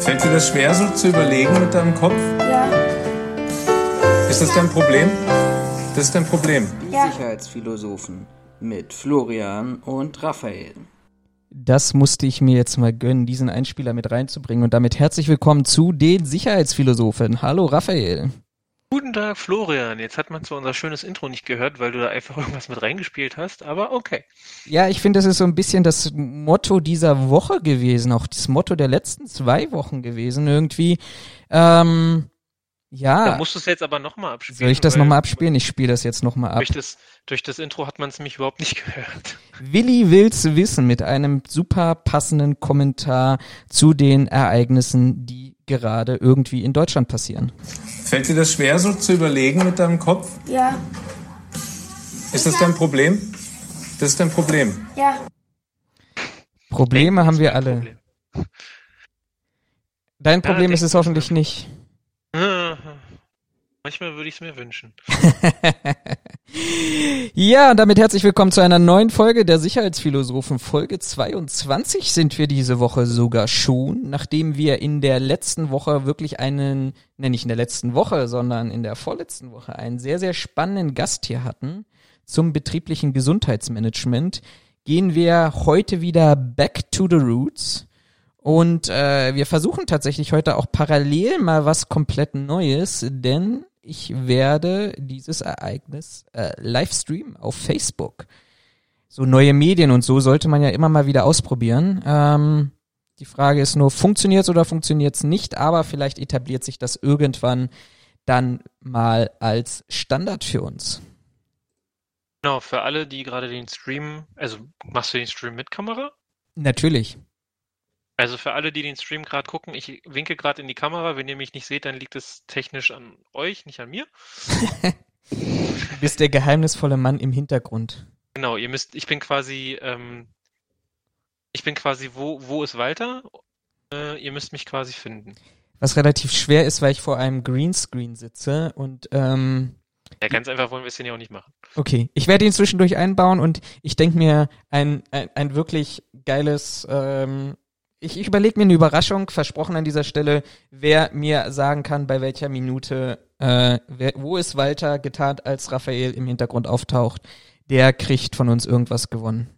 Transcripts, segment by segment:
Fällt dir das schwer, so zu überlegen mit deinem Kopf? Ja. Ist das dein Problem? Das ist dein Problem. Die Ja. Sicherheitsphilosophen mit Florian und Raphael. Das musste ich mir jetzt mal gönnen, diesen Einspieler mit reinzubringen. Und damit herzlich willkommen zu den Sicherheitsphilosophen. Hallo Raphael. Guten Tag, Florian. Jetzt hat man zwar unser schönes Intro nicht gehört, weil du da einfach irgendwas mit reingespielt hast, aber okay. Ja, ich finde, das ist so ein bisschen das Motto dieser Woche gewesen, auch das Motto der letzten zwei Wochen gewesen irgendwie. Ähm, Da ja, musst du es jetzt aber nochmal abspielen. soll ich das nochmal abspielen? Ich spiele das jetzt nochmal ab. Durch das, durch das Intro hat man es nämlich überhaupt nicht gehört. Willi will's wissen mit einem super passenden Kommentar zu den Ereignissen, die gerade irgendwie in Deutschland passieren. Fällt dir das schwer, so zu überlegen mit deinem Kopf? Ja. Ist das dein Problem? Das ist dein Problem. Ja. Probleme haben wir alle. Problem. Dein Problem ist es hoffentlich nicht. Manchmal würde ich es mir wünschen. Ja, und damit herzlich willkommen zu einer neuen Folge der Sicherheitsphilosophen. Folge 22 sind wir diese Woche sogar schon, nachdem wir in der letzten Woche wirklich einen, ne, nicht in der letzten Woche, sondern in der vorletzten Woche einen sehr, sehr spannenden Gast hier hatten zum betrieblichen Gesundheitsmanagement, gehen wir heute wieder back to the roots. Und äh, wir versuchen tatsächlich heute auch parallel mal was komplett Neues, denn ich werde dieses Ereignis äh, live streamen auf Facebook. So neue Medien und so sollte man ja immer mal wieder ausprobieren. Ähm, die Frage ist nur, funktioniert's oder funktioniert's nicht, aber vielleicht etabliert sich das irgendwann dann mal als Standard für uns. Genau, für alle, die gerade den Stream, also machst du den Stream mit Kamera? Natürlich. Also für alle, die den Stream gerade gucken, ich winke gerade in die Kamera. Wenn ihr mich nicht seht, dann liegt es technisch an euch, nicht an mir. Du bist der geheimnisvolle Mann im Hintergrund. Genau, ihr müsst, ich bin quasi, ähm, ich bin quasi, wo, wo ist Walter? Äh, ihr müsst mich quasi finden. Was relativ schwer ist, weil ich vor einem Greenscreen sitze und ähm, Ja, ganz einfach wollen wir es ja auch nicht machen. Okay, ich werde ihn zwischendurch einbauen und ich denke mir ein, ein, ein wirklich geiles, ähm, ich, ich überlege mir eine Überraschung, versprochen an dieser Stelle, wer mir sagen kann, bei welcher Minute, äh, wer, wo ist Walter getarnt, als Raphael im Hintergrund auftaucht, der kriegt von uns irgendwas gewonnen.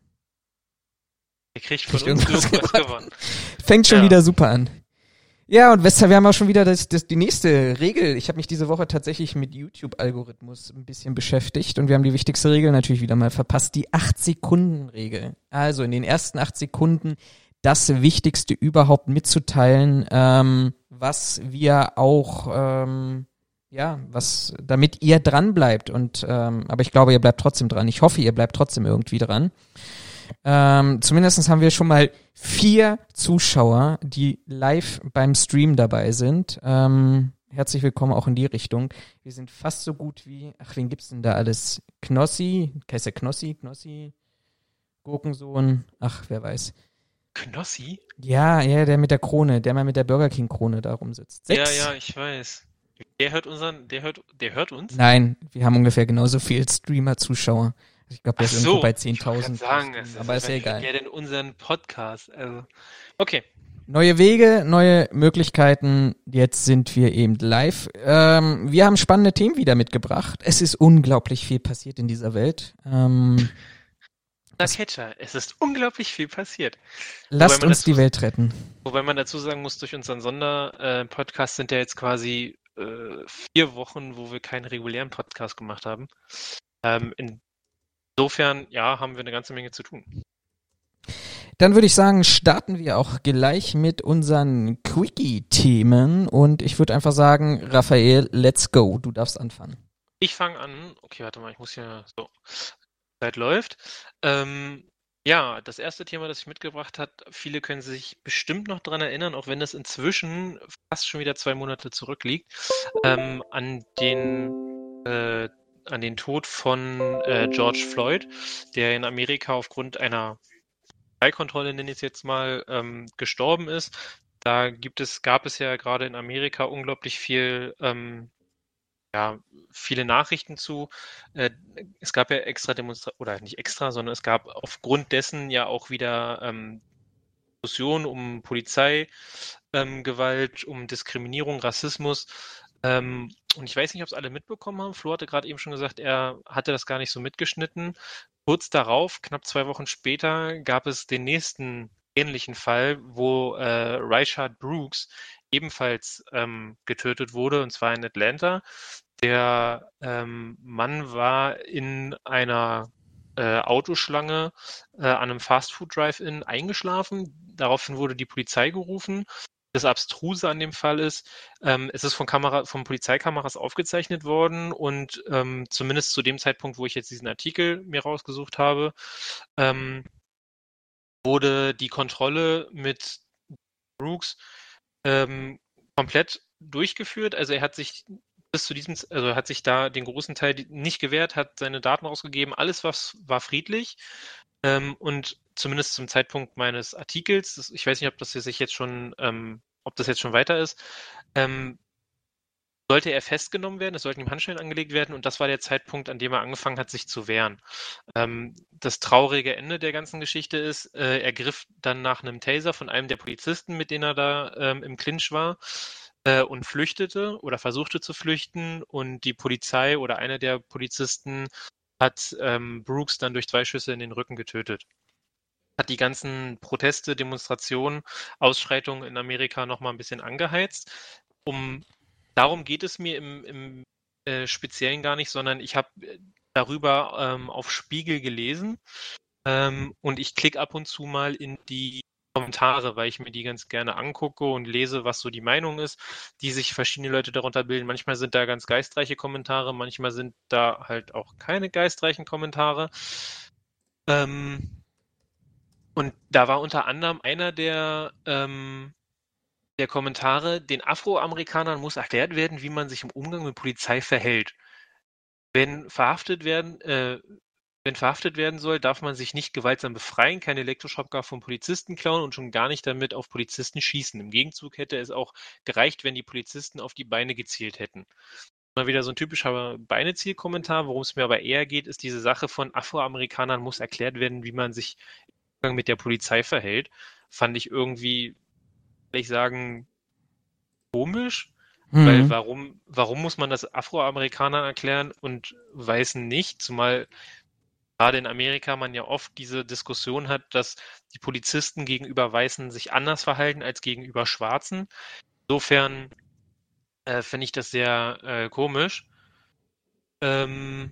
Ihr kriegt von Kriegt uns irgendwas irgendwas gewonnen. Fängt schon Ja. wieder super an. Ja, und Wester, wir haben auch schon wieder das, das, die nächste Regel. Ich habe mich diese Woche tatsächlich mit YouTube-Algorithmus ein bisschen beschäftigt und wir haben die wichtigste Regel natürlich wieder mal verpasst, die 8-Sekunden-Regel. Also in den ersten 8 Sekunden das Wichtigste überhaupt mitzuteilen, ähm, was wir auch, ähm, ja, was, damit ihr dran bleibt. Und ähm, aber ich glaube, ihr bleibt trotzdem dran. Ich hoffe, ihr bleibt trotzdem irgendwie dran. Ähm, zumindest haben wir schon mal vier Zuschauer, die live beim Stream dabei sind. Ähm, herzlich willkommen auch in die Richtung. Wir sind fast so gut wie, ach, wen gibt's denn da alles? Knossi, der Knossi? Knossi? Gurkensohn? Ach, wer weiß. Knossi? Ja, ja, der mit der Krone, der mal mit der Burger King Krone da rumsitzt. Sechs? Ja, ja, ich weiß. Der hört unseren, der hört, der hört uns? Nein, wir haben ungefähr genauso viel Streamer-Zuschauer. Ich glaube, der ist irgendwo so, bei wollte grad 10.000. sagen, es aber ist ja egal. Ja, denn unseren Podcast. Also, okay. Neue Wege, neue Möglichkeiten. Jetzt sind wir eben live. Ähm, wir haben spannende Themen wieder mitgebracht. Es ist unglaublich viel passiert in dieser Welt. Ähm, Na, Catcher, es ist unglaublich viel passiert. lasst uns dazu- die Welt retten. Wobei man dazu sagen muss, durch unseren Sonder-Podcast sind ja jetzt quasi äh, vier Wochen, wo wir keinen regulären Podcast gemacht haben. Ähm, insofern, ja, haben wir eine ganze Menge zu tun. Dann würde ich sagen, starten wir auch gleich mit unseren Quickie-Themen. Und ich würde einfach sagen, Raphael, let's go. Du darfst anfangen. Ich fange an. Okay, warte mal, ich muss hier so. Zeit läuft. Ähm, ja, das erste Thema, das ich mitgebracht habe, viele können sich bestimmt noch dran erinnern, auch wenn das inzwischen fast schon wieder zwei Monate zurückliegt, ähm, an den äh, an den Tod von äh, George Floyd, der in Amerika aufgrund einer Polizeikontrolle, nenne ich es jetzt mal, ähm, gestorben ist. Da gibt es, gab es ja gerade in Amerika unglaublich viel ähm, ja, viele Nachrichten zu. Äh, es gab ja extra Demonstrationen, oder nicht extra, sondern es gab aufgrund dessen ja auch wieder ähm, Diskussionen um Polizeigewalt, ähm, um Diskriminierung, Rassismus. Ähm, und ich weiß nicht, ob es alle mitbekommen haben. Flo hatte gerade eben schon gesagt, er hatte das gar nicht so mitgeschnitten. Kurz darauf, knapp zwei Wochen später, gab es den nächsten ähnlichen Fall, wo äh, Richard Brooks ebenfalls ähm, getötet wurde, und zwar in Atlanta. Der ähm, Mann war in einer äh, Autoschlange äh, an einem Fastfood-Drive-In eingeschlafen. Daraufhin wurde die Polizei gerufen. Das Abstruse an dem Fall ist, ähm, es ist von, Kamera, von Polizeikameras aufgezeichnet worden und ähm, zumindest zu dem Zeitpunkt, wo ich jetzt diesen Artikel mir rausgesucht habe, ähm, wurde die Kontrolle mit Brooks ähm, komplett durchgeführt. Also er hat sich bis zu diesem, also hat sich da den großen Teil nicht gewehrt, hat seine Daten rausgegeben. Alles was war friedlich. Ähm, und zumindest zum Zeitpunkt meines Artikels, das, ich weiß nicht, ob das sich jetzt schon, ähm, ob das jetzt schon weiter ist, ähm, sollte er festgenommen werden, es sollten ihm Handschellen angelegt werden und das war der Zeitpunkt, an dem er angefangen hat, sich zu wehren. Ähm, das traurige Ende der ganzen Geschichte ist, äh, er griff dann nach einem Taser von einem der Polizisten, mit denen er da ähm, im Clinch war äh, und flüchtete oder versuchte zu flüchten und die Polizei oder einer der Polizisten hat ähm, Brooks dann durch zwei Schüsse in den Rücken getötet hat die ganzen Proteste, Demonstrationen, Ausschreitungen in Amerika noch mal ein bisschen angeheizt. Um darum geht es mir im, im äh, Speziellen gar nicht, sondern ich habe äh, darüber ähm, auf Spiegel gelesen ähm, und ich klicke ab und zu mal in die Kommentare, weil ich mir die ganz gerne angucke und lese, was so die Meinung ist, die sich verschiedene Leute darunter bilden. Manchmal sind da ganz geistreiche Kommentare, manchmal sind da halt auch keine geistreichen Kommentare. Ähm, und da war unter anderem einer der ähm, der Kommentare, den Afroamerikanern muss erklärt werden, wie man sich im Umgang mit Polizei verhält. Wenn verhaftet werden, äh, wenn verhaftet werden soll, darf man sich nicht gewaltsam befreien, kein Elektroschrottkar von Polizisten klauen und schon gar nicht damit auf Polizisten schießen. Im Gegenzug hätte es auch gereicht, wenn die Polizisten auf die Beine gezielt hätten. Mal wieder so ein typischer Beineziel-Kommentar. Worum es mir aber eher geht, ist diese Sache von Afroamerikanern muss erklärt werden, wie man sich im Umgang mit der Polizei verhält. Fand ich irgendwie ehrlich sagen, komisch. Mhm. Weil warum, warum muss man das Afroamerikanern erklären und Weißen nicht? Zumal gerade in Amerika man ja oft diese Diskussion hat, dass die Polizisten gegenüber Weißen sich anders verhalten als gegenüber Schwarzen. Insofern äh, finde ich das sehr äh, komisch. Ähm,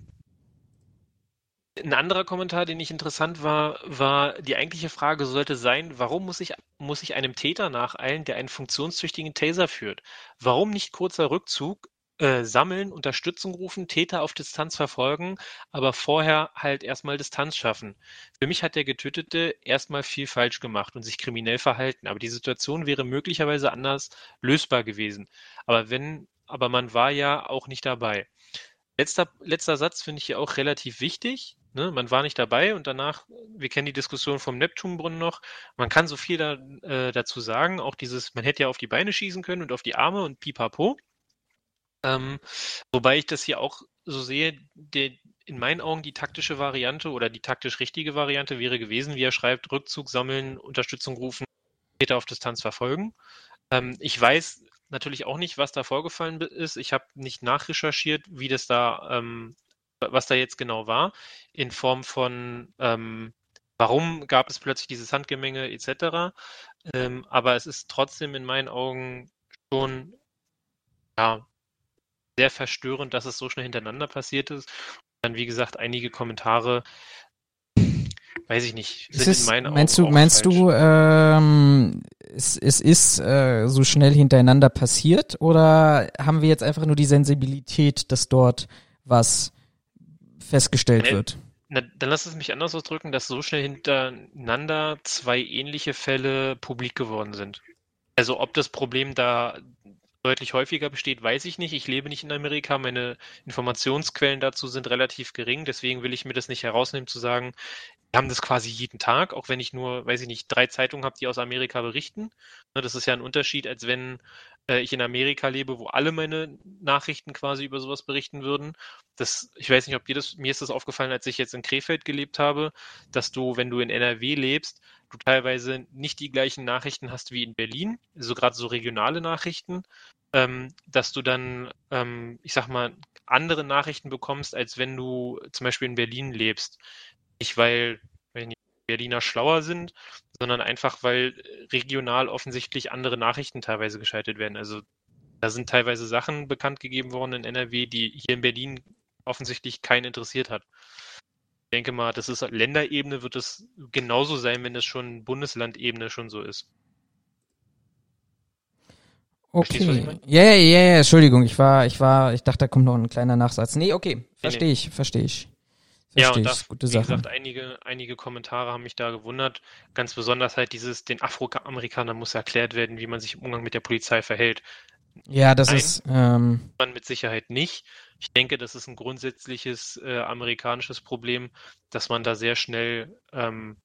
ein anderer Kommentar, den ich interessant war, war die eigentliche Frage sollte sein, warum muss ich, muss ich einem Täter nacheilen, der einen funktionstüchtigen Taser führt? Warum nicht kurzer Rückzug, sammeln, Unterstützung rufen, Täter auf Distanz verfolgen, aber vorher halt erstmal Distanz schaffen? Für mich hat der Getötete erstmal viel falsch gemacht und sich kriminell verhalten, aber die Situation wäre möglicherweise anders lösbar gewesen. Aber wenn, aber man war ja auch nicht dabei. Letzter, letzter Satz finde ich hier auch relativ wichtig. Ne? Man war nicht dabei und danach, wir kennen die Diskussion vom Neptunbrunnen noch, man kann so viel da, äh, dazu sagen, auch dieses, man hätte ja auf die Beine schießen können und auf die Arme und pipapo. Ähm, wobei ich das hier auch so sehe, der, in meinen Augen die taktische Variante oder die taktisch richtige Variante wäre gewesen, wie er schreibt, Rückzug sammeln, Unterstützung rufen, Täter auf Distanz verfolgen. Ähm, ich weiß natürlich auch nicht, was da vorgefallen ist. Ich habe nicht nachrecherchiert, wie das da ähm, was da jetzt genau war, in Form von ähm, warum gab es plötzlich dieses Handgemenge etc. Ähm, aber es ist trotzdem in meinen Augen schon ja, sehr verstörend, dass es so schnell hintereinander passiert ist. Und dann, wie gesagt, einige Kommentare, weiß ich nicht, sind ist, in meinen meinst Augen. Du, meinst falsch. du, ähm, es, es ist äh, so schnell hintereinander passiert oder haben wir jetzt einfach nur die Sensibilität, dass dort was festgestellt wird. Na, dann lass es mich anders ausdrücken, dass so schnell hintereinander zwei ähnliche Fälle publik geworden sind. Also ob das Problem da deutlich häufiger besteht, weiß ich nicht. Ich lebe nicht in Amerika. Meine Informationsquellen dazu sind relativ gering. Deswegen will ich mir das nicht herausnehmen zu sagen, wir haben das quasi jeden Tag, auch wenn ich nur, weiß ich nicht, drei Zeitungen habe, die aus Amerika berichten. Ne, das ist ja ein Unterschied, als wenn äh, ich in Amerika lebe, wo alle meine Nachrichten quasi über sowas berichten würden. Das, ich weiß nicht, ob dir das, mir ist das aufgefallen, als ich jetzt in Krefeld gelebt habe, dass du, wenn du in NRW lebst, du teilweise nicht die gleichen Nachrichten hast wie in Berlin, also gerade so regionale Nachrichten, ähm, dass du dann, ähm, ich sag mal, andere Nachrichten bekommst, als wenn du zum Beispiel in Berlin lebst. Nicht weil, die Berliner schlauer sind, sondern einfach, weil regional offensichtlich andere Nachrichten teilweise geschaltet werden. Also da sind teilweise Sachen bekannt gegeben worden in NRW, die hier in Berlin offensichtlich keinen interessiert hat. Ich denke mal, das ist Länderebene wird es genauso sein, wenn es schon Bundeslandebene schon so ist. Okay. Ja, ja, ja, ja, Entschuldigung, ich war, ich war, ich dachte, da kommt noch ein kleiner Nachsatz. Nee, okay, verstehe nee, ich, verstehe ich. Versteh ja, und das, gute wie Sache. gesagt, einige, einige Kommentare haben mich da gewundert. Ganz besonders halt dieses, den Afroamerikanern muss erklärt werden, wie man sich im Umgang mit der Polizei verhält. Ja, das Nein, ist. Ähm, man mit Sicherheit nicht. Ich denke, das ist ein grundsätzliches äh, amerikanisches Problem, dass man da sehr schnell ähm,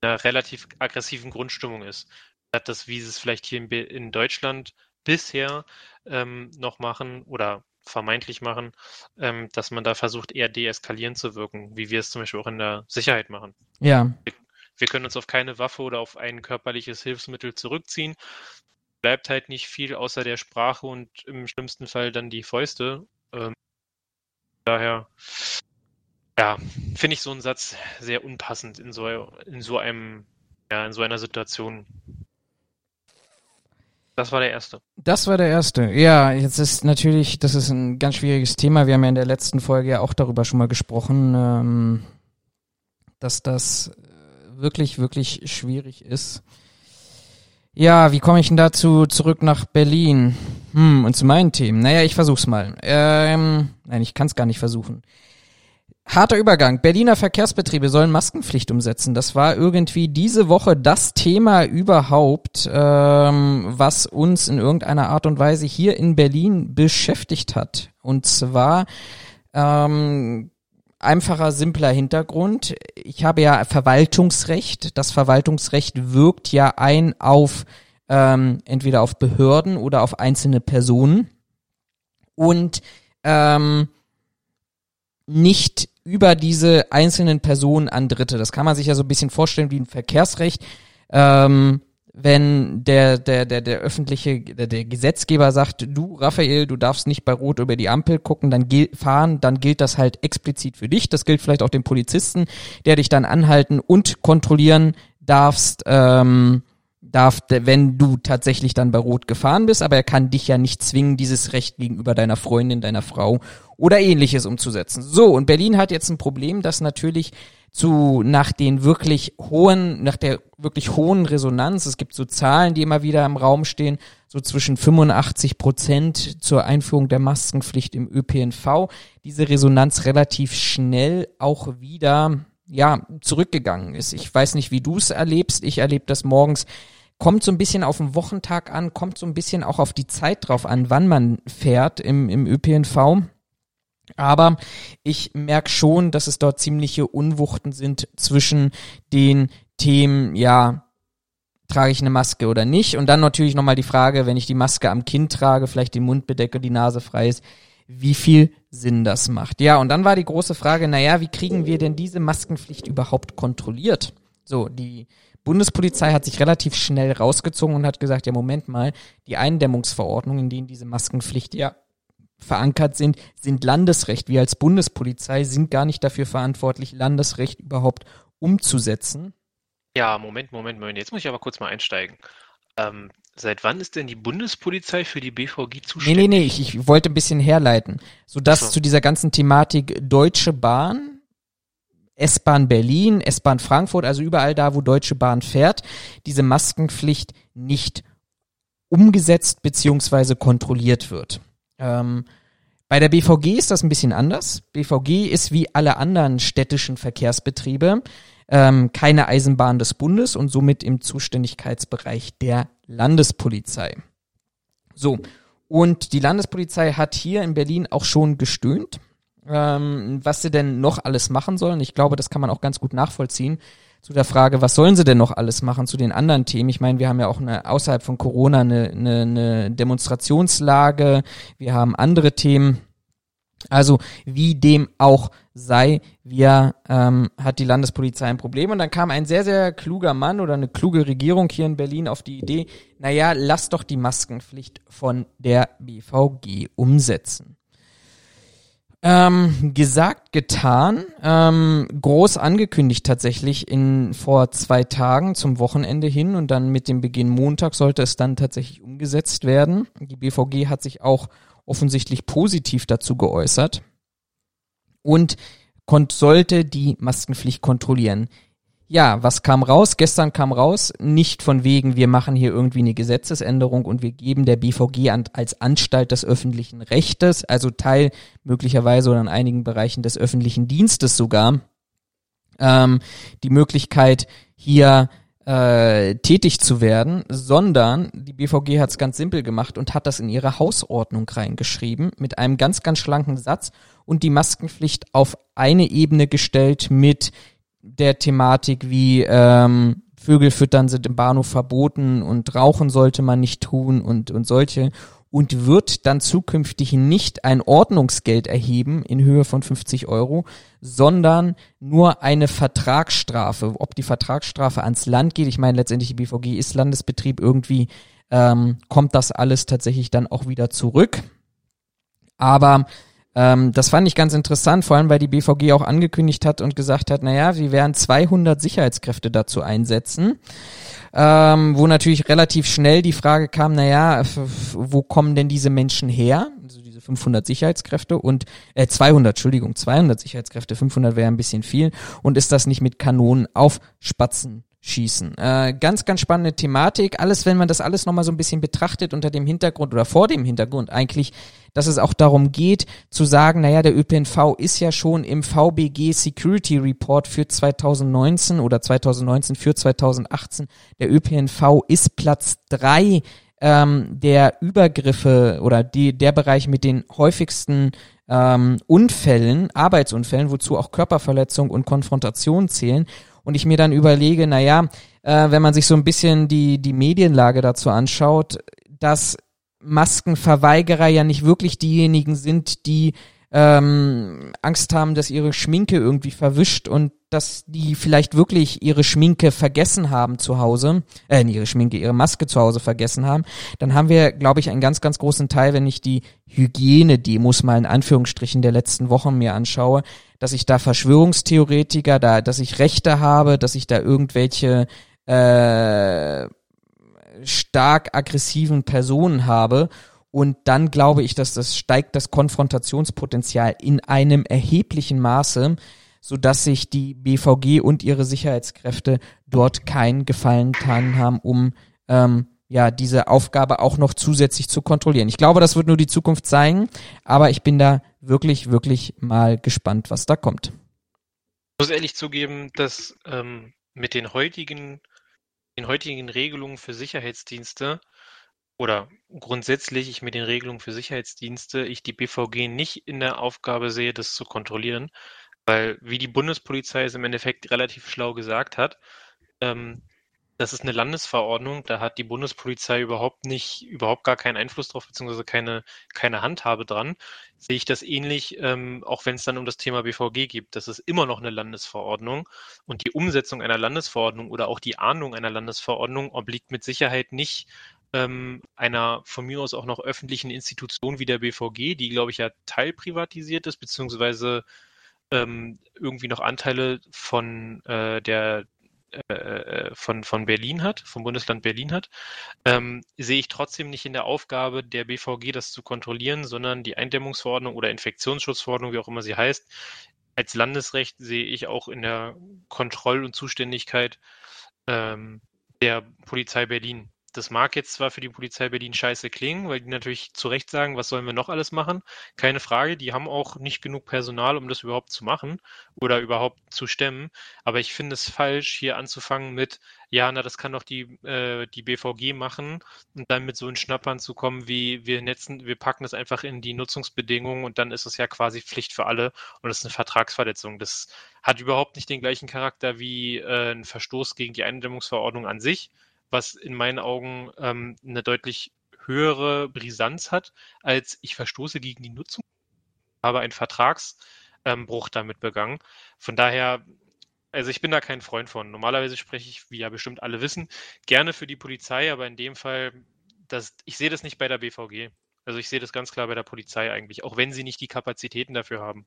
in einer relativ aggressiven Grundstimmung ist. Statt das, wie es vielleicht hier in, in Deutschland bisher ähm, noch machen oder vermeintlich machen, ähm, dass man da versucht, eher deeskalierend zu wirken, wie wir es zum Beispiel auch in der Sicherheit machen. Ja. Wir, wir können uns auf keine Waffe oder auf ein körperliches Hilfsmittel zurückziehen. Bleibt halt nicht viel außer der Sprache und im schlimmsten Fall dann die Fäuste. Ähm, daher, ja, finde ich so einen Satz sehr unpassend in so, in so einem, ja, in so einer Situation. Das war der erste. Das war der erste. Ja, jetzt ist natürlich, das ist ein ganz schwieriges Thema. Wir haben ja in der letzten Folge ja auch darüber schon mal gesprochen, ähm, dass das wirklich, wirklich schwierig ist. Ja, wie komme ich denn dazu zurück nach Berlin? Hm, und zu meinen Themen. Naja, ich versuch's mal. Ähm, nein, ich kann's gar nicht versuchen. Harter Übergang. Berliner Verkehrsbetriebe sollen Maskenpflicht umsetzen. Das war irgendwie diese Woche das Thema überhaupt, ähm, was uns in irgendeiner Art und Weise hier in Berlin beschäftigt hat. Und zwar ähm, einfacher, simpler Hintergrund. Ich habe ja Verwaltungsrecht. Das Verwaltungsrecht wirkt ja ein auf ähm, entweder auf Behörden oder auf einzelne Personen. Und ähm, nicht über diese einzelnen Personen an Dritte. Das kann man sich ja so ein bisschen vorstellen wie ein Verkehrsrecht. Ähm, wenn der, der, der, der öffentliche, der, der Gesetzgeber sagt, du, Raphael, du darfst nicht bei Rot über die Ampel gucken, dann fahren, dann gilt das halt explizit für dich. Das gilt vielleicht auch dem Polizisten, der dich dann anhalten und kontrollieren darfst, ähm, darf, wenn du tatsächlich dann bei Rot gefahren bist, aber er kann dich ja nicht zwingen, dieses Recht gegenüber deiner Freundin, deiner Frau oder ähnliches umzusetzen. So, und Berlin hat jetzt ein Problem, das natürlich zu nach den wirklich hohen, nach der wirklich hohen Resonanz, es gibt so Zahlen, die immer wieder im Raum stehen, so zwischen 85 Prozent zur Einführung der Maskenpflicht im ÖPNV, diese Resonanz relativ schnell auch wieder ja, zurückgegangen ist. Ich weiß nicht, wie du es erlebst. Ich erlebe das morgens kommt so ein bisschen auf den Wochentag an, kommt so ein bisschen auch auf die Zeit drauf an, wann man fährt im, im ÖPNV. Aber ich merke schon, dass es dort ziemliche Unwuchten sind zwischen den Themen, ja, trage ich eine Maske oder nicht? Und dann natürlich nochmal die Frage, wenn ich die Maske am Kinn trage, vielleicht den Mund bedecke, die Nase frei ist, wie viel Sinn das macht. Ja, und dann war die große Frage, naja, wie kriegen wir denn diese Maskenpflicht überhaupt kontrolliert? So, die Bundespolizei hat sich relativ schnell rausgezogen und hat gesagt, ja, Moment mal, die Eindämmungsverordnungen, in denen diese Maskenpflicht ja verankert sind, sind Landesrecht. Wir als Bundespolizei sind gar nicht dafür verantwortlich, Landesrecht überhaupt umzusetzen. Ja, Moment, Moment, Moment. Jetzt muss ich aber kurz mal einsteigen. Ähm, seit wann ist denn die Bundespolizei für die BVG zuständig? Nee, nee, nee, ich, ich wollte ein bisschen herleiten. Sodass so. zu dieser ganzen Thematik Deutsche Bahn S-Bahn Berlin, S-Bahn Frankfurt, also überall da, wo Deutsche Bahn fährt, diese Maskenpflicht nicht umgesetzt beziehungsweise kontrolliert wird. Ähm, bei der BVG ist das ein bisschen anders. BVG ist wie alle anderen städtischen Verkehrsbetriebe ähm, keine Eisenbahn des Bundes und somit im Zuständigkeitsbereich der Landespolizei. So, und die Landespolizei hat hier in Berlin auch schon gestöhnt, ähm, was sie denn noch alles machen sollen. Ich glaube, das kann man auch ganz gut nachvollziehen. Zu der Frage, was sollen sie denn noch alles machen zu den anderen Themen? Ich meine, wir haben ja auch eine, außerhalb von Corona eine, eine, eine Demonstrationslage, wir haben andere Themen. Also wie dem auch sei, wir ähm, hat die Landespolizei ein Problem. Und dann kam ein sehr, sehr kluger Mann oder eine kluge Regierung hier in Berlin auf die Idee, naja, lass doch die Maskenpflicht von der BVG umsetzen. Ähm, gesagt, getan, ähm, groß angekündigt tatsächlich in vor zwei Tagen zum Wochenende hin und dann mit dem Beginn Montag sollte es dann tatsächlich umgesetzt werden. Die BVG hat sich auch offensichtlich positiv dazu geäußert und sollte die Maskenpflicht kontrollieren. Ja, was kam raus? Gestern kam raus, nicht von wegen, wir machen hier irgendwie eine Gesetzesänderung und wir geben der BVG an, als Anstalt des öffentlichen Rechtes, also Teil möglicherweise oder in einigen Bereichen des öffentlichen Dienstes sogar, ähm, die Möglichkeit, hier äh, tätig zu werden, sondern die BVG hat es ganz simpel gemacht und hat das in ihre Hausordnung reingeschrieben mit einem ganz, ganz schlanken Satz und die Maskenpflicht auf eine Ebene gestellt mit der Thematik wie ähm, Vögel füttern sind im Bahnhof verboten und Rauchen sollte man nicht tun und, und solche und wird dann zukünftig nicht ein Ordnungsgeld erheben in Höhe von 50 Euro, sondern nur eine Vertragsstrafe. Ob die Vertragsstrafe ans Land geht, ich meine letztendlich die BVG ist Landesbetrieb, irgendwie ähm, kommt das alles tatsächlich dann auch wieder zurück. Aber ähm, das fand ich ganz interessant, vor allem weil die BVG auch angekündigt hat und gesagt hat, naja, wir werden 200 Sicherheitskräfte dazu einsetzen. Ähm, wo natürlich relativ schnell die Frage kam, naja, wo kommen denn diese Menschen her? Also diese 500 Sicherheitskräfte und äh, 200, Entschuldigung, 200 Sicherheitskräfte, 500 wäre ein bisschen viel. Und ist das nicht mit Kanonen auf Spatzen schießen. Äh, ganz, ganz spannende Thematik. Alles, wenn man das alles nochmal so ein bisschen betrachtet unter dem Hintergrund oder vor dem Hintergrund eigentlich, dass es auch darum geht zu sagen, naja, der ÖPNV ist ja schon im VBG Security Report für 2019 oder 2019 für 2018. Der ÖPNV ist Platz drei ähm, der Übergriffe oder die, der Bereich mit den häufigsten ähm, Unfällen, Arbeitsunfällen, wozu auch Körperverletzung und Konfrontation zählen und ich mir dann überlege, naja, äh, wenn man sich so ein bisschen die, die Medienlage dazu anschaut, dass Maskenverweigerer ja nicht wirklich diejenigen sind, die ähm, Angst haben, dass ihre Schminke irgendwie verwischt und dass die vielleicht wirklich ihre Schminke vergessen haben zu Hause, äh, ihre Schminke, ihre Maske zu Hause vergessen haben, dann haben wir, glaube ich, einen ganz, ganz großen Teil, wenn ich die Hygiene-Demos mal in Anführungsstrichen der letzten Wochen mir anschaue, dass ich da Verschwörungstheoretiker, da, dass ich Rechte habe, dass ich da irgendwelche äh, stark aggressiven Personen habe und dann glaube ich, dass das steigt das Konfrontationspotenzial in einem erheblichen Maße, so dass sich die BVG und ihre Sicherheitskräfte dort keinen Gefallen getan haben, um ähm, ja diese Aufgabe auch noch zusätzlich zu kontrollieren. Ich glaube, das wird nur die Zukunft zeigen, aber ich bin da wirklich, wirklich mal gespannt, was da kommt. Ich muss ehrlich zugeben, dass ähm, mit den heutigen, den heutigen Regelungen für Sicherheitsdienste oder grundsätzlich ich mit den Regelungen für Sicherheitsdienste ich die BVG nicht in der Aufgabe sehe, das zu kontrollieren, weil wie die Bundespolizei es im Endeffekt relativ schlau gesagt hat, ähm, das ist eine Landesverordnung, da hat die Bundespolizei überhaupt nicht, überhaupt gar keinen Einfluss drauf, beziehungsweise keine, keine Handhabe dran. Sehe ich das ähnlich, ähm, auch wenn es dann um das Thema BVG geht. Das ist immer noch eine Landesverordnung und die Umsetzung einer Landesverordnung oder auch die Ahndung einer Landesverordnung obliegt mit Sicherheit nicht ähm, einer von mir aus auch noch öffentlichen Institution wie der BVG, die, glaube ich, ja teilprivatisiert ist, beziehungsweise ähm, irgendwie noch Anteile von äh, der äh, äh, von, von Berlin hat, vom Bundesland Berlin hat, ähm, sehe ich trotzdem nicht in der Aufgabe der BVG, das zu kontrollieren, sondern die Eindämmungsverordnung oder Infektionsschutzverordnung, wie auch immer sie heißt, als Landesrecht sehe ich auch in der Kontroll- und Zuständigkeit ähm, der Polizei Berlin das mag jetzt zwar für die Polizei Berlin scheiße klingen, weil die natürlich zu Recht sagen, was sollen wir noch alles machen? Keine Frage, die haben auch nicht genug Personal, um das überhaupt zu machen oder überhaupt zu stemmen. Aber ich finde es falsch, hier anzufangen mit, ja, na, das kann doch die, äh, die BVG machen und dann mit so einem Schnappern zu kommen, wie wir netzen, wir packen das einfach in die Nutzungsbedingungen und dann ist es ja quasi Pflicht für alle und das ist eine Vertragsverletzung. Das hat überhaupt nicht den gleichen Charakter wie äh, ein Verstoß gegen die Eindämmungsverordnung an sich was in meinen Augen ähm, eine deutlich höhere Brisanz hat, als ich verstoße gegen die Nutzung, habe einen Vertragsbruch ähm, damit begangen. Von daher, also ich bin da kein Freund von. Normalerweise spreche ich, wie ja bestimmt alle wissen, gerne für die Polizei, aber in dem Fall, das, ich sehe das nicht bei der BVG. Also ich sehe das ganz klar bei der Polizei eigentlich, auch wenn sie nicht die Kapazitäten dafür haben.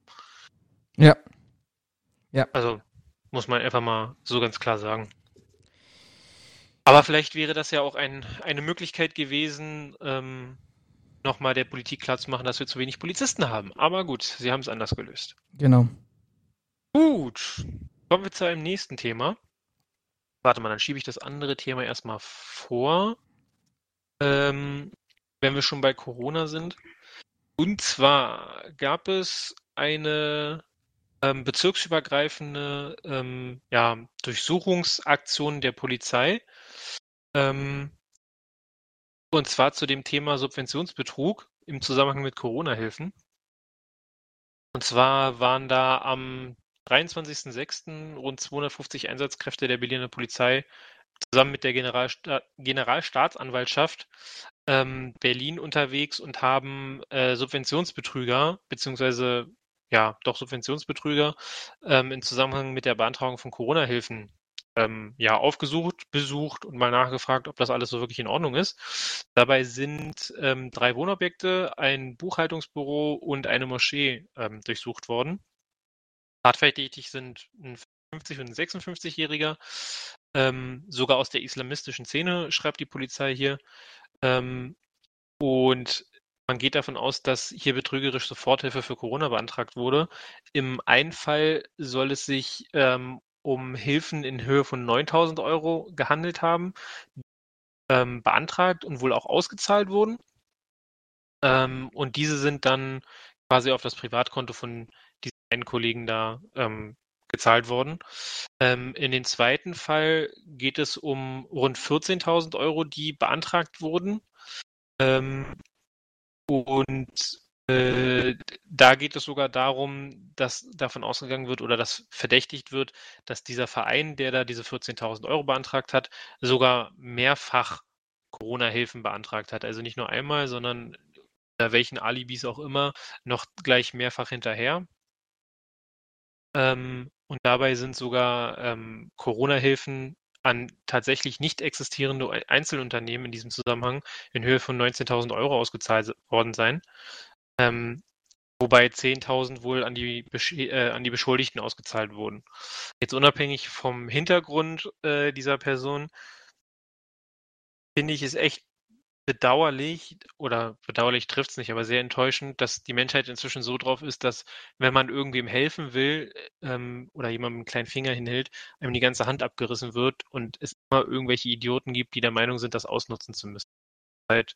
Ja. Ja. Also muss man einfach mal so ganz klar sagen. Aber vielleicht wäre das ja auch ein, eine Möglichkeit gewesen, ähm, nochmal der Politik klarzumachen, dass wir zu wenig Polizisten haben. Aber gut, sie haben es anders gelöst. Genau. Gut, kommen wir zu einem nächsten Thema. Warte mal, dann schiebe ich das andere Thema erstmal vor. Ähm, wenn wir schon bei Corona sind. Und zwar gab es eine ähm, bezirksübergreifende ähm, ja, Durchsuchungsaktion der Polizei ähm, und zwar zu dem Thema Subventionsbetrug im Zusammenhang mit Corona-Hilfen. Und zwar waren da am 23.06. rund 250 Einsatzkräfte der Berliner Polizei zusammen mit der Generalsta Generalstaatsanwaltschaft ähm, Berlin unterwegs und haben äh, Subventionsbetrüger beziehungsweise ja doch Subventionsbetrüger ähm, im Zusammenhang mit der Beantragung von Corona-Hilfen ähm, ja, aufgesucht, besucht und mal nachgefragt, ob das alles so wirklich in Ordnung ist. Dabei sind ähm, drei Wohnobjekte, ein Buchhaltungsbüro und eine Moschee ähm, durchsucht worden. Tatverdächtig sind ein 50- und ein 56-Jähriger, ähm, sogar aus der islamistischen Szene, schreibt die Polizei hier. Ähm, und man geht davon aus, dass hier betrügerisch Soforthilfe für Corona beantragt wurde. Im einen Fall soll es sich ähm, um Hilfen in Höhe von 9.000 Euro gehandelt haben, ähm, beantragt und wohl auch ausgezahlt wurden. Ähm, und diese sind dann quasi auf das Privatkonto von diesen einen Kollegen da ähm, gezahlt worden. Ähm, in den zweiten Fall geht es um rund 14.000 Euro, die beantragt wurden. Ähm, und äh, da geht es sogar darum, dass davon ausgegangen wird oder dass verdächtigt wird, dass dieser Verein, der da diese 14.000 Euro beantragt hat, sogar mehrfach Corona-Hilfen beantragt hat. Also nicht nur einmal, sondern unter welchen Alibis auch immer, noch gleich mehrfach hinterher. Ähm, und dabei sind sogar ähm, Corona-Hilfen an tatsächlich nicht existierende Einzelunternehmen in diesem Zusammenhang in Höhe von 19.000 Euro ausgezahlt worden sein. Ähm, wobei 10.000 wohl an die, äh, an die Beschuldigten ausgezahlt wurden. Jetzt unabhängig vom Hintergrund äh, dieser Person finde ich es echt bedauerlich, oder bedauerlich trifft es nicht, aber sehr enttäuschend, dass die Menschheit inzwischen so drauf ist, dass wenn man irgendwem helfen will ähm, oder jemandem einen kleinen Finger hinhält, einem die ganze Hand abgerissen wird und es immer irgendwelche Idioten gibt, die der Meinung sind, das ausnutzen zu müssen. Halt,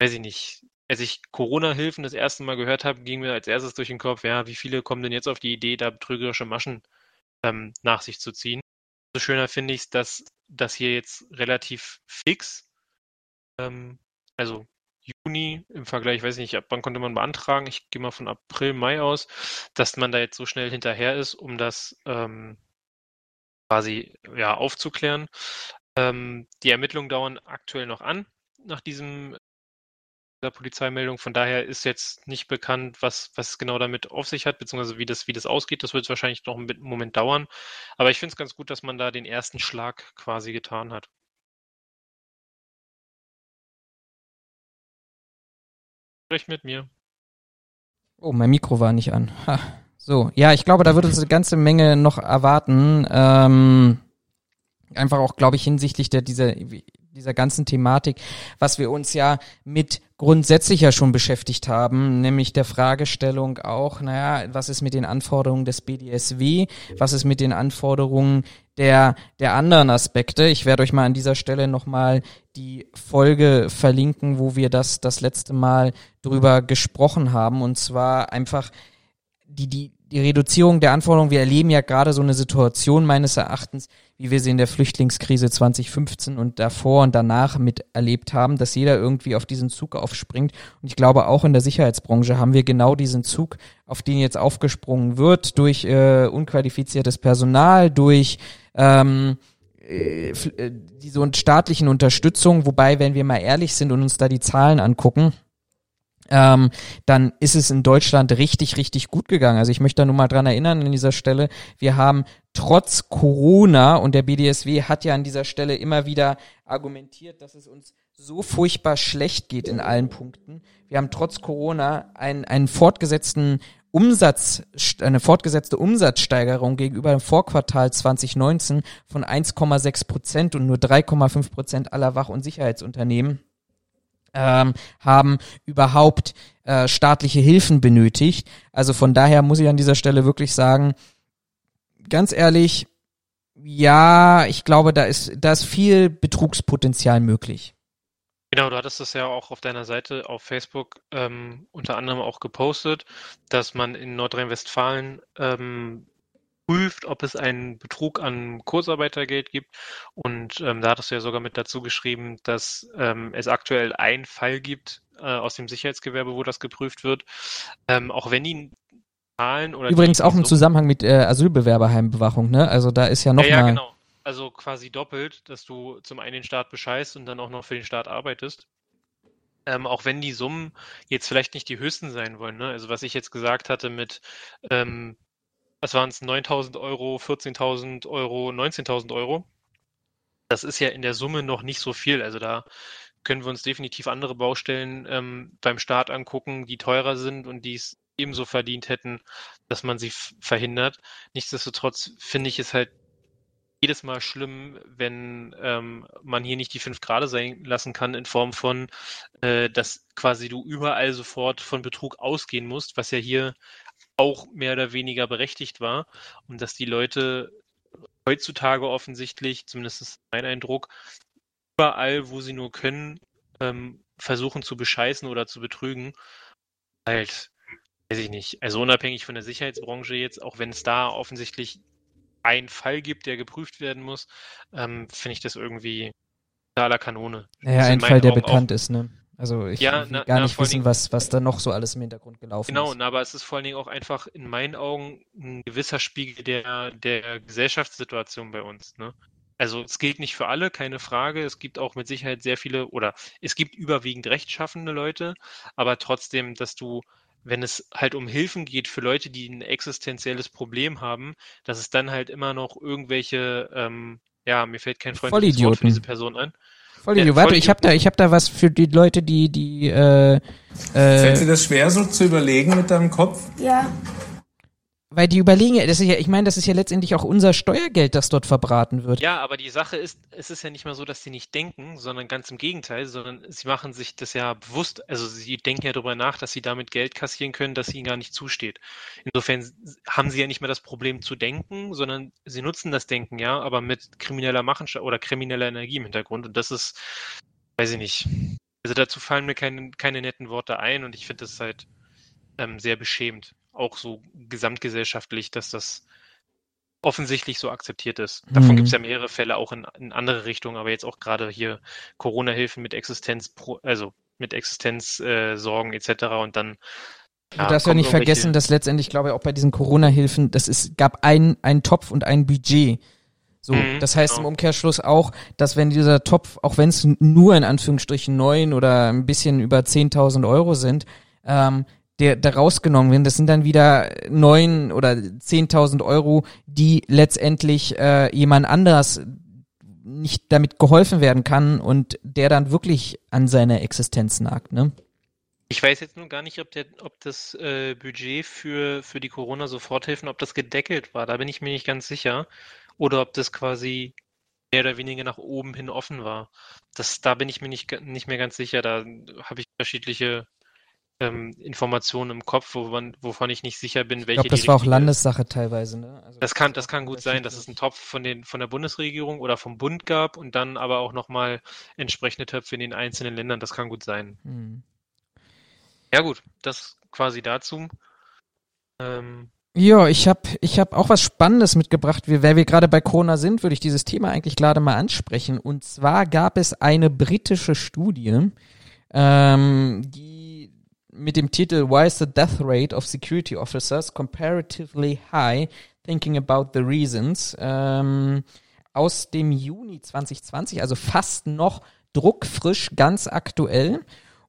weiß ich nicht, als ich Corona-Hilfen das erste Mal gehört habe, ging mir als erstes durch den Kopf, ja, wie viele kommen denn jetzt auf die Idee, da betrügerische Maschen ähm, nach sich zu ziehen? So schöner finde ich es, dass das hier jetzt relativ fix, ähm, also Juni im Vergleich, weiß ich nicht, ab wann konnte man beantragen? Ich gehe mal von April, Mai aus, dass man da jetzt so schnell hinterher ist, um das ähm, quasi ja, aufzuklären. Ähm, die Ermittlungen dauern aktuell noch an nach diesem der Polizeimeldung. Von daher ist jetzt nicht bekannt, was, was genau damit auf sich hat, beziehungsweise wie das, wie das ausgeht. Das wird wahrscheinlich noch einen Moment dauern. Aber ich finde es ganz gut, dass man da den ersten Schlag quasi getan hat. Sprich mit mir. Oh, mein Mikro war nicht an. Ha. So, ja, ich glaube, da wird uns eine ganze Menge noch erwarten. Ähm, einfach auch, glaube ich, hinsichtlich der dieser dieser ganzen Thematik, was wir uns ja mit grundsätzlich ja schon beschäftigt haben, nämlich der Fragestellung auch, naja, was ist mit den Anforderungen des BDSW, was ist mit den Anforderungen der, der anderen Aspekte. Ich werde euch mal an dieser Stelle nochmal die Folge verlinken, wo wir das das letzte Mal drüber gesprochen haben. Und zwar einfach die, die, die Reduzierung der Anforderungen. Wir erleben ja gerade so eine Situation meines Erachtens, wie wir sie in der Flüchtlingskrise 2015 und davor und danach miterlebt haben, dass jeder irgendwie auf diesen Zug aufspringt. Und ich glaube, auch in der Sicherheitsbranche haben wir genau diesen Zug, auf den jetzt aufgesprungen wird, durch äh, unqualifiziertes Personal, durch ähm, äh, äh diese staatlichen Unterstützung, wobei, wenn wir mal ehrlich sind und uns da die Zahlen angucken, ähm, dann ist es in Deutschland richtig, richtig gut gegangen. Also ich möchte da nur mal dran erinnern an dieser Stelle, wir haben trotz Corona und der BDSW hat ja an dieser Stelle immer wieder argumentiert, dass es uns so furchtbar schlecht geht in allen Punkten. Wir haben trotz Corona einen, einen fortgesetzten Umsatz, eine fortgesetzte Umsatzsteigerung gegenüber dem Vorquartal 2019 von 1,6 Prozent und nur 3,5 Prozent aller Wach- und Sicherheitsunternehmen ähm, haben überhaupt äh, staatliche Hilfen benötigt. Also von daher muss ich an dieser Stelle wirklich sagen, ganz ehrlich, ja, ich glaube, da ist, da ist viel Betrugspotenzial möglich. Genau, du hattest das ja auch auf deiner Seite auf Facebook ähm, unter anderem auch gepostet, dass man in Nordrhein-Westfalen ähm, prüft, ob es einen Betrug an Kurzarbeitergeld gibt. Und ähm, da hattest du ja sogar mit dazu geschrieben, dass ähm, es aktuell einen Fall gibt äh, aus dem Sicherheitsgewerbe, wo das geprüft wird. Ähm, auch wenn die Zahlen oder Übrigens auch im Zusammenhang mit äh, Asylbewerberheimbewachung, ne? Also da ist ja noch ja, ja, mal... genau. Also quasi doppelt, dass du zum einen den Staat bescheißt und dann auch noch für den Staat arbeitest. Ähm, auch wenn die Summen jetzt vielleicht nicht die höchsten sein wollen. Ne? Also was ich jetzt gesagt hatte mit ähm, was waren es, 9.000 Euro, 14.000 Euro, 19.000 Euro. Das ist ja in der Summe noch nicht so viel. Also da können wir uns definitiv andere Baustellen ähm, beim Staat angucken, die teurer sind und die es ebenso verdient hätten, dass man sie verhindert. Nichtsdestotrotz finde ich es halt jedes Mal schlimm, wenn ähm, man hier nicht die fünf Grade sein lassen kann in Form von, äh, dass quasi du überall sofort von Betrug ausgehen musst, was ja hier auch mehr oder weniger berechtigt war und dass die Leute heutzutage offensichtlich, zumindest ist mein Eindruck, überall, wo sie nur können, ähm, versuchen zu bescheißen oder zu betrügen. Halt, weiß ich nicht. Also unabhängig von der Sicherheitsbranche jetzt, auch wenn es da offensichtlich einen Fall gibt, der geprüft werden muss, ähm, finde ich das irgendwie totaler Kanone. Naja, ein Fall, der bekannt auch, ist, ne? Also ich ja, na, gar na, nicht wissen, was, was da noch so alles im Hintergrund gelaufen genau, ist. Genau, aber es ist vor allen Dingen auch einfach in meinen Augen ein gewisser Spiegel der, der Gesellschaftssituation bei uns. Ne? Also es gilt nicht für alle, keine Frage. Es gibt auch mit Sicherheit sehr viele oder es gibt überwiegend rechtschaffende Leute, aber trotzdem, dass du, wenn es halt um Hilfen geht für Leute, die ein existenzielles Problem haben, dass es dann halt immer noch irgendwelche, ähm, ja, mir fällt kein freundliches Wort für diese Person ein. Voll ja, Warte, ich habe da, ich habe da was für die Leute, die, die. Äh, äh, Fällt dir das schwer, so zu überlegen mit deinem Kopf? Ja. Weil die überlegen ja, das ist ja, ich meine, das ist ja letztendlich auch unser Steuergeld, das dort verbraten wird. Ja, aber die Sache ist, es ist ja nicht mal so, dass sie nicht denken, sondern ganz im Gegenteil, sondern sie machen sich das ja bewusst, also sie denken ja darüber nach, dass sie damit Geld kassieren können, das ihnen gar nicht zusteht. Insofern haben sie ja nicht mehr das Problem zu denken, sondern sie nutzen das Denken, ja, aber mit krimineller Machenschaft oder krimineller Energie im Hintergrund. Und das ist, weiß ich nicht. Also dazu fallen mir keine, keine netten Worte ein und ich finde das halt ähm, sehr beschämend auch so gesamtgesellschaftlich, dass das offensichtlich so akzeptiert ist. Davon mhm. gibt es ja mehrere Fälle auch in, in, andere Richtungen, aber jetzt auch gerade hier Corona-Hilfen mit Existenz, also mit Existenzsorgen äh, etc. Und dann ja, du darfst ja nicht vergessen, dass letztendlich, glaube ich, auch bei diesen Corona-Hilfen, das ist, gab ein, ein Topf und ein Budget. So, mhm, das heißt genau. im Umkehrschluss auch, dass wenn dieser Topf, auch wenn es nur in Anführungsstrichen neun oder ein bisschen über 10.000 Euro sind, ähm, der, der rausgenommen werden. Das sind dann wieder neun oder zehntausend Euro, die letztendlich äh, jemand anders nicht damit geholfen werden kann und der dann wirklich an seiner Existenz nagt, ne? Ich weiß jetzt nur gar nicht, ob, der, ob das äh, Budget für, für die Corona-Soforthilfen, ob das gedeckelt war. Da bin ich mir nicht ganz sicher. Oder ob das quasi mehr oder weniger nach oben hin offen war. Das, da bin ich mir nicht, nicht mehr ganz sicher. Da habe ich unterschiedliche ähm, Informationen im Kopf, wovon, wovon ich nicht sicher bin, welche Ich glaube, das war auch Landessache teilweise, ne? Also Das kann, das kann gut sein, dass es einen Topf von, den, von der Bundesregierung oder vom Bund gab und dann aber auch nochmal entsprechende Töpfe in den einzelnen Ländern. Das kann gut sein. Hm. Ja gut, das quasi dazu. Ähm, Ja, ich habe ich hab auch was Spannendes mitgebracht. Wir, weil wir gerade bei Corona sind, würde ich dieses Thema eigentlich gerade mal ansprechen. Und zwar gab es eine britische Studie, ähm, die mit dem Titel Why is the death rate of security officers comparatively high? Thinking about the reasons ähm, aus dem Juni 2020, also fast noch druckfrisch, ganz aktuell.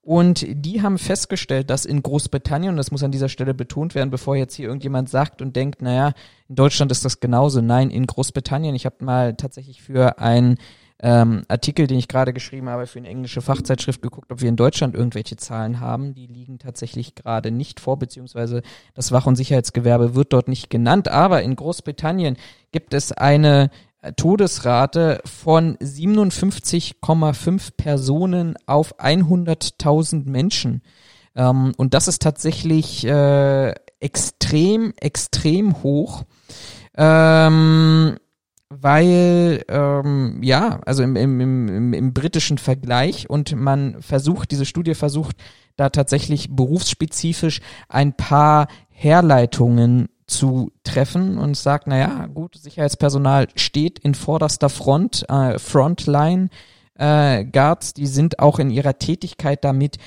Und die haben festgestellt, dass in Großbritannien, und das muss an dieser Stelle betont werden, bevor jetzt hier irgendjemand sagt und denkt, naja, in Deutschland ist das genauso. Nein, in Großbritannien, ich habe mal tatsächlich für einen ähm, Artikel, den ich gerade geschrieben habe, für eine englische Fachzeitschrift geguckt, ob wir in Deutschland irgendwelche Zahlen haben. Die liegen tatsächlich gerade nicht vor, beziehungsweise das Wach- und Sicherheitsgewerbe wird dort nicht genannt. Aber in Großbritannien gibt es eine äh, Todesrate von 57,5 Personen auf 100.000 Menschen. Ähm, und das ist tatsächlich äh, extrem, extrem hoch. Ähm, weil, ähm, ja, also im, im, im, im britischen Vergleich und man versucht, diese Studie versucht, da tatsächlich berufsspezifisch ein paar Herleitungen zu treffen und sagt, naja, gut, Sicherheitspersonal steht in vorderster Front, äh, Frontline äh, Guards, die sind auch in ihrer Tätigkeit damit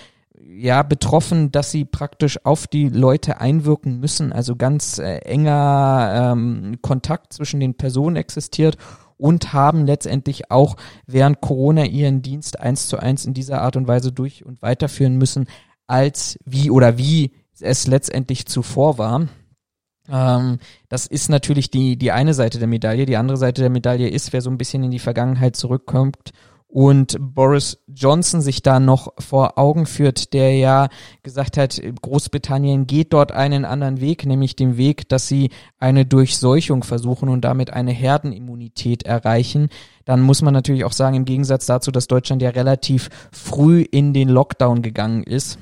ja betroffen, dass sie praktisch auf die Leute einwirken müssen, also ganz äh, enger ähm, Kontakt zwischen den Personen existiert und haben letztendlich auch während Corona ihren Dienst eins zu eins in dieser Art und Weise durch und weiterführen müssen, als wie oder wie es letztendlich zuvor war. Ähm, das ist natürlich die, die eine Seite der Medaille. Die andere Seite der Medaille ist, wer so ein bisschen in die Vergangenheit zurückkommt und Boris Johnson sich da noch vor Augen führt, der ja gesagt hat, Großbritannien geht dort einen anderen Weg, nämlich den Weg, dass sie eine Durchseuchung versuchen und damit eine Herdenimmunität erreichen. Dann muss man natürlich auch sagen, im Gegensatz dazu, dass Deutschland ja relativ früh in den Lockdown gegangen ist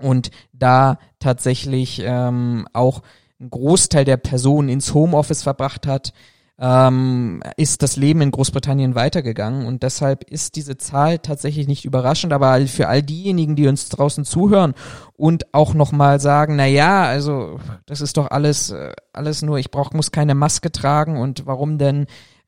und da tatsächlich ähm, auch ein Großteil der Personen ins Homeoffice verbracht hat, ähm, ist das Leben in Großbritannien weitergegangen und deshalb ist diese Zahl tatsächlich nicht überraschend, aber für all diejenigen, die uns draußen zuhören und auch nochmal sagen, na ja, also das ist doch alles, äh, alles nur, ich brauch, muss keine Maske tragen und warum denn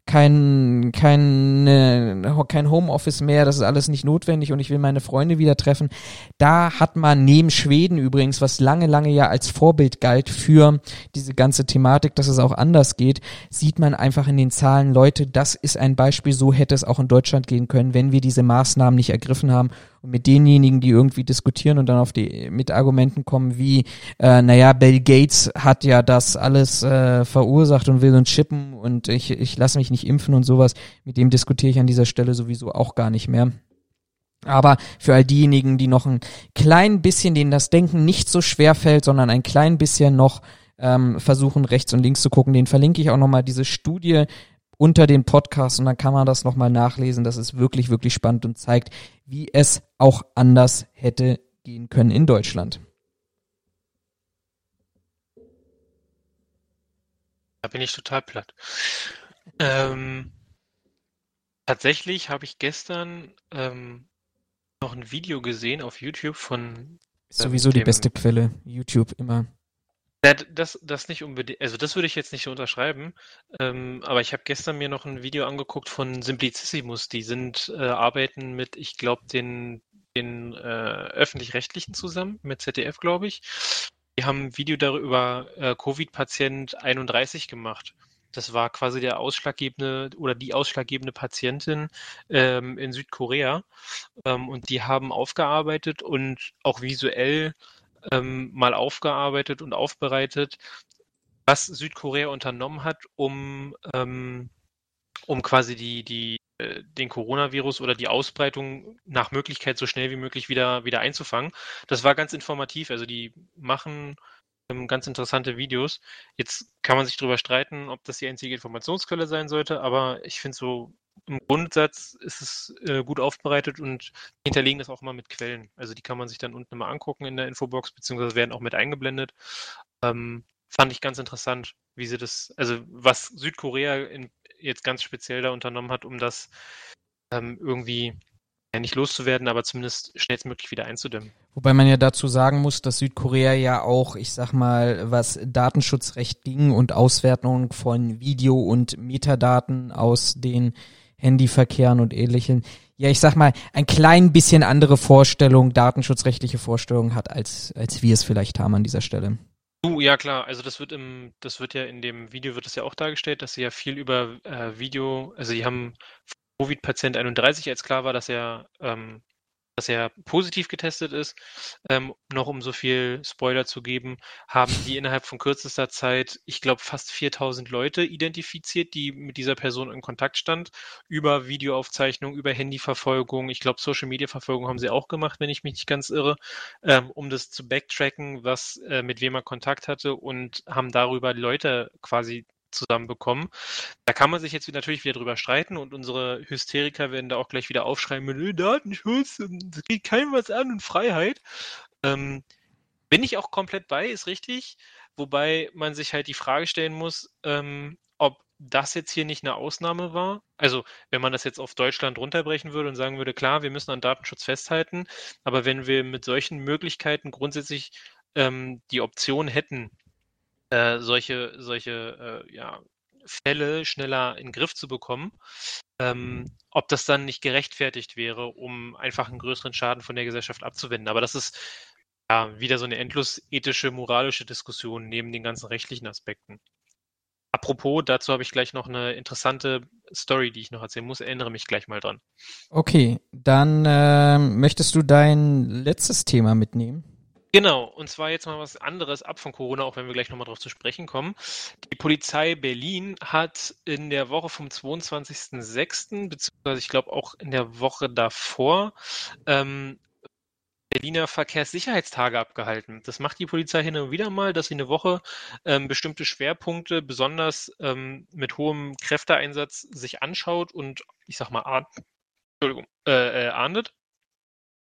kein, kein, äh, kein Homeoffice mehr, das ist alles nicht notwendig und ich will meine Freunde wieder treffen. Da hat man neben Schweden übrigens, was lange, lange ja als Vorbild galt für diese ganze Thematik, dass es auch anders geht, sieht man einfach in den Zahlen, Leute, das ist ein Beispiel, so hätte es auch in Deutschland gehen können, wenn wir diese Maßnahmen nicht ergriffen haben und mit denjenigen, die irgendwie diskutieren und dann auf die mit Argumenten kommen wie, äh, naja, Bill Gates hat ja das alles äh, verursacht und will uns chippen und ich, ich lasse mich nicht impfen und sowas, mit dem diskutiere ich an dieser Stelle sowieso auch gar nicht mehr. Aber für all diejenigen, die noch ein klein bisschen, denen das Denken nicht so schwer fällt, sondern ein klein bisschen noch ähm, versuchen, rechts und links zu gucken, den verlinke ich auch nochmal diese Studie unter den Podcast und dann kann man das nochmal nachlesen. Das ist wirklich, wirklich spannend und zeigt, wie es auch anders hätte gehen können in Deutschland. Da bin ich total platt. Ähm, tatsächlich habe ich gestern ähm, noch ein Video gesehen auf YouTube von Ist sowieso die dem- beste Quelle. YouTube immer. Ja, das, das nicht unbedingt, also das würde ich jetzt nicht unterschreiben, ähm, aber ich habe gestern mir noch ein Video angeguckt von Simplicissimus. Die sind, äh, arbeiten mit, ich glaube, den, den äh, öffentlich-rechtlichen zusammen, mit ZDF, glaube ich. Die haben ein Video darüber äh, Covid-Patient 31 gemacht. Das war quasi der ausschlaggebende oder die ausschlaggebende Patientin ähm, in Südkorea. Ähm, und die haben aufgearbeitet und auch visuell ähm, mal aufgearbeitet und aufbereitet, was Südkorea unternommen hat, um, ähm, um quasi die, die, äh, den Coronavirus oder die Ausbreitung nach Möglichkeit so schnell wie möglich wieder, wieder einzufangen. Das war ganz informativ. Also die machen ähm, ganz interessante Videos. Jetzt kann man sich darüber streiten, ob das die einzige Informationsquelle sein sollte, aber ich finde so im Grundsatz ist es äh, gut aufbereitet und hinterlegen das auch immer mit Quellen. Also die kann man sich dann unten immer angucken in der Infobox, beziehungsweise werden auch mit eingeblendet. Ähm, fand ich ganz interessant, wie sie das, also was Südkorea in, jetzt ganz speziell da unternommen hat, um das ähm, irgendwie ja, nicht loszuwerden, aber zumindest schnellstmöglich wieder einzudämmen. Wobei man ja dazu sagen muss, dass Südkorea ja auch, ich sag mal, was Datenschutzrecht ging und Auswertung von Video- und Metadaten aus den Handyverkehren und ähnlichen, ja, ich sag mal, ein klein bisschen andere Vorstellung, datenschutzrechtliche Vorstellungen hat, als, als wir es vielleicht haben an dieser Stelle. Du, ja klar, also das wird im, das wird ja in dem Video wird es ja auch dargestellt, dass sie ja viel über äh, Video, also sie haben Covid-Patient 31, als klar war, dass er, ähm, dass er positiv getestet ist, ähm, noch um so viel Spoiler zu geben, haben die innerhalb von kürzester Zeit, ich glaube, fast 4000 Leute identifiziert, die mit dieser Person in Kontakt stand, über Videoaufzeichnung, über Handyverfolgung, ich glaube, Social-Media-Verfolgung haben sie auch gemacht, wenn ich mich nicht ganz irre, ähm, um das zu backtracken, was, äh, mit wem er Kontakt hatte und haben darüber Leute quasi zusammenbekommen. Da kann man sich jetzt natürlich wieder drüber streiten und unsere Hysteriker werden da auch gleich wieder aufschreiben mit äh, Datenschutz, das geht keinem was an und Freiheit. Ähm, bin ich auch komplett bei, ist richtig. Wobei man sich halt die Frage stellen muss, ähm, ob das jetzt hier nicht eine Ausnahme war. Also wenn man das jetzt auf Deutschland runterbrechen würde und sagen würde, klar, wir müssen an Datenschutz festhalten, aber wenn wir mit solchen Möglichkeiten grundsätzlich ähm, die Option hätten, äh, solche, solche äh, ja, Fälle schneller in den Griff zu bekommen, ähm, ob das dann nicht gerechtfertigt wäre, um einfach einen größeren Schaden von der Gesellschaft abzuwenden. Aber das ist ja wieder so eine endlos ethische, moralische Diskussion neben den ganzen rechtlichen Aspekten. Apropos, dazu habe ich gleich noch eine interessante Story, die ich noch erzählen muss. Erinnere mich gleich mal dran. Okay, dann äh, möchtest du dein letztes Thema mitnehmen? Genau, und zwar jetzt mal was anderes ab von Corona, auch wenn wir gleich nochmal drauf zu sprechen kommen. Die Polizei Berlin hat in der Woche vom 22.06., beziehungsweise ich glaube auch in der Woche davor, ähm, Berliner Verkehrssicherheitstage abgehalten. Das macht die Polizei hin und wieder mal, dass sie eine Woche ähm, bestimmte Schwerpunkte besonders ähm, mit hohem Kräfteeinsatz sich anschaut und ich sag mal, Entschuldigung, äh, äh, ahndet.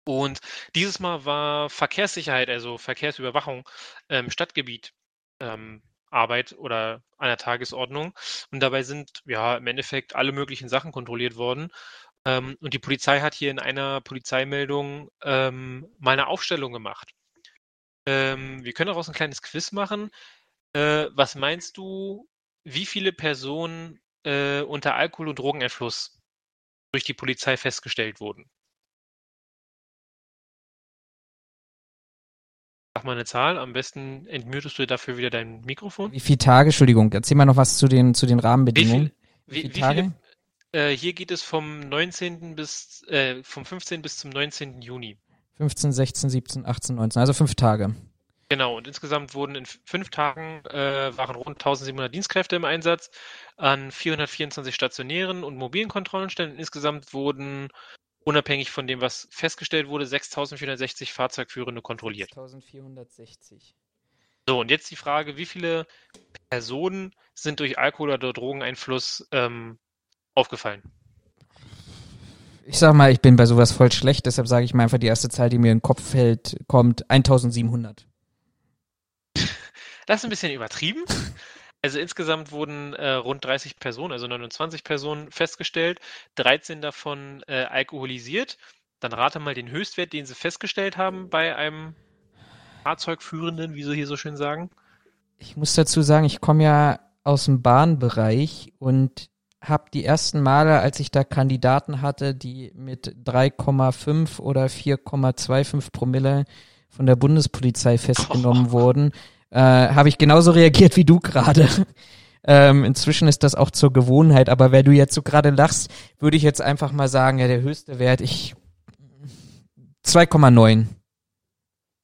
Und dieses Mal war Verkehrssicherheit, also Verkehrsüberwachung im Stadtgebiet ähm, Arbeit oder an der Tagesordnung. Und dabei sind ja im Endeffekt alle möglichen Sachen kontrolliert worden. Ähm, und die Polizei hat hier in einer Polizeimeldung ähm, mal eine Aufstellung gemacht. Ähm, wir können daraus ein kleines Quiz machen. Äh, was meinst du, wie viele Personen äh, unter Alkohol- und Drogeneinfluss durch die Polizei festgestellt wurden? Sag mal eine Zahl, am besten entmutest du dafür wieder dein Mikrofon. Wie viele Tage, Entschuldigung, erzähl mal noch was zu den, zu den Rahmenbedingungen. Wie, viel, wie, wie viele, äh, hier geht es vom 19. bis, äh, vom 15. bis zum 19. Juni. 15, 16, 17, 18, 19, also fünf Tage. Genau, und insgesamt wurden in fünf Tagen äh, waren rund 1700 Dienstkräfte im Einsatz an 424 stationären und mobilen Kontrollenstellen. Insgesamt wurden unabhängig von dem, was festgestellt wurde, 6460 Fahrzeugführende kontrolliert. 6460. So, und jetzt die Frage, wie viele Personen sind durch Alkohol- oder Drogeneinfluss ähm, aufgefallen? Ich sag mal, ich bin bei sowas voll schlecht, deshalb sage ich mal einfach die erste Zahl, die mir in den Kopf fällt, kommt 1700. Das ist ein bisschen übertrieben. Also insgesamt wurden äh, rund 30 Personen, also 29 Personen festgestellt, 13 davon äh, alkoholisiert. Dann rate mal den Höchstwert, den sie festgestellt haben bei einem Fahrzeugführenden, wie sie hier so schön sagen. Ich muss dazu sagen, ich komme ja aus dem Bahnbereich und habe die ersten Male, als ich da Kandidaten hatte, die mit 3,5 oder 4,25 Promille von der Bundespolizei festgenommen oh. wurden, äh, habe ich genauso reagiert wie du gerade. Ähm, inzwischen ist das auch zur Gewohnheit, aber wenn du jetzt so gerade lachst, würde ich jetzt einfach mal sagen, ja, der höchste Wert, ich 2,9.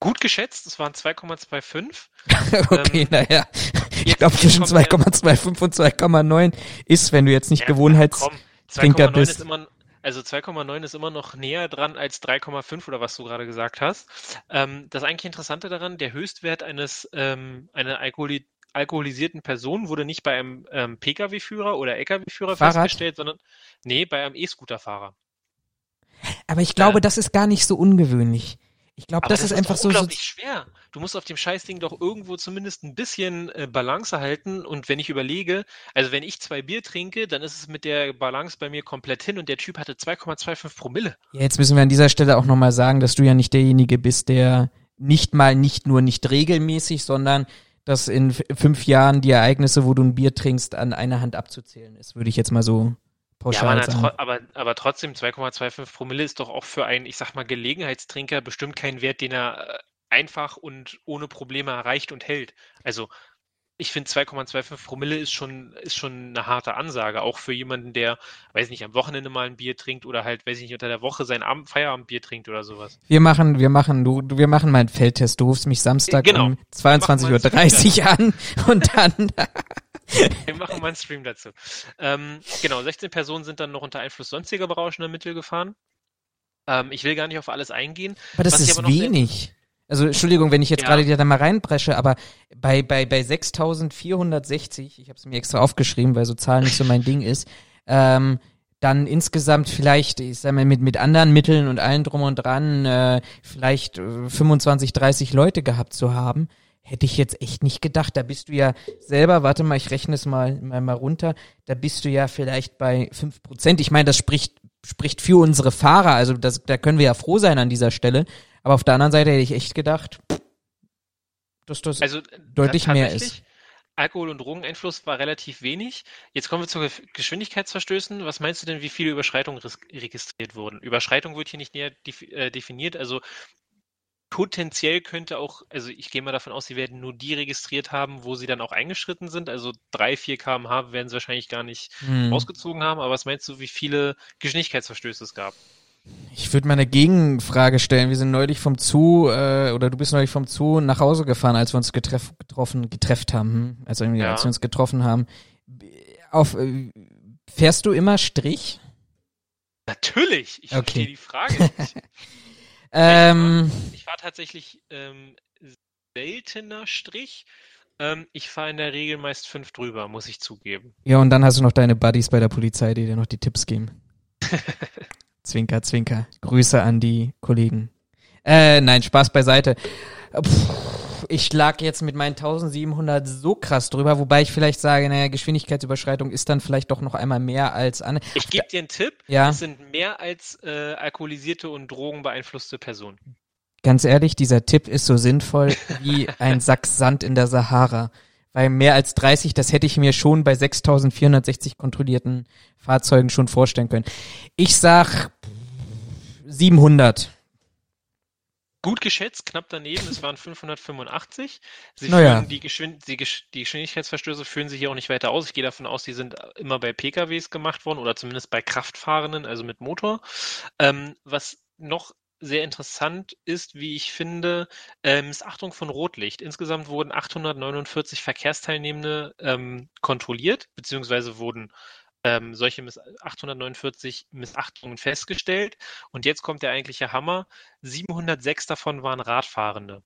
Gut geschätzt, es waren 2,25. okay, ähm, naja. Ich glaube zwischen 2,25 und 2,9 ist, wenn du jetzt nicht ja, Gewohnheitstrinker bist. Ist immer, also 2,9 ist immer noch näher dran als 3,5 oder was du gerade gesagt hast. Ähm, das eigentlich Interessante daran, der Höchstwert eines ähm, einer Alkoholi alkoholisierten Person wurde nicht bei einem ähm, Pkw-Führer oder Lkw-Führer festgestellt, sondern nee, bei einem E-Scooter-Fahrer. Aber ich glaube, Äh. das ist gar nicht so ungewöhnlich. Ich glaube, Aber das, ist einfach doch so, so. unglaublich schwer. Du musst auf dem Scheißding doch irgendwo zumindest ein bisschen äh, Balance halten. Und wenn ich überlege, also wenn ich zwei Bier trinke, dann ist es mit der Balance bei mir komplett hin und der Typ hatte 2,25 Promille. Ja, jetzt müssen wir an dieser Stelle auch nochmal sagen, dass du ja nicht derjenige bist, der nicht mal nicht nur nicht regelmäßig, sondern dass in fünf Jahren die Ereignisse, wo du ein Bier trinkst, an einer Hand abzuzählen ist, würde ich jetzt mal so Ja, pauschal aber, sagen. tro aber, aber trotzdem 2,25 Promille ist doch auch für einen, ich sag mal, Gelegenheitstrinker bestimmt kein Wert, den er äh, einfach und ohne Probleme erreicht und hält. Also ich finde 2,25 Promille ist schon, ist schon eine harte Ansage, auch für jemanden, der, weiß nicht, am Wochenende mal ein Bier trinkt oder halt, weiß ich nicht, unter der Woche sein Abend Feierabendbier trinkt oder sowas. Wir machen, wir machen, du- wir machen mal einen Feldtest. Du rufst mich Samstag Genau. um 22.30 Uhr an und dann, Wir machen mal einen Stream dazu. Ähm, genau, 16 Personen sind dann noch unter Einfluss sonstiger berauschender Mittel gefahren. Ähm, ich will gar nicht auf alles eingehen. aber das ist aber wenig. Also, Entschuldigung, wenn ich jetzt Ja. gerade dir da mal reinpresche, aber bei, bei, bei 6460, ich habe es mir extra aufgeschrieben, weil so Zahlen nicht so mein Ding ist, ähm, dann insgesamt vielleicht, ich sag mal, mit, mit anderen Mitteln und allen drum und dran, äh, vielleicht äh, 25, 30 Leute gehabt zu haben, hätte ich jetzt echt nicht gedacht. Da bist du ja selber, warte mal, ich rechne es mal, mal, mal runter, da bist du ja vielleicht bei 5 Prozent. Ich meine, das spricht, spricht für unsere Fahrer, also das, da können wir ja froh sein an dieser Stelle. Aber auf der anderen Seite hätte ich echt gedacht, dass das Also Deutlich mehr tatsächlich, Alkohol- und Drogeneinfluss war relativ wenig. Jetzt kommen wir zu Ge- Geschwindigkeitsverstößen. Was meinst du denn, wie viele Überschreitungen registriert wurden? Überschreitung wird hier nicht näher äh, definiert. Also potenziell könnte auch, also ich gehe mal davon aus, sie werden nur die registriert haben, wo sie dann auch eingeschritten sind. Also 3, 4 km/h werden sie wahrscheinlich gar nicht hm. ausgezogen haben. Aber was meinst du, wie viele Geschwindigkeitsverstöße es gab? Ich würde mal eine Gegenfrage stellen. Wir sind neulich vom Zoo, äh, oder du bist neulich vom Zoo nach Hause gefahren, als wir uns getreff, getroffen, getrefft haben, hm? also irgendwie, Ja. als wir uns getroffen haben. Auf, äh, fährst du immer Strich? Natürlich! Ich Okay. verstehe die Frage nicht. Ähm, Ich fahre tatsächlich ähm, seltener Strich. Ähm, ich fahre in der Regel meist fünf drüber, muss ich zugeben. ja, und dann hast du noch deine Buddies bei der Polizei, die dir noch die Tipps geben. Zwinker, zwinker. Grüße an die Kollegen. Äh, nein, Spaß beiseite. Puh, ich lag jetzt mit meinen 1700 so krass drüber, wobei ich vielleicht sage, naja, Geschwindigkeitsüberschreitung ist dann vielleicht doch noch einmal mehr als an. Ich gebe dir einen Tipp. Ja. Es sind mehr als äh, alkoholisierte und drogenbeeinflusste Personen. Ganz ehrlich, dieser Tipp ist so sinnvoll wie ein Sack Sand in der Sahara. Weil mehr als 30, das hätte ich mir schon bei 6460 kontrollierten Fahrzeugen schon vorstellen können. Ich sag 700. Gut geschätzt, knapp daneben, es waren 585. Sie Naja. führen die, Geschwind die, Gesch die Geschwindigkeitsverstöße führen sich hier auch nicht weiter aus. Ich gehe davon aus, die sind immer bei PKWs gemacht worden oder zumindest bei Kraftfahrenden, also mit Motor. Ähm, was noch sehr interessant ist, wie ich finde, äh, Missachtung von Rotlicht. Insgesamt wurden 849 Verkehrsteilnehmende ähm, kontrolliert, beziehungsweise wurden ähm, solche Miss 849 Missachtungen festgestellt. Und jetzt kommt der eigentliche Hammer. 706 davon waren Radfahrende.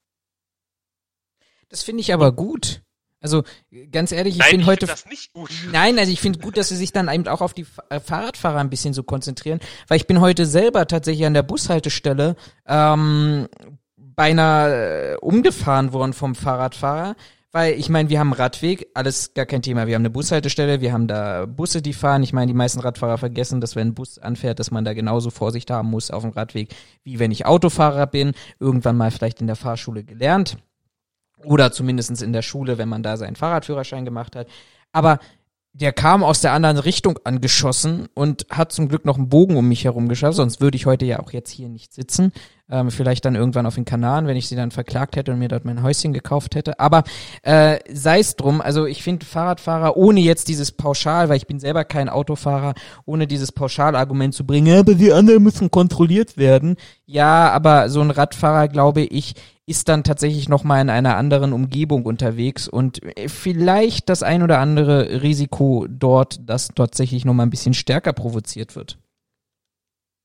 Das finde ich aber gut. Also ganz ehrlich, ich heute finde nicht gut. Nein, also ich finde gut, dass sie sich dann eben auch auf die äh, Fahrradfahrer ein bisschen so konzentrieren, weil ich bin heute selber tatsächlich an der Bushaltestelle ähm, beinahe äh, umgefahren worden vom Fahrradfahrer, weil ich meine, wir haben Radweg, alles gar kein Thema. Wir haben eine Bushaltestelle, wir haben da Busse, die fahren. Ich meine, die meisten Radfahrer vergessen, dass wenn ein Bus anfährt, dass man da genauso Vorsicht haben muss auf dem Radweg, wie wenn ich Autofahrer bin, irgendwann mal vielleicht in der Fahrschule gelernt oder zumindestens in der Schule, wenn man da seinen Fahrradführerschein gemacht hat. Aber der kam aus der anderen Richtung angeschossen und hat zum Glück noch einen Bogen um mich herum geschafft, sonst würde ich heute ja auch jetzt hier nicht sitzen. Ähm, vielleicht dann irgendwann auf den Kanaren, wenn ich sie dann verklagt hätte und mir dort mein Häuschen gekauft hätte. Aber äh, sei es drum, also ich finde Fahrradfahrer, ohne jetzt dieses Pauschal, weil ich bin selber kein Autofahrer, ohne dieses Pauschalargument zu bringen, aber die anderen müssen kontrolliert werden. Ja, aber so ein Radfahrer, glaube ich, ist dann tatsächlich noch mal in einer anderen Umgebung unterwegs und äh, vielleicht das ein oder andere Risiko dort, das tatsächlich noch mal ein bisschen stärker provoziert wird.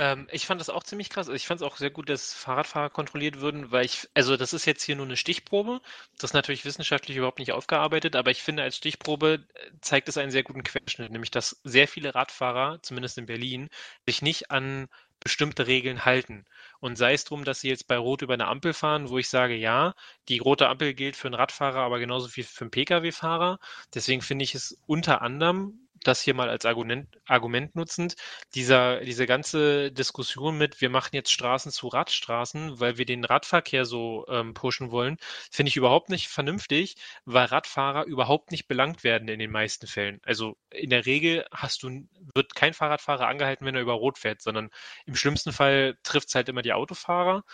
Ähm, ich fand das auch ziemlich krass. Also ich fand es auch sehr gut, dass Fahrradfahrer kontrolliert würden, weil ich, also das ist jetzt hier nur eine Stichprobe. Das ist natürlich wissenschaftlich überhaupt nicht aufgearbeitet, aber ich finde, als Stichprobe äh, zeigt es einen sehr guten Querschnitt, nämlich dass sehr viele Radfahrer, zumindest in Berlin, sich nicht an bestimmte Regeln halten. Und sei es drum, dass sie jetzt bei Rot über eine Ampel fahren, wo ich sage, ja, die rote Ampel gilt für einen Radfahrer, aber genauso wie für einen Pkw-Fahrer. Deswegen finde ich es unter anderem das hier mal als Argument, Argument nutzend, dieser, diese ganze Diskussion mit, wir machen jetzt Straßen zu Radstraßen, weil wir den Radverkehr so ähm, pushen wollen, finde ich überhaupt nicht vernünftig, weil Radfahrer überhaupt nicht belangt werden in den meisten Fällen. Also in der Regel hast du, wird kein Fahrradfahrer angehalten, wenn er über Rot fährt, sondern im schlimmsten Fall trifft es halt immer die Autofahrer.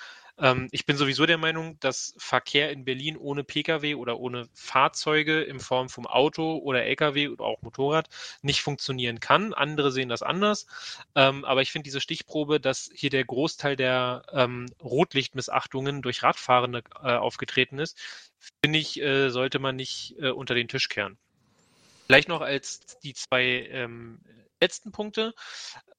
Ähm, ich bin sowieso der Meinung, dass Verkehr in Berlin ohne Pkw oder ohne Fahrzeuge in Form vom Auto oder Lkw oder auch Motorrad nicht funktionieren kann. Andere sehen das anders. Ähm, aber ich finde diese Stichprobe, dass hier der Großteil der ähm, Rotlichtmissachtungen durch Radfahrende äh, aufgetreten ist, finde ich, äh, sollte man nicht äh, unter den Tisch kehren. Vielleicht noch als die zwei ähm, letzten Punkte.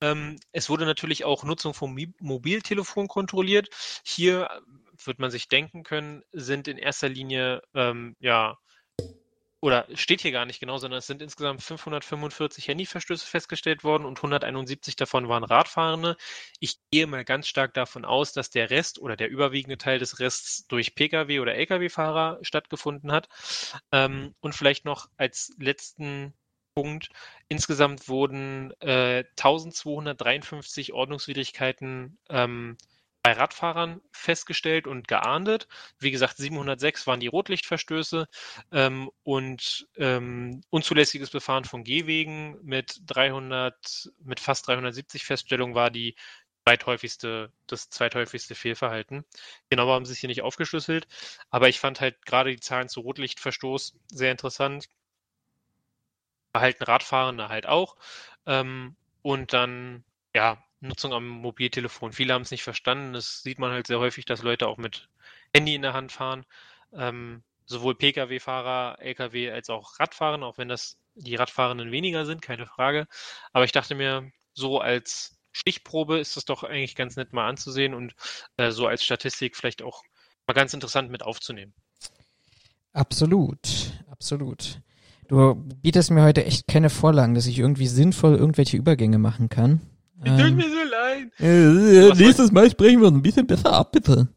Ähm, es wurde natürlich auch Nutzung vom Mobiltelefon kontrolliert. Hier äh, wird man sich denken können, sind in erster Linie ähm, ja oder steht hier gar nicht genau, sondern es sind insgesamt 545 Handyverstöße festgestellt worden und 171 davon waren Radfahrende. Ich gehe mal ganz stark davon aus, dass der Rest oder der überwiegende Teil des Rests durch Pkw oder Lkw-Fahrer stattgefunden hat. Ähm, und vielleicht noch als letzten Punkt. Insgesamt wurden äh, 1253 Ordnungswidrigkeiten ähm, bei Radfahrern festgestellt und geahndet. Wie gesagt, 706 waren die Rotlichtverstöße ähm, und ähm, unzulässiges Befahren von Gehwegen mit 300, mit fast 370 Feststellungen war die zweithäufigste, das zweithäufigste Fehlverhalten. Genauer haben sie es hier nicht aufgeschlüsselt, aber ich fand halt gerade die Zahlen zu Rotlichtverstoß sehr interessant verhalten Radfahrende halt auch. Ähm, und dann, ja, Nutzung am Mobiltelefon. Viele haben es nicht verstanden. Das sieht man halt sehr häufig, dass Leute auch mit Handy in der Hand fahren. Ähm, sowohl Pkw-Fahrer, Lkw als auch Radfahren, auch wenn das die Radfahrenden weniger sind, keine Frage. Aber ich dachte mir, so als Stichprobe ist das doch eigentlich ganz nett mal anzusehen und äh, so als Statistik vielleicht auch mal ganz interessant mit aufzunehmen. Absolut, absolut. Du bietest mir heute echt keine Vorlagen, dass ich irgendwie sinnvoll irgendwelche Übergänge machen kann. Es tut ähm, mir so leid. Äh, nächstes Mal sprechen wir uns ein bisschen besser ab, bitte.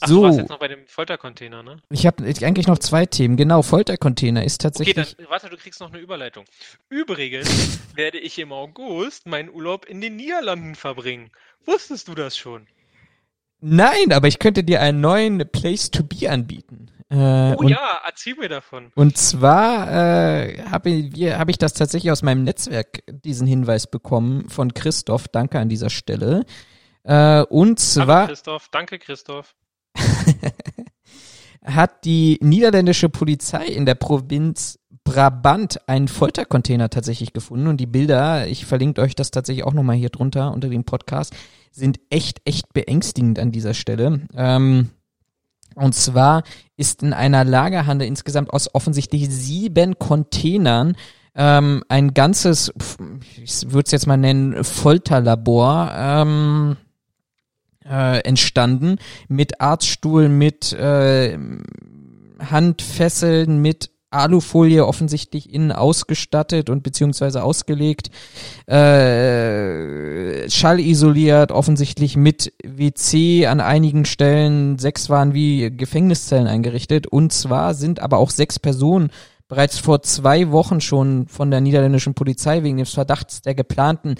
Ach, so. du warst jetzt noch bei dem Foltercontainer, ne? Ich habe eigentlich noch zwei Themen. Genau, Foltercontainer ist tatsächlich. Okay, dann warte, du kriegst noch eine Überleitung. Übrigens werde ich im August meinen Urlaub in den Niederlanden verbringen. Wusstest du das schon? Nein, aber ich könnte dir einen neuen Place to be anbieten. Äh, oh und, ja, erzähl mir davon. Und zwar äh, habe hab ich das tatsächlich aus meinem Netzwerk, diesen Hinweis bekommen von Christoph. Danke an dieser Stelle. Äh, und zwar. Hallo Christoph, danke Christoph. hat die niederländische Polizei in der Provinz Brabant einen Foltercontainer tatsächlich gefunden und die Bilder, ich verlinke euch das tatsächlich auch nochmal hier drunter unter dem Podcast, sind echt, echt beängstigend an dieser Stelle. Ähm, und zwar ist in einer Lagerhalle insgesamt aus offensichtlich sieben Containern ähm, ein ganzes, ich würde es jetzt mal nennen, Folterlabor ähm, äh, entstanden. Mit Arztstuhl, mit äh, Handfesseln, mit Alufolie offensichtlich innen ausgestattet und beziehungsweise ausgelegt, äh, schallisoliert, offensichtlich mit WC an einigen Stellen. Sechs waren wie Gefängniszellen eingerichtet und zwar sind aber auch sechs Personen bereits vor zwei Wochen schon von der niederländischen Polizei wegen des Verdachts der geplanten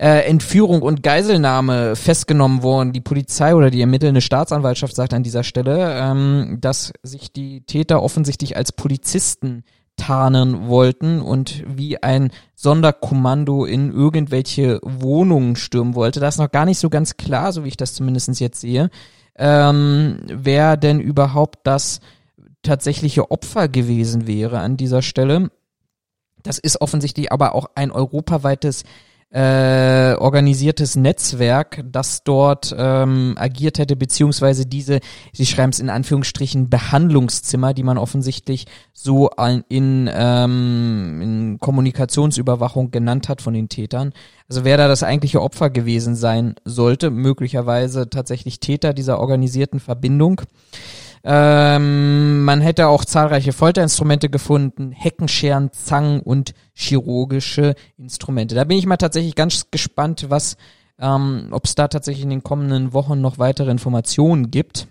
äh, Entführung und Geiselnahme festgenommen worden. Die Polizei oder die ermittelnde Staatsanwaltschaft sagt an dieser Stelle, ähm, dass sich die Täter offensichtlich als Polizisten tarnen wollten und wie ein Sonderkommando in irgendwelche Wohnungen stürmen wollte. Das ist noch gar nicht so ganz klar, so wie ich das zumindest jetzt sehe, ähm, wer denn überhaupt das tatsächliche Opfer gewesen wäre an dieser Stelle. Das ist offensichtlich aber auch ein europaweites äh, organisiertes Netzwerk, das dort ähm, agiert hätte, beziehungsweise diese, sie schreiben es in Anführungsstrichen, Behandlungszimmer, die man offensichtlich so in, ähm, in Kommunikationsüberwachung genannt hat von den Tätern. Also wer da das eigentliche Opfer gewesen sein sollte, möglicherweise tatsächlich Täter dieser organisierten Verbindung. Ähm, man hätte auch zahlreiche Folterinstrumente gefunden, Heckenscheren, Zangen und chirurgische Instrumente. Da bin ich mal tatsächlich ganz gespannt, was, ähm, ob es da tatsächlich in den kommenden Wochen noch weitere Informationen gibt.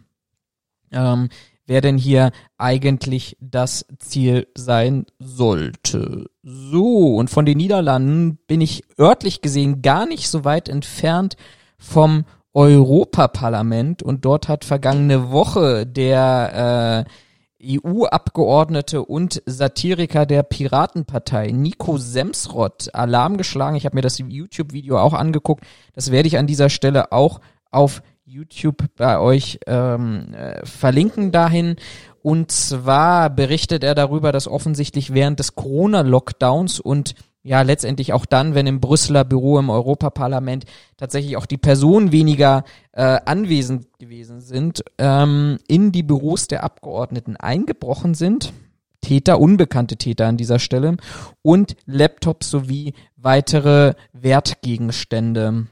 Ähm, wer denn hier eigentlich das Ziel sein sollte. So, und von den Niederlanden bin ich örtlich gesehen gar nicht so weit entfernt vom Europaparlament und dort hat vergangene Woche der äh, EU-Abgeordnete und Satiriker der Piratenpartei Nico Semsrott Alarm geschlagen. Ich habe mir das YouTube-Video auch angeguckt. Das werde ich an dieser Stelle auch auf YouTube bei euch ähm, äh, verlinken dahin. Und zwar berichtet er darüber, dass offensichtlich während des Corona-Lockdowns und ja letztendlich auch dann, wenn im Brüsseler Büro im Europaparlament tatsächlich auch die Personen weniger äh, anwesend gewesen sind, ähm, in die Büros der Abgeordneten eingebrochen sind. Täter, unbekannte Täter an dieser Stelle und Laptops sowie weitere Wertgegenstände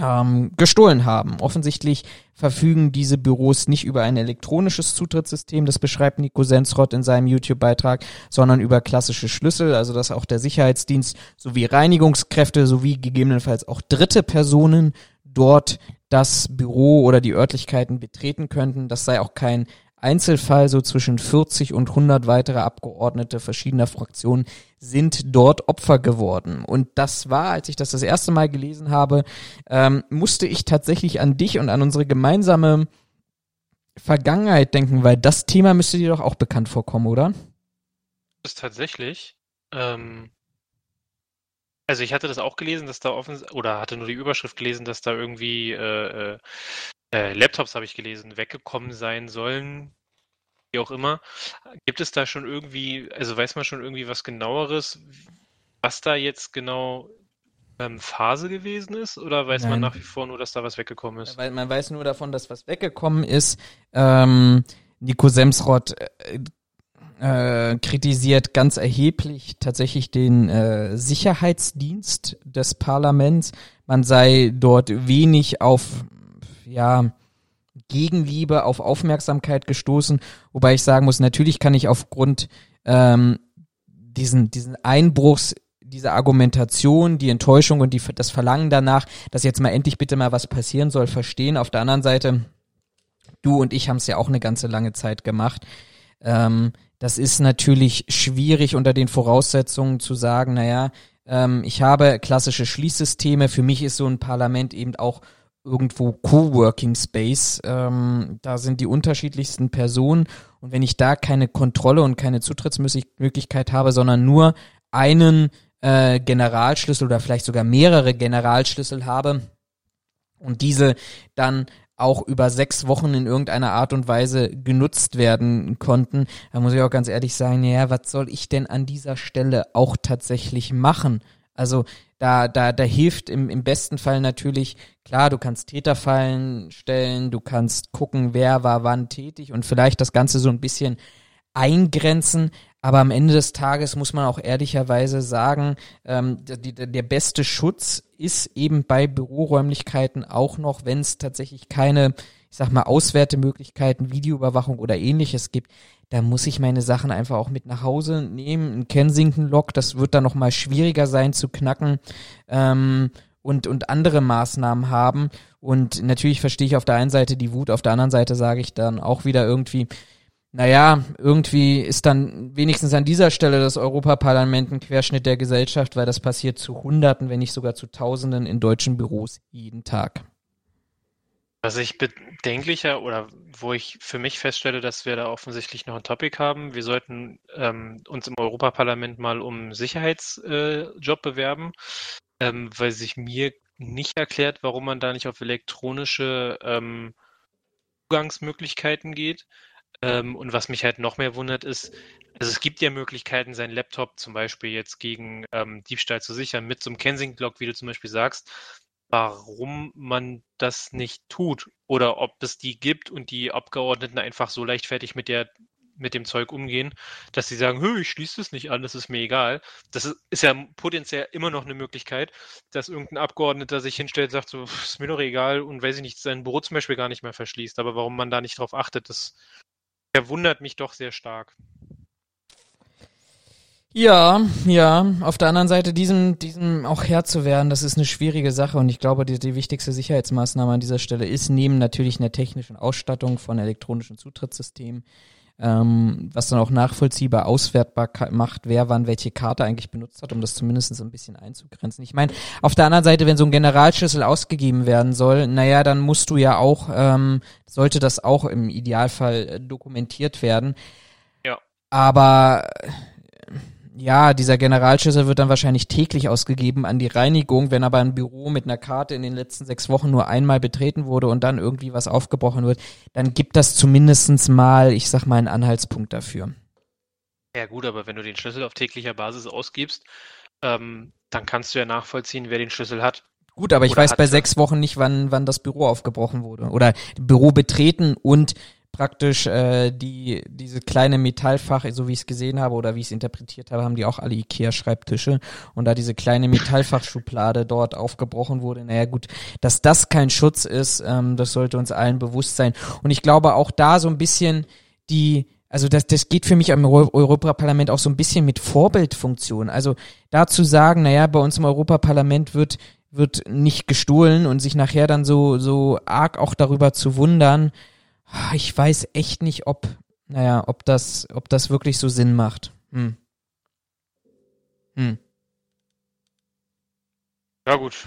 ähm, gestohlen haben. Offensichtlich verfügen diese Büros nicht über ein elektronisches Zutrittssystem, das beschreibt Nico Sensrott in seinem YouTube-Beitrag, sondern über klassische Schlüssel, also dass auch der Sicherheitsdienst sowie Reinigungskräfte sowie gegebenenfalls auch dritte Personen dort das Büro oder die Örtlichkeiten betreten könnten. Das sei auch kein Einzelfall, so zwischen 40 und 100 weitere Abgeordnete verschiedener Fraktionen sind dort Opfer geworden. Und das war, als ich das das erste Mal gelesen habe, ähm, musste ich tatsächlich an dich und an unsere gemeinsame Vergangenheit denken, weil das Thema müsste dir doch auch bekannt vorkommen, oder? Das ist tatsächlich. Ähm, also ich hatte das auch gelesen, dass da offen oder hatte nur die Überschrift gelesen, dass da irgendwie äh, äh, Laptops habe ich gelesen, weggekommen sein sollen, wie auch immer. Gibt es da schon irgendwie, also weiß man schon irgendwie was genaueres, was da jetzt genau ähm, Phase gewesen ist? Oder weiß Nein. man nach wie vor nur, dass da was weggekommen ist? Weil man weiß nur davon, dass was weggekommen ist. Ähm, Nico Semsrott äh, äh, kritisiert ganz erheblich tatsächlich den äh, Sicherheitsdienst des Parlaments. Man sei dort wenig auf ja, Gegenliebe, auf Aufmerksamkeit gestoßen. Wobei ich sagen muss, natürlich kann ich aufgrund ähm, diesen, diesen Einbruchs diese Argumentation, die Enttäuschung und die, das Verlangen danach, dass jetzt mal endlich bitte mal was passieren soll, verstehen. Auf der anderen Seite, du und ich haben es ja auch eine ganze lange Zeit gemacht. Ähm, das ist natürlich schwierig unter den Voraussetzungen zu sagen, naja, ähm, ich habe klassische Schließsysteme. Für mich ist so ein Parlament eben auch irgendwo Coworking Space. Ähm, da sind die unterschiedlichsten Personen und wenn ich da keine Kontrolle und keine Zutrittsmöglichkeit habe, sondern nur einen äh, Generalschlüssel oder vielleicht sogar mehrere Generalschlüssel habe und diese dann auch über sechs Wochen in irgendeiner Art und Weise genutzt werden konnten, da muss ich auch ganz ehrlich sagen, ja, was soll ich denn an dieser Stelle auch tatsächlich machen? Also da, da, da hilft im, im besten Fall natürlich, klar, du kannst Täterfallen stellen, du kannst gucken, wer war wann tätig und vielleicht das Ganze so ein bisschen eingrenzen, aber am Ende des Tages muss man auch ehrlicherweise sagen, ähm, die, der beste Schutz ist eben bei Büroräumlichkeiten auch noch, wenn es tatsächlich keine, ich sag mal, Auswertemöglichkeiten, Videoüberwachung oder ähnliches gibt, da muss ich meine Sachen einfach auch mit nach Hause nehmen. Ein Kensington-Lock, das wird dann nochmal schwieriger sein zu knacken. Ähm, und, und andere Maßnahmen haben. Und natürlich verstehe ich auf der einen Seite die Wut, auf der anderen Seite sage ich dann auch wieder irgendwie, naja, irgendwie ist dann wenigstens an dieser Stelle das Europaparlament ein Querschnitt der Gesellschaft, weil das passiert zu Hunderten, wenn nicht sogar zu Tausenden in deutschen Büros jeden Tag. Was ich bedenklicher oder wo ich für mich feststelle, dass wir da offensichtlich noch ein Topic haben, wir sollten ähm, uns im Europaparlament mal um Sicherheitsjob äh, bewerben, ähm, weil sich mir nicht erklärt, warum man da nicht auf elektronische ähm, Zugangsmöglichkeiten geht. Ähm, und was mich halt noch mehr wundert ist, also es gibt ja Möglichkeiten, seinen Laptop zum Beispiel jetzt gegen ähm, Diebstahl zu sichern, mit so einem Kensington-Lock, wie du zum Beispiel sagst, warum man das nicht tut oder ob es die gibt und die Abgeordneten einfach so leichtfertig mit der mit dem Zeug umgehen, dass sie sagen, ich schließe es nicht an, das ist mir egal. Das ist, ist, ja potenziell immer noch eine Möglichkeit, dass irgendein Abgeordneter sich hinstellt und sagt, so, ist mir doch egal und weiß ich nicht, sein Büro zum Beispiel gar nicht mehr verschließt. Aber warum man da nicht drauf achtet, das verwundert mich doch sehr stark. Ja, ja. Auf der anderen Seite, diesem, diesem auch Herr zu werden, das ist eine schwierige Sache und ich glaube, die, die wichtigste Sicherheitsmaßnahme an dieser Stelle ist, neben natürlich einer technischen Ausstattung von elektronischen Zutrittssystemen, ähm, was dann auch nachvollziehbar auswertbar macht, wer wann welche Karte eigentlich benutzt hat, um das zumindest ein bisschen einzugrenzen. Ich meine, auf der anderen Seite, wenn so ein Generalschlüssel ausgegeben werden soll, naja, dann musst du ja auch, ähm, sollte das auch im Idealfall äh, dokumentiert werden. Ja. Aber ja, dieser Generalschlüssel wird dann wahrscheinlich täglich ausgegeben an die Reinigung. Wenn aber ein Büro mit einer Karte in den letzten sechs Wochen nur einmal betreten wurde und dann irgendwie was aufgebrochen wird, dann gibt das zumindestens mal, ich sag mal, einen Anhaltspunkt dafür. Ja gut, aber wenn du den Schlüssel auf täglicher Basis ausgibst, ähm, dann kannst du ja nachvollziehen, wer den Schlüssel hat. Gut, aber ich weiß bei sechs Wochen nicht, wann, wann das Büro aufgebrochen wurde. Oder Büro betreten und praktisch äh, die diese kleine Metallfach, so wie ich es gesehen habe oder wie ich es interpretiert habe, haben die auch alle Ikea-Schreibtische und da diese kleine Metallfachschublade dort aufgebrochen wurde. Naja gut, dass das kein Schutz ist, ähm, das sollte uns allen bewusst sein. Und ich glaube auch da so ein bisschen die also das, das geht für mich am Europaparlament auch so ein bisschen mit Vorbildfunktion. Also da zu sagen, naja, bei uns im Europaparlament wird wird nicht gestohlen und sich nachher dann so so arg auch darüber zu wundern, ich weiß echt nicht, ob, naja, ob das, ob das wirklich so Sinn macht. Hm. Hm. Ja gut,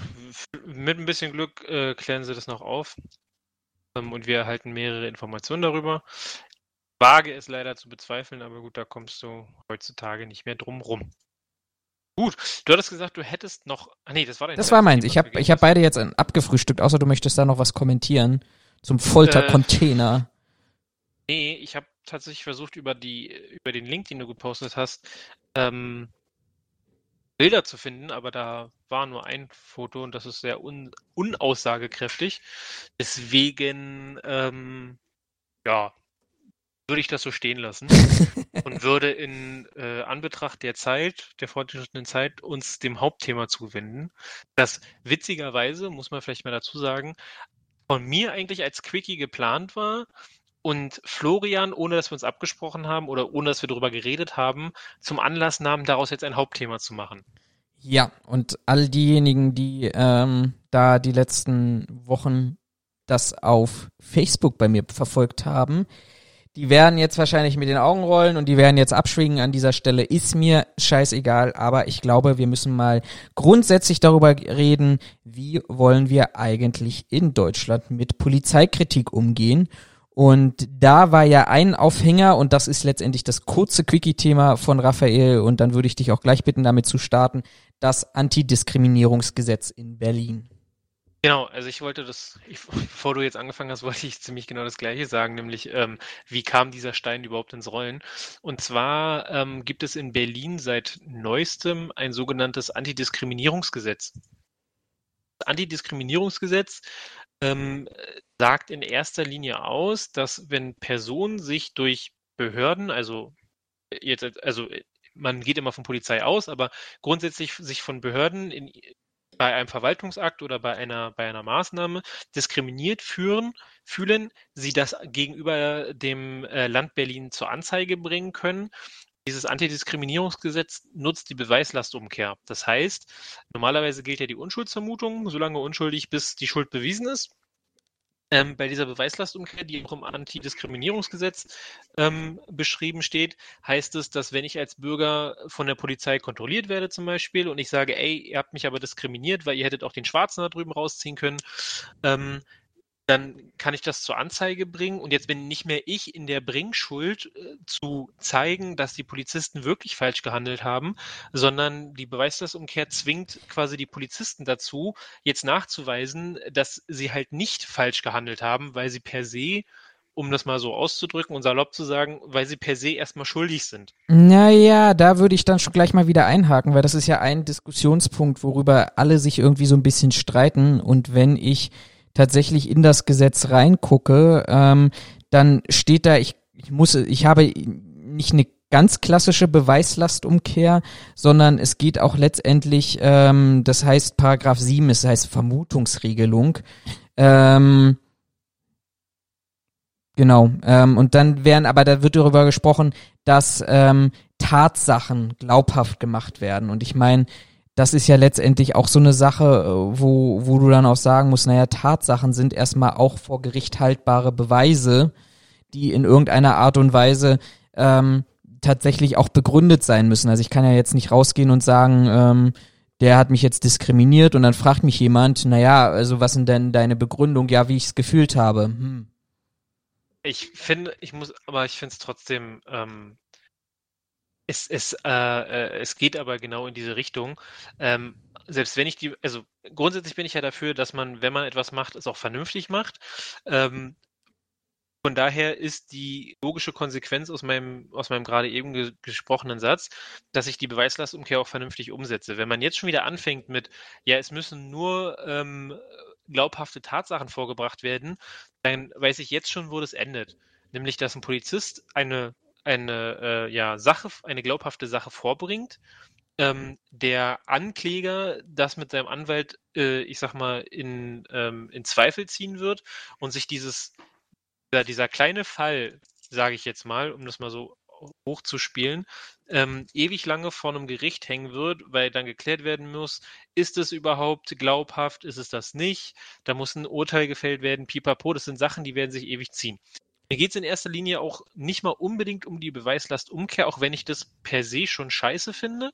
mit ein bisschen Glück äh, klären sie das noch auf ähm, und wir erhalten mehrere Informationen darüber. Wage es leider zu bezweifeln, aber gut, da kommst du heutzutage nicht mehr drum rum. Gut, du hattest gesagt, du hättest noch. Ah, nee, das war dein Das war meins. Ich habe ich hab beide jetzt abgefrühstückt, außer du möchtest da noch was kommentieren. Zum Foltercontainer. Äh, nee, ich habe tatsächlich versucht, über, die, über den Link, den du gepostet hast, ähm, Bilder zu finden, aber da war nur ein Foto und das ist sehr un unaussagekräftig. Deswegen, ähm, ja, würde ich das so stehen lassen und würde in äh, Anbetracht der Zeit, der fortgeschrittenen Zeit, uns dem Hauptthema zuwenden, das witzigerweise, muss man vielleicht mal dazu sagen, von mir eigentlich als Quickie geplant war und Florian, ohne dass wir uns abgesprochen haben oder ohne dass wir darüber geredet haben, zum Anlass nahm, daraus jetzt ein Hauptthema zu machen. Ja, und all diejenigen, die ähm, da die letzten Wochen das auf Facebook bei mir verfolgt haben, die werden jetzt wahrscheinlich mit den Augen rollen und die werden jetzt abschwingen an dieser Stelle. Ist mir scheißegal, aber ich glaube, wir müssen mal grundsätzlich darüber reden, wie wollen wir eigentlich in Deutschland mit Polizeikritik umgehen. Und da war ja ein Aufhänger, und das ist letztendlich das kurze Quickie-Thema von Raphael, und dann würde ich dich auch gleich bitten, damit zu starten, das Antidiskriminierungsgesetz in Berlin. Genau, also ich wollte das, ich, bevor du jetzt angefangen hast, wollte ich ziemlich genau das Gleiche sagen, nämlich ähm, wie kam dieser Stein überhaupt ins Rollen? Und zwar ähm, gibt es in Berlin seit neuestem ein sogenanntes Antidiskriminierungsgesetz. Das Antidiskriminierungsgesetz ähm, sagt in erster Linie aus, dass wenn Personen sich durch Behörden, also jetzt, also man geht immer von Polizei aus, aber grundsätzlich sich von Behörden in bei einem Verwaltungsakt oder bei einer, bei einer Maßnahme diskriminiert führen, fühlen, sie das gegenüber dem äh, Land Berlin zur Anzeige bringen können. Dieses Antidiskriminierungsgesetz nutzt die Beweislastumkehr. Das heißt, normalerweise gilt ja die Unschuldsvermutung, solange unschuldig, bis die Schuld bewiesen ist. Ähm, bei dieser Beweislastumkehr, die auch im Antidiskriminierungsgesetz ähm, beschrieben steht, heißt es, dass wenn ich als Bürger von der Polizei kontrolliert werde zum Beispiel und ich sage, ey, ihr habt mich aber diskriminiert, weil ihr hättet auch den Schwarzen da drüben rausziehen können, ähm, dann kann ich das zur Anzeige bringen und jetzt bin nicht mehr ich in der Bringschuld äh, zu zeigen, dass die Polizisten wirklich falsch gehandelt haben, sondern die Beweislastumkehr zwingt quasi die Polizisten dazu, jetzt nachzuweisen, dass sie halt nicht falsch gehandelt haben, weil sie per se um das mal so auszudrücken und salopp zu sagen, weil sie per se erstmal schuldig sind. Naja, da würde ich dann schon gleich mal wieder einhaken, weil das ist ja ein Diskussionspunkt, worüber alle sich irgendwie so ein bisschen streiten. Und wenn ich tatsächlich in das Gesetz reingucke, ähm, dann steht da, ich, ich muss, ich habe nicht eine ganz klassische Beweislastumkehr, sondern es geht auch letztendlich, ähm, das heißt Paragraph 7, es heißt Vermutungsregelung. Ähm, genau. Ähm, und dann werden, aber da wird darüber gesprochen, dass ähm, Tatsachen glaubhaft gemacht werden. Und ich meine, das ist ja letztendlich auch so eine Sache, äh, wo, wo du dann auch sagen musst, naja, Tatsachen sind erstmal auch vor Gericht haltbare Beweise, die in irgendeiner Art und Weise ähm, tatsächlich auch begründet sein müssen. Also ich kann ja jetzt nicht rausgehen und sagen, ähm, der hat mich jetzt diskriminiert und dann fragt mich jemand, naja, also was sind denn deine Begründung? Ja, wie ich es gefühlt habe. Hm. Ich finde, ich muss, aber ich finde es trotzdem, ähm, es, es, äh, äh, es geht aber genau in diese Richtung. Ähm, selbst wenn ich die, also grundsätzlich bin ich ja dafür, dass man, wenn man etwas macht, es auch vernünftig macht. Ähm, von daher ist die logische Konsequenz aus meinem, aus meinem gerade eben ge gesprochenen Satz, dass ich die Beweislastumkehr auch vernünftig umsetze. Wenn man jetzt schon wieder anfängt mit, ja, es müssen nur ähm, glaubhafte Tatsachen vorgebracht werden, dann weiß ich jetzt schon, wo das endet. Nämlich, dass ein Polizist eine, eine äh, ja, Sache, eine glaubhafte Sache vorbringt, ähm, der Ankläger das mit seinem Anwalt, äh, ich sag mal, in, ähm, in Zweifel ziehen wird und sich dieses dieser, dieser kleine Fall, sage ich jetzt mal, um das mal so hochzuspielen, ähm, ewig lange vor einem Gericht hängen wird, weil dann geklärt werden muss, ist es überhaupt glaubhaft, ist es das nicht, da muss ein Urteil gefällt werden, pipapo, das sind Sachen, die werden sich ewig ziehen. Mir geht es in erster Linie auch nicht mal unbedingt um die Beweislastumkehr, auch wenn ich das per se schon scheiße finde.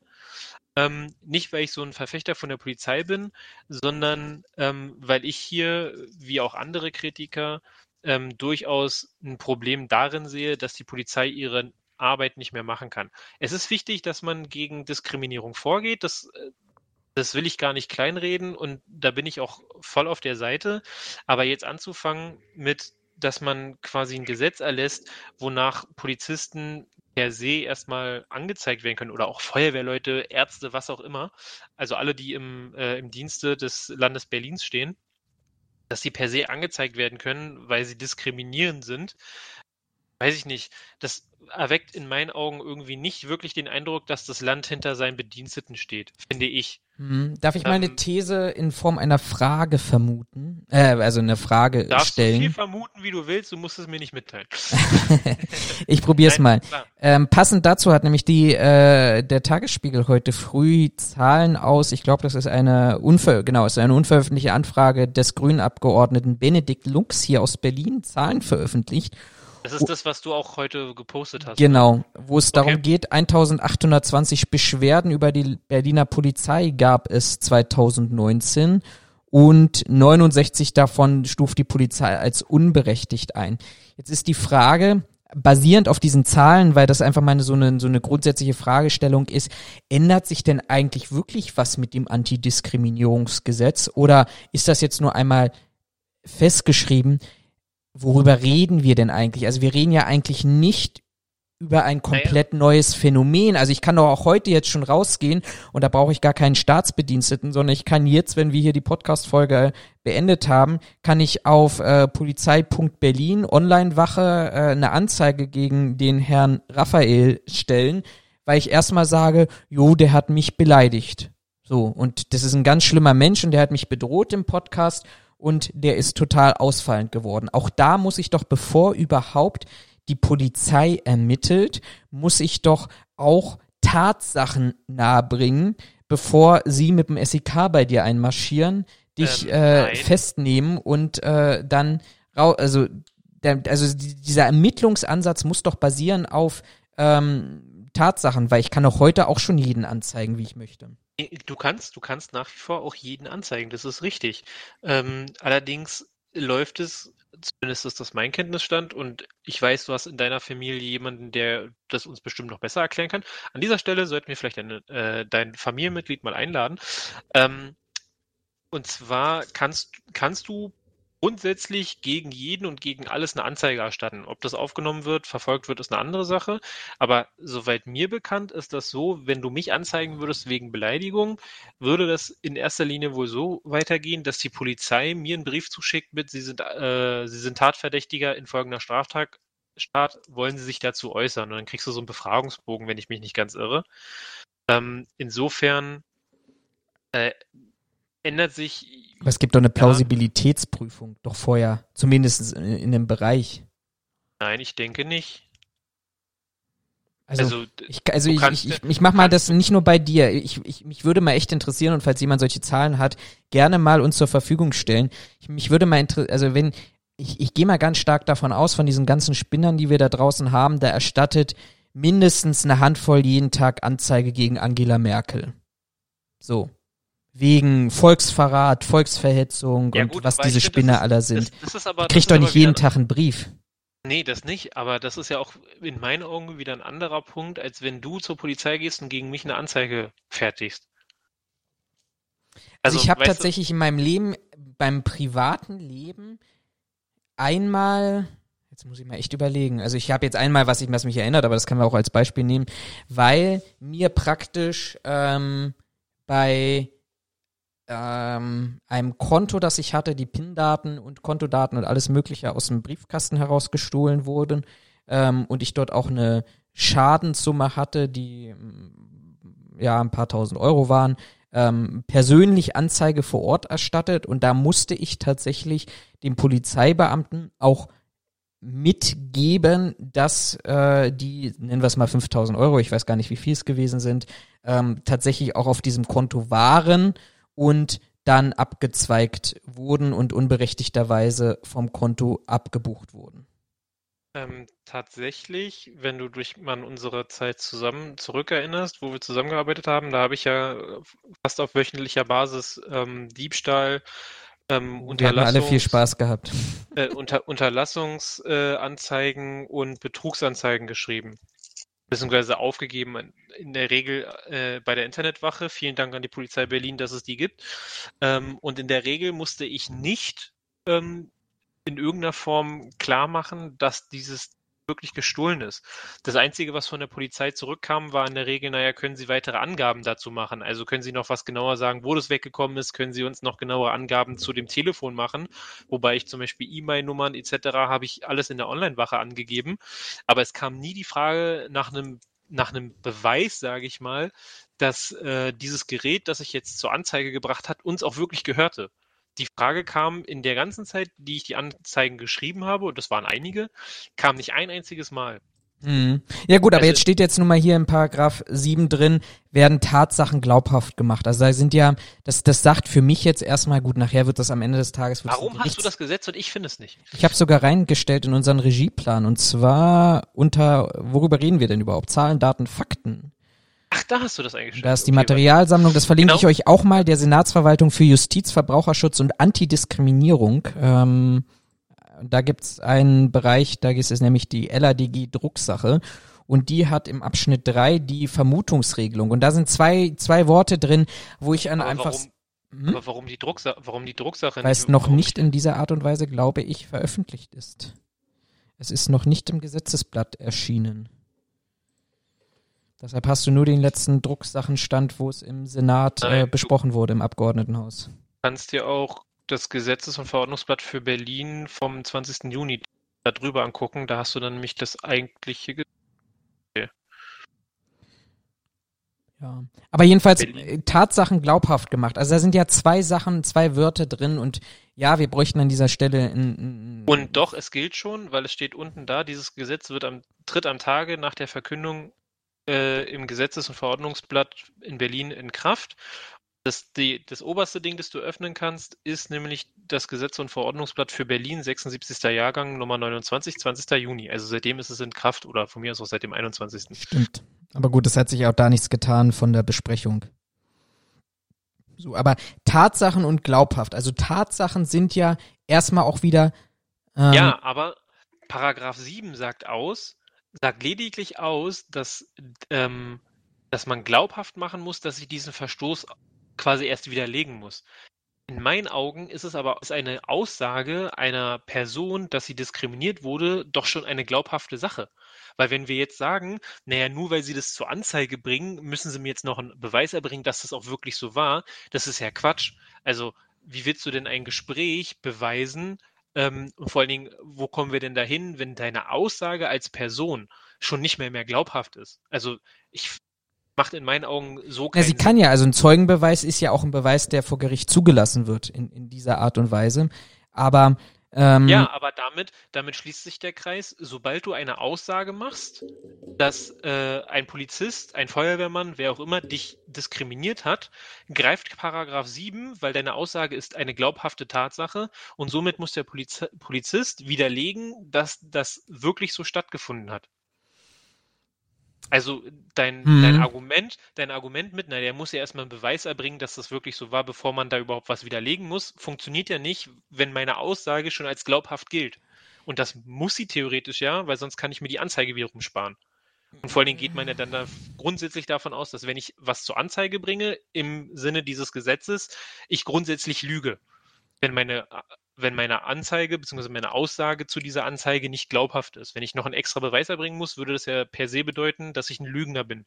Ähm, nicht, weil ich so ein Verfechter von der Polizei bin, sondern ähm, weil ich hier, wie auch andere Kritiker, ähm, durchaus ein Problem darin sehe, dass die Polizei ihre Arbeit nicht mehr machen kann. Es ist wichtig, dass man gegen Diskriminierung vorgeht. Das, äh, das will ich gar nicht kleinreden und da bin ich auch voll auf der Seite. Aber jetzt anzufangen mit, dass man quasi ein Gesetz erlässt, wonach Polizisten per se erstmal angezeigt werden können oder auch Feuerwehrleute, Ärzte, was auch immer. Also alle, die im, äh, im Dienste des Landes Berlins stehen dass sie per se angezeigt werden können, weil sie diskriminierend sind, weiß ich nicht. Das erweckt in meinen Augen irgendwie nicht wirklich den Eindruck, dass das Land hinter seinen Bediensteten steht, finde ich. Hm. Darf ich ähm, meine These in Form einer Frage vermuten? Äh, also eine Frage darfst stellen. Du viel vermuten, wie du willst, du musst es mir nicht mitteilen. ich probiere es mal. Ähm, passend dazu hat nämlich die äh, der Tagesspiegel heute früh Zahlen aus. Ich glaube, das ist eine unver genau, ist eine unveröffentlichte Anfrage des Grünen Abgeordneten Benedikt Lux hier aus Berlin Zahlen veröffentlicht. Das ist das, was du auch heute gepostet hast. Genau, ne? wo es okay. darum geht, 1820 Beschwerden über die Berliner Polizei gab es 2019 und 69 davon stuft die Polizei als unberechtigt ein. Jetzt ist die Frage, basierend auf diesen Zahlen, weil das einfach mal so eine, so eine grundsätzliche Fragestellung ist, ändert sich denn eigentlich wirklich was mit dem Antidiskriminierungsgesetz oder ist das jetzt nur einmal festgeschrieben? Worüber reden wir denn eigentlich? Also wir reden ja eigentlich nicht über ein komplett naja. neues Phänomen. Also ich kann doch auch heute jetzt schon rausgehen und da brauche ich gar keinen Staatsbediensteten, sondern ich kann jetzt, wenn wir hier die Podcast-Folge beendet haben, kann ich auf äh, Polizei.berlin Online-Wache äh, eine Anzeige gegen den Herrn Raphael stellen, weil ich erstmal sage, jo, der hat mich beleidigt. So, und das ist ein ganz schlimmer Mensch und der hat mich bedroht im Podcast und der ist total ausfallend geworden. Auch da muss ich doch, bevor überhaupt die Polizei ermittelt, muss ich doch auch Tatsachen nahebringen, bevor sie mit dem SEK bei dir einmarschieren, dich ähm, äh, festnehmen und äh, dann also der, also dieser Ermittlungsansatz muss doch basieren auf ähm, Tatsachen, weil ich kann doch heute auch schon jeden anzeigen, wie ich möchte. Du kannst, du kannst nach wie vor auch jeden anzeigen, das ist richtig. Ähm, allerdings läuft es, zumindest ist das mein Kenntnisstand, und ich weiß, du hast in deiner Familie jemanden, der das uns bestimmt noch besser erklären kann. An dieser Stelle sollten wir vielleicht eine, äh, dein Familienmitglied mal einladen. Ähm, und zwar kannst, kannst du grundsätzlich gegen jeden und gegen alles eine Anzeige erstatten. Ob das aufgenommen wird, verfolgt wird, ist eine andere Sache. Aber soweit mir bekannt ist das so, wenn du mich anzeigen würdest wegen Beleidigung, würde das in erster Linie wohl so weitergehen, dass die Polizei mir einen Brief zuschickt mit, sie sind, äh, sie sind Tatverdächtiger in folgender Straftat, Staat, wollen sie sich dazu äußern? Und dann kriegst du so einen Befragungsbogen, wenn ich mich nicht ganz irre. Ähm, insofern äh, ändert sich. Aber es gibt doch eine Plausibilitätsprüfung, ja. doch vorher, zumindest in, in dem Bereich. Nein, ich denke nicht. Also, also, ich, also ich, ich, ich, ich mach mal das nicht nur bei dir. Ich, ich, mich würde mal echt interessieren und falls jemand solche Zahlen hat, gerne mal uns zur Verfügung stellen. Ich, mich würde mal interessieren, also wenn, ich, ich gehe mal ganz stark davon aus, von diesen ganzen Spinnern, die wir da draußen haben, da erstattet mindestens eine Handvoll jeden Tag Anzeige gegen Angela Merkel. So wegen Volksverrat, Volksverhetzung ja, und gut, was diese Spinner alle sind. Das, das aber, kriegt doch nicht jeden Tag einen Brief. Nee, das nicht, aber das ist ja auch in meinen Augen wieder ein anderer Punkt, als wenn du zur Polizei gehst und gegen mich eine Anzeige fertigst. Also, also ich habe tatsächlich du? in meinem Leben, beim privaten Leben, einmal, jetzt muss ich mal echt überlegen, also ich habe jetzt einmal, was, ich, was mich erinnert, aber das können wir auch als Beispiel nehmen, weil mir praktisch ähm, bei ähm, einem Konto, das ich hatte, die PIN-Daten und Kontodaten und alles Mögliche aus dem Briefkasten heraus gestohlen wurden ähm, und ich dort auch eine Schadenssumme hatte, die mm, ja ein paar tausend Euro waren, ähm, persönlich Anzeige vor Ort erstattet. Und da musste ich tatsächlich dem Polizeibeamten auch mitgeben, dass äh, die, nennen wir es mal 5000 Euro, ich weiß gar nicht, wie viel es gewesen sind, ähm, tatsächlich auch auf diesem Konto waren und dann abgezweigt wurden und unberechtigterweise vom Konto abgebucht wurden. Ähm, tatsächlich, wenn du dich mal an unsere Zeit zusammen zurückerinnerst, wo wir zusammengearbeitet haben, da habe ich ja fast auf wöchentlicher Basis ähm, Diebstahl, ähm, wir haben alle viel Spaß gehabt. Äh, unter, Unterlassungsanzeigen äh, und Betrugsanzeigen geschrieben beziehungsweise aufgegeben in der Regel äh, bei der Internetwache. Vielen Dank an die Polizei Berlin, dass es die gibt. Ähm, und in der Regel musste ich nicht ähm, in irgendeiner Form klar machen, dass dieses wirklich gestohlen ist. Das Einzige, was von der Polizei zurückkam, war in der Regel, naja, können Sie weitere Angaben dazu machen? Also können Sie noch was genauer sagen, wo das weggekommen ist? Können Sie uns noch genauere Angaben zu dem Telefon machen? Wobei ich zum Beispiel E-Mail-Nummern etc. habe ich alles in der Online-Wache angegeben. Aber es kam nie die Frage nach einem nach einem Beweis, sage ich mal, dass äh, dieses Gerät, das ich jetzt zur Anzeige gebracht hat, uns auch wirklich gehörte die Frage kam in der ganzen Zeit, die ich die Anzeigen geschrieben habe, und das waren einige, kam nicht ein einziges Mal. Mhm. Ja gut, aber also, jetzt steht jetzt nun mal hier im Paragraph 7 drin, werden Tatsachen glaubhaft gemacht. Also da sind ja, das, das sagt für mich jetzt erstmal, gut, nachher wird das am Ende des Tages... Warum hast du das Gesetz und ich finde es nicht? Ich habe sogar reingestellt in unseren Regieplan und zwar unter, worüber reden wir denn überhaupt? Zahlen, Daten, Fakten. Ach, da hast du das eingestellt. Da ist die okay, Materialsammlung, das verlinke genau. ich euch auch mal, der Senatsverwaltung für Justiz, Verbraucherschutz und Antidiskriminierung. Ähm, da gibt's einen Bereich, da ist es nämlich die LADG-Drucksache. Und die hat im Abschnitt drei die Vermutungsregelung. Und da sind zwei, zwei Worte drin, wo ich an aber einfach. Warum, hm? Aber warum die, Drucksa warum die Drucksache Weil es noch nicht in dieser Art und Weise, glaube ich, veröffentlicht ist. Es ist noch nicht im Gesetzesblatt erschienen. Deshalb hast du nur den letzten Drucksachenstand, wo es im Senat äh, besprochen wurde, im Abgeordnetenhaus. Du kannst dir auch das Gesetzes- und Verordnungsblatt für Berlin vom 20. Juni darüber angucken. Da hast du dann nämlich das eigentliche Gesetz. Ja, aber jedenfalls Berlin. Äh, Tatsachen glaubhaft gemacht. Also da sind ja zwei Sachen, zwei Wörter drin und ja, wir bräuchten an dieser Stelle ein, ein Und doch, es gilt schon, weil es steht unten da, dieses Gesetz wird am, tritt am Tage nach der Verkündung äh, im Gesetzes- und Verordnungsblatt in Berlin in Kraft. Das, die, das oberste Ding, das du öffnen kannst, ist nämlich das Gesetz- und Verordnungsblatt für Berlin, 76. Jahrgang, Nummer 29, 20. Juni. Also seitdem ist es in Kraft oder von mir aus auch seit dem 21. Stimmt. Aber gut, es hat sich auch da nichts getan von der Besprechung. So, aber Tatsachen und glaubhaft. Also Tatsachen sind ja erstmal auch wieder. Ähm, ja, aber Paragraph 7 sagt aus, sagt lediglich aus, dass, ähm, dass man glaubhaft machen muss, dass ich diesen Verstoß quasi erst widerlegen muss. In meinen Augen ist es aber ist eine Aussage einer Person, dass sie diskriminiert wurde, doch schon eine glaubhafte Sache. Weil wenn wir jetzt sagen, naja, nur weil sie das zur Anzeige bringen, müssen sie mir jetzt noch einen Beweis erbringen, dass das auch wirklich so war, das ist ja Quatsch. Also, wie willst du denn ein Gespräch beweisen? Ähm, und vor allen Dingen, wo kommen wir denn dahin, wenn deine Aussage als Person schon nicht mehr mehr glaubhaft ist? Also, ich macht in meinen Augen so keinen ja, sie kann ja, also ein Zeugenbeweis ist ja auch ein Beweis, der vor Gericht zugelassen wird in, in dieser Art und Weise. Aber ähm, ja, aber damit, damit schließt sich der Kreis. Sobald du eine Aussage machst, dass äh, ein Polizist, ein Feuerwehrmann, wer auch immer dich diskriminiert hat, greift Paragraph 7, weil deine Aussage ist eine glaubhafte Tatsache und somit muss der Poliz Polizist widerlegen, dass das wirklich so stattgefunden hat. Also dein, Mhm. dein Argument, dein Argument mit, na, der muss ja erstmal einen Beweis erbringen, dass das wirklich so war, bevor man da überhaupt was widerlegen muss, funktioniert ja nicht, wenn meine Aussage schon als glaubhaft gilt. Und das muss sie theoretisch ja, weil sonst kann ich mir die Anzeige wiederum sparen. Und vor allen Dingen geht man ja dann da grundsätzlich davon aus, dass wenn ich was zur Anzeige bringe, im Sinne dieses Gesetzes, ich grundsätzlich lüge. Wenn meine wenn meine Anzeige bzw. meine Aussage zu dieser Anzeige nicht glaubhaft ist. Wenn ich noch einen extra Beweis erbringen muss, würde das ja per se bedeuten, dass ich ein Lügner bin.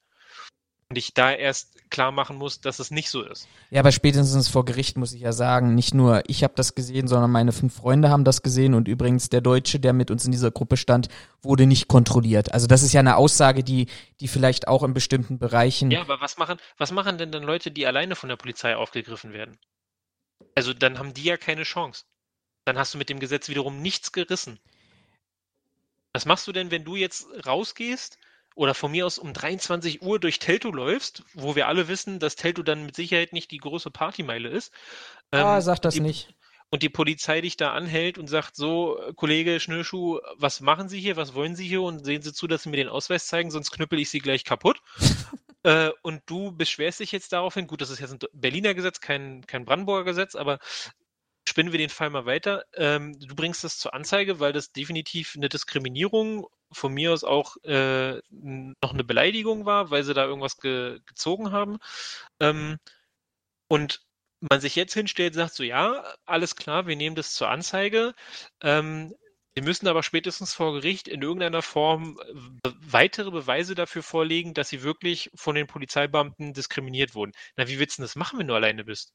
Und ich da erst klar machen muss, dass es nicht so ist. Ja, aber spätestens vor Gericht muss ich ja sagen, nicht nur ich habe das gesehen, sondern meine fünf Freunde haben das gesehen und übrigens der Deutsche, der mit uns in dieser Gruppe stand, wurde nicht kontrolliert. Also das ist ja eine Aussage, die, die vielleicht auch in bestimmten Bereichen. Ja, aber was machen, was machen denn dann Leute, die alleine von der Polizei aufgegriffen werden? Also dann haben die ja keine Chance dann hast du mit dem Gesetz wiederum nichts gerissen. Was machst du denn, wenn du jetzt rausgehst oder von mir aus um 23 Uhr durch Telto läufst, wo wir alle wissen, dass Telto dann mit Sicherheit nicht die große Partymeile ist? Ah, ähm, sag das die, nicht. Und die Polizei dich da anhält und sagt so, Kollege Schnürschuh, was machen Sie hier, was wollen Sie hier und sehen Sie zu, dass Sie mir den Ausweis zeigen, sonst knüppel ich Sie gleich kaputt. äh, und du beschwerst dich jetzt daraufhin, gut, das ist jetzt ein Berliner Gesetz, kein, kein Brandenburger Gesetz, aber spinnen wir den Fall mal weiter. Ähm, du bringst das zur Anzeige, weil das definitiv eine Diskriminierung, von mir aus auch äh, noch eine Beleidigung war, weil sie da irgendwas ge gezogen haben. Ähm, und man sich jetzt hinstellt, sagt so, ja, alles klar, wir nehmen das zur Anzeige. Ähm, wir müssen aber spätestens vor Gericht in irgendeiner Form äh, weitere Beweise dafür vorlegen, dass sie wirklich von den Polizeibeamten diskriminiert wurden. Na, wie willst du das machen, wenn du alleine bist?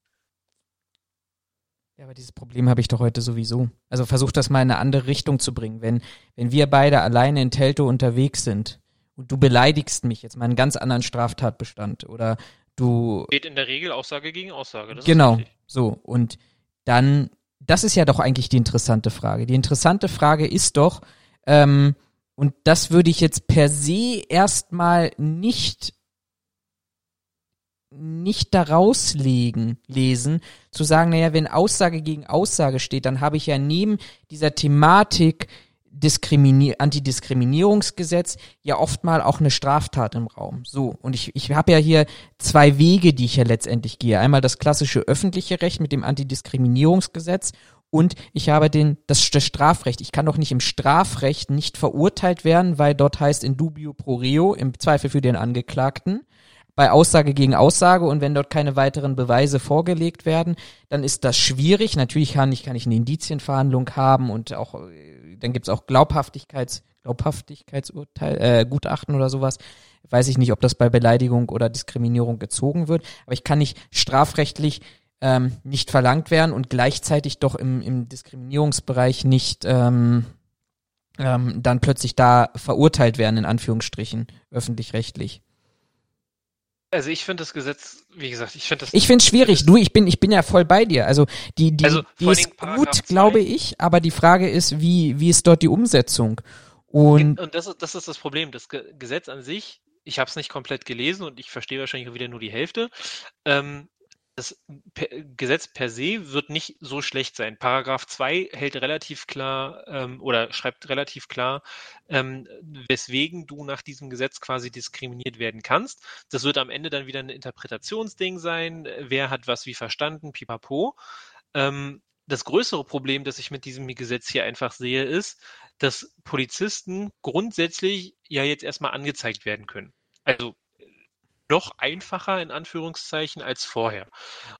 Ja, aber dieses Problem habe ich doch heute sowieso. Also versuch das mal in eine andere Richtung zu bringen. Wenn, wenn wir beide alleine in Telto unterwegs sind und du beleidigst mich jetzt mal einen ganz anderen Straftatbestand oder du. Geht in der Regel Aussage gegen Aussage. genau. So. Und dann, das ist ja doch eigentlich die interessante Frage. Die interessante Frage ist doch, ähm, und das würde ich jetzt per se erstmal nicht nicht daraus legen, lesen, zu sagen, naja, wenn Aussage gegen Aussage steht, dann habe ich ja neben dieser Thematik Diskriminier Antidiskriminierungsgesetz ja oft mal auch eine Straftat im Raum. So, und ich, ich habe ja hier zwei Wege, die ich ja letztendlich gehe. Einmal das klassische öffentliche Recht mit dem Antidiskriminierungsgesetz und ich habe den, das, das Strafrecht. Ich kann doch nicht im Strafrecht nicht verurteilt werden, weil dort heißt in dubio pro reo, im Zweifel für den Angeklagten bei Aussage gegen Aussage und wenn dort keine weiteren Beweise vorgelegt werden, dann ist das schwierig. Natürlich kann ich, kann ich eine Indizienverhandlung haben und auch, äh, dann gibt's auch Glaubhaftigkeits, Glaubhaftigkeitsurteil, äh, Gutachten oder sowas. Weiß ich nicht, ob das bei Beleidigung oder Diskriminierung gezogen wird, aber ich kann nicht strafrechtlich ähm, nicht verlangt werden und gleichzeitig doch im, im Diskriminierungsbereich nicht ähm, ähm, dann plötzlich da verurteilt werden, in Anführungsstrichen, öffentlich-rechtlich. Also ich finde das Gesetz, wie gesagt, ich finde das. Ich finde es schwierig. Du, ich bin, ich bin ja voll bei dir. Also die, die, also die ist gut, glaube ich. Aber die Frage ist, wie, wie ist dort die Umsetzung? Und, und das, ist, das ist das Problem. Das Gesetz an sich, ich habe es nicht komplett gelesen und ich verstehe wahrscheinlich auch wieder nur die Hälfte. Ähm, das Gesetz per se wird nicht so schlecht sein. Paragraph 2 hält relativ klar ähm, oder schreibt relativ klar, ähm, weswegen du nach diesem Gesetz quasi diskriminiert werden kannst. Das wird am Ende dann wieder ein Interpretationsding sein. Wer hat was wie verstanden? Pipapo. Ähm, das größere Problem, das ich mit diesem Gesetz hier einfach sehe, ist, dass Polizisten grundsätzlich ja jetzt erstmal angezeigt werden können. Also noch einfacher in Anführungszeichen als vorher.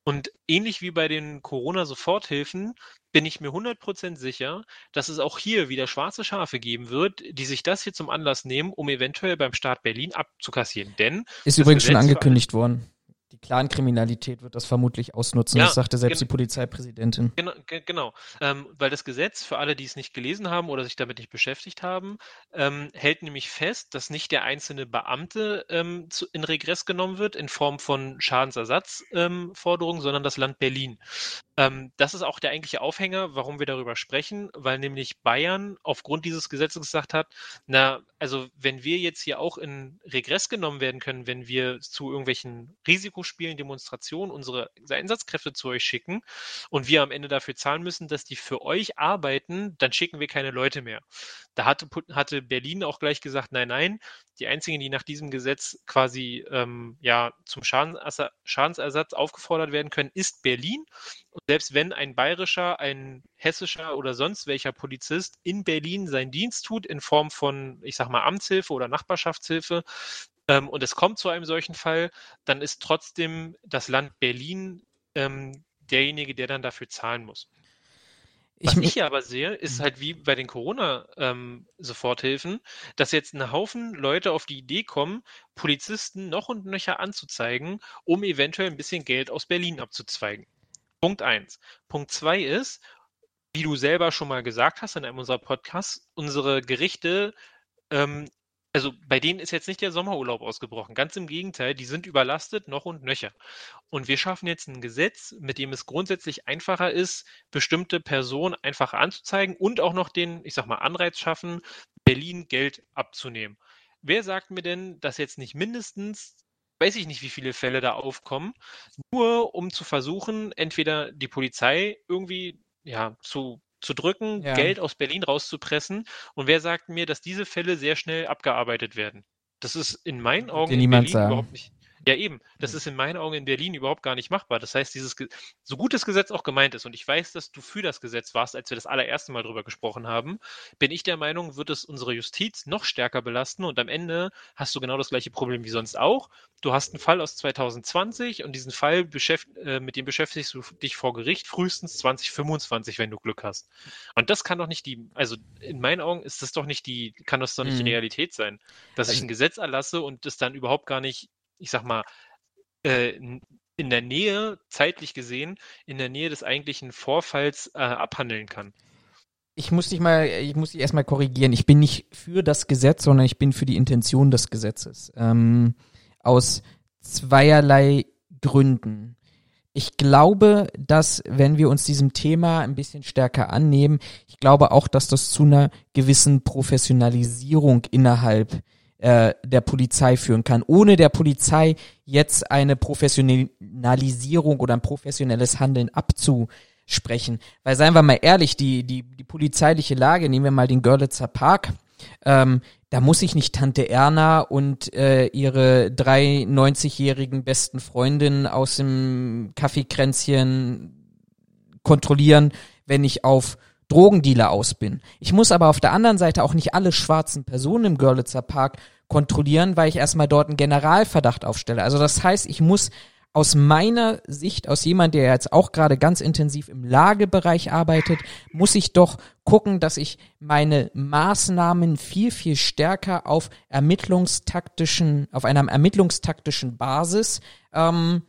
Und ähnlich wie bei den Corona-Soforthilfen bin ich mir 100% sicher, dass es auch hier wieder schwarze Schafe geben wird, die sich das hier zum Anlass nehmen, um eventuell beim Staat Berlin abzukassieren. Denn ist übrigens schon angekündigt worden die Clankriminalität wird das vermutlich ausnutzen. Ja, das sagte selbst die Polizeipräsidentin. Genau, genau. Ähm, weil das Gesetz, für alle, die es nicht gelesen haben oder sich damit nicht beschäftigt haben, ähm, hält nämlich fest, dass nicht der einzelne Beamte ähm, zu, in Regress genommen wird in Form von Schadensersatzforderungen, sondern das Land Berlin. Ähm, das ist auch der eigentliche Aufhänger, warum wir darüber sprechen, weil nämlich Bayern aufgrund dieses Gesetzes gesagt hat, na, also wenn wir jetzt hier auch in Regress genommen werden können, wenn wir zu irgendwelchen Risikospielen, Demonstrationen unsere Einsatzkräfte zu euch schicken und wir am Ende dafür zahlen müssen, dass die für euch arbeiten, dann schicken wir keine Leute mehr. Da hatte, hatte Berlin auch gleich gesagt, nein, nein, die einzigen, die nach diesem Gesetz quasi ähm, ja zum Schadensersatz aufgefordert werden können, ist Berlin. Und selbst wenn ein bayerischer, ein hessischer oder sonst welcher Polizist in Berlin seinen Dienst tut, in Form von, ich sag mal, Amtshilfe oder Nachbarschaftshilfe, ähm, und es kommt zu einem solchen Fall, dann ist trotzdem das Land Berlin ähm, derjenige, der dann dafür zahlen muss. Was ich, hier aber sehe, ist mhm. halt wie bei den Corona-Soforthilfen, ähm, dass jetzt ein Haufen Leute auf die Idee kommen, Polizisten noch und nöcher anzuzeigen, um eventuell ein bisschen Geld aus Berlin abzuzweigen. Punkt eins. Punkt zwei ist, wie du selber schon mal gesagt hast in einem unserer Podcasts, unsere Gerichte ähm, also bei denen ist jetzt nicht der Sommerurlaub ausgebrochen. Ganz im Gegenteil, die sind überlastet noch und nöcher. Und wir schaffen jetzt ein Gesetz, mit dem es grundsätzlich einfacher ist, bestimmte Personen einfacher anzuzeigen und auch noch den, ich sag mal, Anreiz schaffen, Berlin Geld abzunehmen. Wer sagt mir denn, dass jetzt nicht mindestens weiß ich nicht, wie viele Fälle da aufkommen, nur um zu versuchen, entweder die Polizei irgendwie ja, zu zu drücken, ja. Geld aus Berlin rauszupressen. Und wer sagt mir, dass diese Fälle sehr schnell abgearbeitet werden? Das ist in meinen Augen in Berlin sagen. überhaupt nicht. Ja, eben. Das ist in meinen Augen in Berlin überhaupt gar nicht machbar. Das heißt, dieses, so gut das Gesetz auch gemeint ist, und ich weiß, dass du für das Gesetz warst, als wir das allererste Mal drüber gesprochen haben, bin ich der Meinung, wird es unsere Justiz noch stärker belasten und am Ende hast du genau das gleiche Problem wie sonst auch. Du hast einen Fall aus 2020 und diesen Fall äh, mit dem beschäftigst du dich vor Gericht frühestens 2025, wenn du Glück hast. Und das kann doch nicht die, also in meinen Augen ist das doch nicht die, kann das doch nicht mhm. die Realität sein, dass also, ich ein Gesetz erlasse und es dann überhaupt gar nicht ich sag mal, äh, in der Nähe, zeitlich gesehen, in der Nähe des eigentlichen Vorfalls äh, abhandeln kann. Ich muss dich mal, ich muss dich erstmal korrigieren. Ich bin nicht für das Gesetz, sondern ich bin für die Intention des Gesetzes. Ähm, aus zweierlei Gründen. Ich glaube, dass wenn wir uns diesem Thema ein bisschen stärker annehmen, ich glaube auch, dass das zu einer gewissen Professionalisierung innerhalb äh, der Polizei führen kann, ohne der Polizei jetzt eine Professionalisierung oder ein professionelles Handeln abzusprechen. Weil seien wir mal ehrlich, die, die, die polizeiliche Lage, nehmen wir mal den Görlitzer Park, ähm, da muss ich nicht Tante Erna und äh, ihre drei 90-jährigen besten Freundinnen aus dem Kaffeekränzchen kontrollieren, wenn ich auf Drogendealer aus bin. Ich muss aber auf der anderen Seite auch nicht alle schwarzen Personen im Görlitzer Park kontrollieren, weil ich erstmal dort einen Generalverdacht aufstelle. Also das heißt, ich muss aus meiner Sicht, aus jemand, der jetzt auch gerade ganz intensiv im Lagebereich arbeitet, muss ich doch gucken, dass ich meine Maßnahmen viel, viel stärker auf ermittlungstaktischen, auf einer ermittlungstaktischen Basis ähm,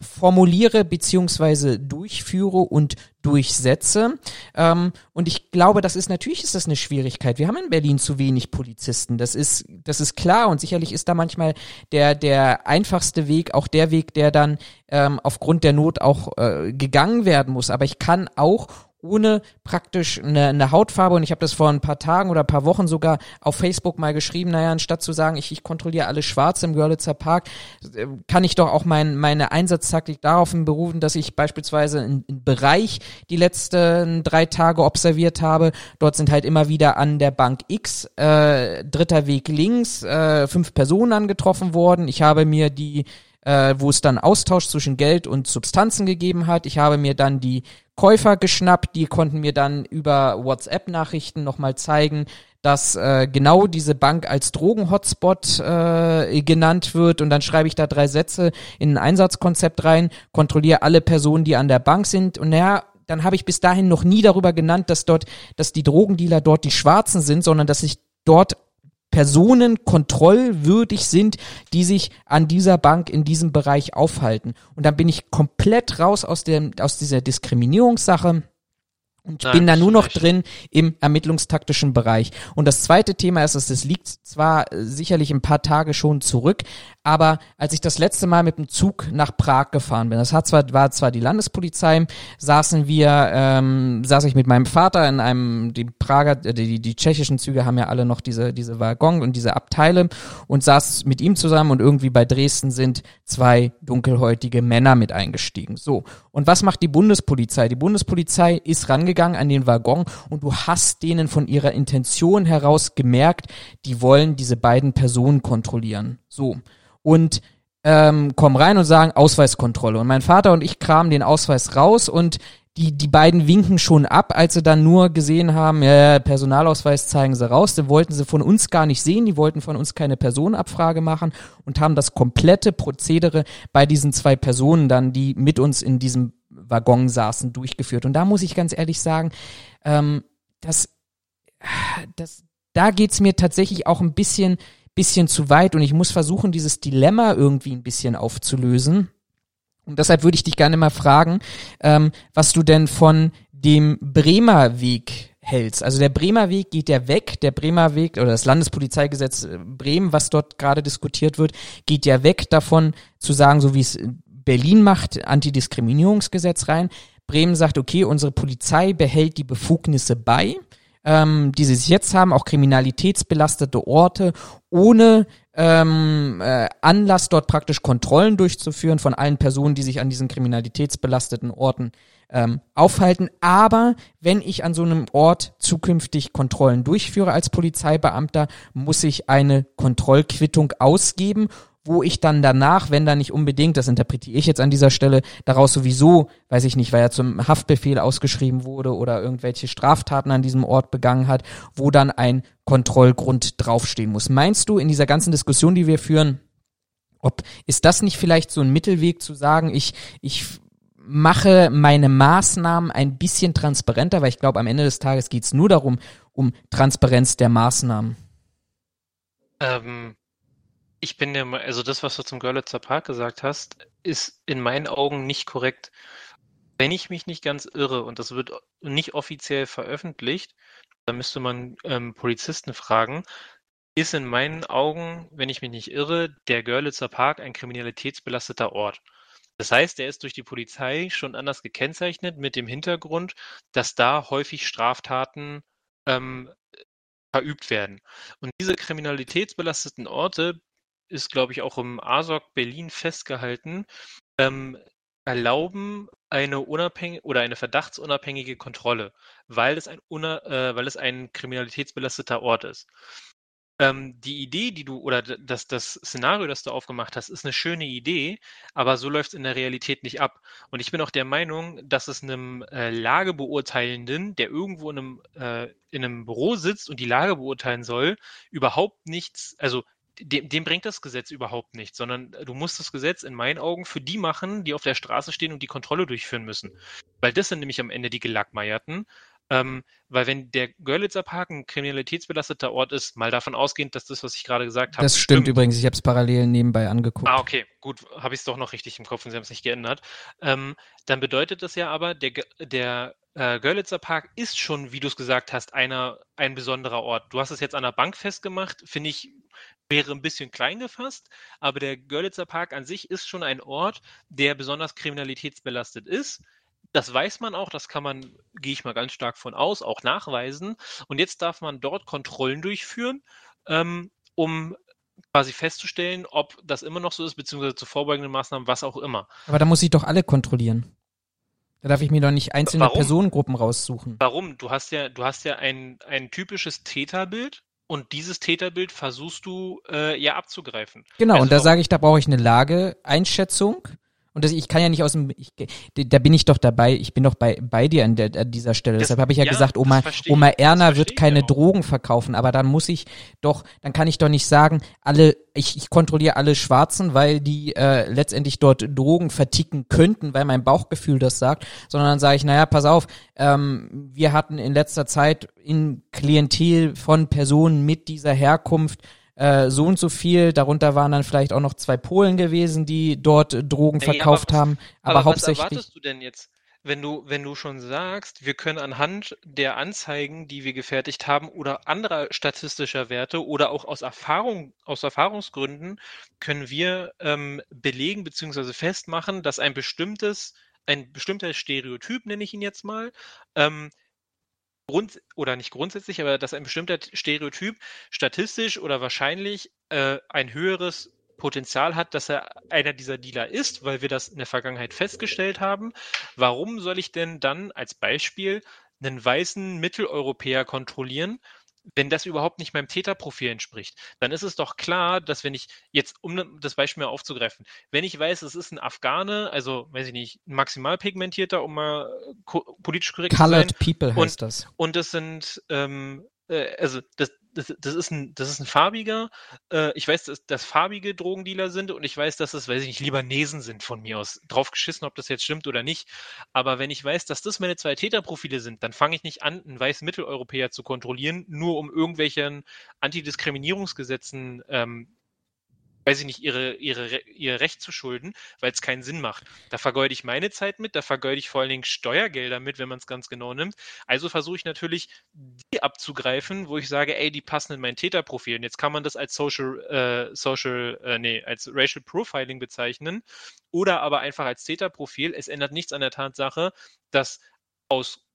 formuliere beziehungsweise durchführe und durchsetze. Ähm, und ich glaube, das ist natürlich ist das eine Schwierigkeit. Wir haben in Berlin zu wenig Polizisten. Das ist das ist klar und sicherlich ist da manchmal der der einfachste Weg auch der Weg, der dann ähm, aufgrund der Not auch äh, gegangen werden muss. Aber ich kann auch ohne praktisch eine, eine Hautfarbe und ich habe das vor ein paar Tagen oder ein paar Wochen sogar auf Facebook mal geschrieben, naja, anstatt zu sagen, ich, ich kontrolliere alles schwarz im Görlitzer Park, äh, kann ich doch auch mein, meine Einsatztaktik darauf berufen, dass ich beispielsweise einen Bereich die letzten drei Tage observiert habe. Dort sind halt immer wieder an der Bank X, äh, dritter Weg links, äh, fünf Personen angetroffen worden. Ich habe mir die äh, wo es dann Austausch zwischen Geld und Substanzen gegeben hat. Ich habe mir dann die Käufer geschnappt, die konnten mir dann über WhatsApp-Nachrichten nochmal zeigen, dass äh, genau diese Bank als Drogen-Hotspot äh, genannt wird und dann schreibe ich da drei Sätze in ein Einsatzkonzept rein, kontrolliere alle Personen, die an der Bank sind und naja, dann habe ich bis dahin noch nie darüber genannt, dass dort, dass die Drogendealer dort die Schwarzen sind, sondern dass sich dort Personen kontrollwürdig sind, die sich an dieser Bank in diesem Bereich aufhalten. Und dann bin ich komplett raus aus dem, aus dieser Diskriminierungssache und ich bin da nur noch drin im ermittlungstaktischen Bereich. Und das zweite Thema ist, dass es liegt zwar äh, sicherlich ein paar Tage schon zurück, aber als ich das letzte Mal mit dem Zug nach Prag gefahren bin, das hat zwar, war zwar die Landespolizei, saßen wir, ähm, saß ich mit meinem Vater in einem, die Prager, äh, die, die tschechischen Züge haben ja alle noch diese, diese Waggon und diese Abteile und saß mit ihm zusammen und irgendwie bei Dresden sind zwei dunkelhäutige Männer mit eingestiegen. So. Und was macht die Bundespolizei? Die Bundespolizei ist rangegangen an den Waggon und du hast denen von ihrer Intention heraus gemerkt, die wollen diese beiden Personen kontrollieren. So. Und ähm, kommen rein und sagen Ausweiskontrolle. Und mein Vater und ich kramen den Ausweis raus und die, die beiden winken schon ab, als sie dann nur gesehen haben, ja, Personalausweis zeigen sie raus, den wollten sie von uns gar nicht sehen, die wollten von uns keine Personenabfrage machen und haben das komplette Prozedere bei diesen zwei Personen dann, die mit uns in diesem Waggon saßen, durchgeführt. Und da muss ich ganz ehrlich sagen, ähm, das, das, da geht's mir tatsächlich auch ein bisschen, bisschen zu weit und ich muss versuchen, dieses Dilemma irgendwie ein bisschen aufzulösen und deshalb würde ich dich gerne mal fragen, ähm, was du denn von dem Bremer Weg hältst. Also der Bremer Weg geht ja weg, der Bremer Weg oder das Landespolizeigesetz äh, Bremen, was dort gerade diskutiert wird, geht ja weg davon zu sagen, so wie es Berlin macht, Antidiskriminierungsgesetz rein. Bremen sagt, okay, unsere Polizei behält die Befugnisse bei, ähm, die sie jetzt haben, auch kriminalitätsbelastete Orte, ohne ähm, äh, Anlass, dort praktisch Kontrollen durchzuführen von allen Personen, die sich an diesen kriminalitätsbelasteten Orten ähm, aufhalten. Aber wenn ich an so einem Ort zukünftig Kontrollen durchführe als Polizeibeamter, muss ich eine Kontrollquittung ausgeben wo ich dann danach, wenn da nicht unbedingt, das interpretiere ich jetzt an dieser Stelle, daraus sowieso, weiß ich nicht, weil er zum Haftbefehl ausgeschrieben wurde oder irgendwelche Straftaten an diesem Ort begangen hat, wo dann ein Kontrollgrund draufstehen muss. Meinst du in dieser ganzen Diskussion, die wir führen, ob ist das nicht vielleicht so ein Mittelweg zu sagen, ich ich mache meine Maßnahmen ein bisschen transparenter, weil ich glaube, am Ende des Tages geht es nur darum, um Transparenz der Maßnahmen. Ähm, ich bin der, also das, was du zum Görlitzer Park gesagt hast, ist in meinen Augen nicht korrekt. Wenn ich mich nicht ganz irre, und das wird nicht offiziell veröffentlicht, da müsste man ähm, Polizisten fragen, ist in meinen Augen, wenn ich mich nicht irre, der Görlitzer Park ein kriminalitätsbelasteter Ort. Das heißt, er ist durch die Polizei schon anders gekennzeichnet mit dem Hintergrund, dass da häufig Straftaten ähm, verübt werden. Und diese kriminalitätsbelasteten Orte ist, glaube ich, auch im ASOC Berlin festgehalten, ähm, erlauben eine unabhängige oder eine verdachtsunabhängige Kontrolle, weil es ein, äh, weil es ein kriminalitätsbelasteter Ort ist. Ähm, die Idee, die du oder das, das Szenario, das du aufgemacht hast, ist eine schöne Idee, aber so läuft es in der Realität nicht ab. Und ich bin auch der Meinung, dass es einem äh, Lagebeurteilenden, der irgendwo in einem, äh, in einem Büro sitzt und die Lage beurteilen soll, überhaupt nichts, also dem, dem bringt das Gesetz überhaupt nichts, sondern du musst das Gesetz in meinen Augen für die machen, die auf der Straße stehen und die Kontrolle durchführen müssen. Weil das sind nämlich am Ende die Gelackmeierten. Ähm, weil wenn der Görlitzer Park ein kriminalitätsbelasteter Ort ist, mal davon ausgehend, dass das, was ich gerade gesagt habe. Das stimmt, stimmt. übrigens, ich habe es parallel nebenbei angeguckt. Ah, okay, gut, habe ich es doch noch richtig im Kopf und Sie haben es nicht geändert. Ähm, dann bedeutet das ja aber, der, der äh, Görlitzer Park ist schon, wie du es gesagt hast, einer, ein besonderer Ort. Du hast es jetzt an der Bank festgemacht, finde ich, wäre ein bisschen klein gefasst, aber der Görlitzer Park an sich ist schon ein Ort, der besonders kriminalitätsbelastet ist. Das weiß man auch, das kann man, gehe ich mal ganz stark von aus, auch nachweisen. Und jetzt darf man dort Kontrollen durchführen, ähm, um quasi festzustellen, ob das immer noch so ist, beziehungsweise zu vorbeugenden Maßnahmen, was auch immer. Aber da muss ich doch alle kontrollieren. Da darf ich mir doch nicht einzelne Warum? Personengruppen raussuchen. Warum? Du hast ja, du hast ja ein, ein typisches Täterbild und dieses Täterbild versuchst du äh, ja abzugreifen. Genau, Also und da warum- sage ich, da brauche ich eine Lageeinschätzung. Und das, ich kann ja nicht aus dem, ich, da bin ich doch dabei, ich bin doch bei, bei dir an, der, an dieser Stelle. Das- Deshalb habe ich ja, ja, gesagt, Oma, Oma Erna wird keine. Drogen verkaufen, aber dann muss ich doch, dann kann ich doch nicht sagen, alle, ich, ich kontrolliere alle Schwarzen, weil die äh, letztendlich dort Drogen verticken könnten, weil mein Bauchgefühl das sagt, sondern dann sage ich, naja, pass auf, ähm, wir hatten in letzter Zeit in Klientel von Personen mit dieser Herkunft äh, so und so viel, darunter waren dann vielleicht auch noch zwei Polen gewesen, die dort Drogen Ey, aber verkauft was- haben, aber, was hauptsächlich erwartest du denn jetzt, wenn du, wenn du schon sagst, wir können anhand der Anzeigen, die wir gefertigt haben, oder anderer statistischer Werte oder auch aus Erfahrung, aus Erfahrungsgründen, können wir ähm, belegen bzw. festmachen, dass ein bestimmtes, ein bestimmter Stereotyp, nenne ich ihn jetzt mal, ähm, Grund oder nicht grundsätzlich, aber dass ein bestimmter Stereotyp statistisch oder wahrscheinlich äh, ein höheres Potenzial hat, dass er einer dieser Dealer ist, weil wir das in der Vergangenheit festgestellt haben. Warum soll ich denn dann als Beispiel einen weißen Mitteleuropäer kontrollieren, wenn das überhaupt nicht meinem Täterprofil entspricht? Dann ist es doch klar, dass wenn ich jetzt, um das Beispiel mal aufzugreifen, wenn ich weiß, es ist ein Afghane, also weiß ich nicht, ein maximal pigmentierter, um mal ko politisch korrekt zu sein, Colored People und- heißt das. und das sind, ähm, äh, also das, das, das, ist ein, das ist ein farbiger. Äh, ich weiß, dass das farbige Drogendealer sind und ich weiß, dass es, weiß ich nicht, Libanesen sind von mir aus. Drauf geschissen, ob das jetzt stimmt oder nicht. Aber wenn ich weiß, dass das meine zwei Täterprofile sind, dann fange ich nicht an, einen weißen Mitteleuropäer zu kontrollieren, nur um irgendwelchen Antidiskriminierungsgesetzen ähm, weiß ich nicht, ihre, ihre, Re- ihr Recht zu schulden, weil es keinen Sinn macht. Da vergeude ich meine Zeit mit, da vergeude ich vor allen Dingen Steuergelder mit, wenn man es ganz genau nimmt. Also versuche ich natürlich, die abzugreifen, wo ich sage, ey, die passen in mein Täterprofil. Und jetzt kann man das als Social, äh, Social, äh, nee, als Racial Profiling bezeichnen oder aber einfach als Täterprofil. Es ändert nichts an der Tatsache, dass aus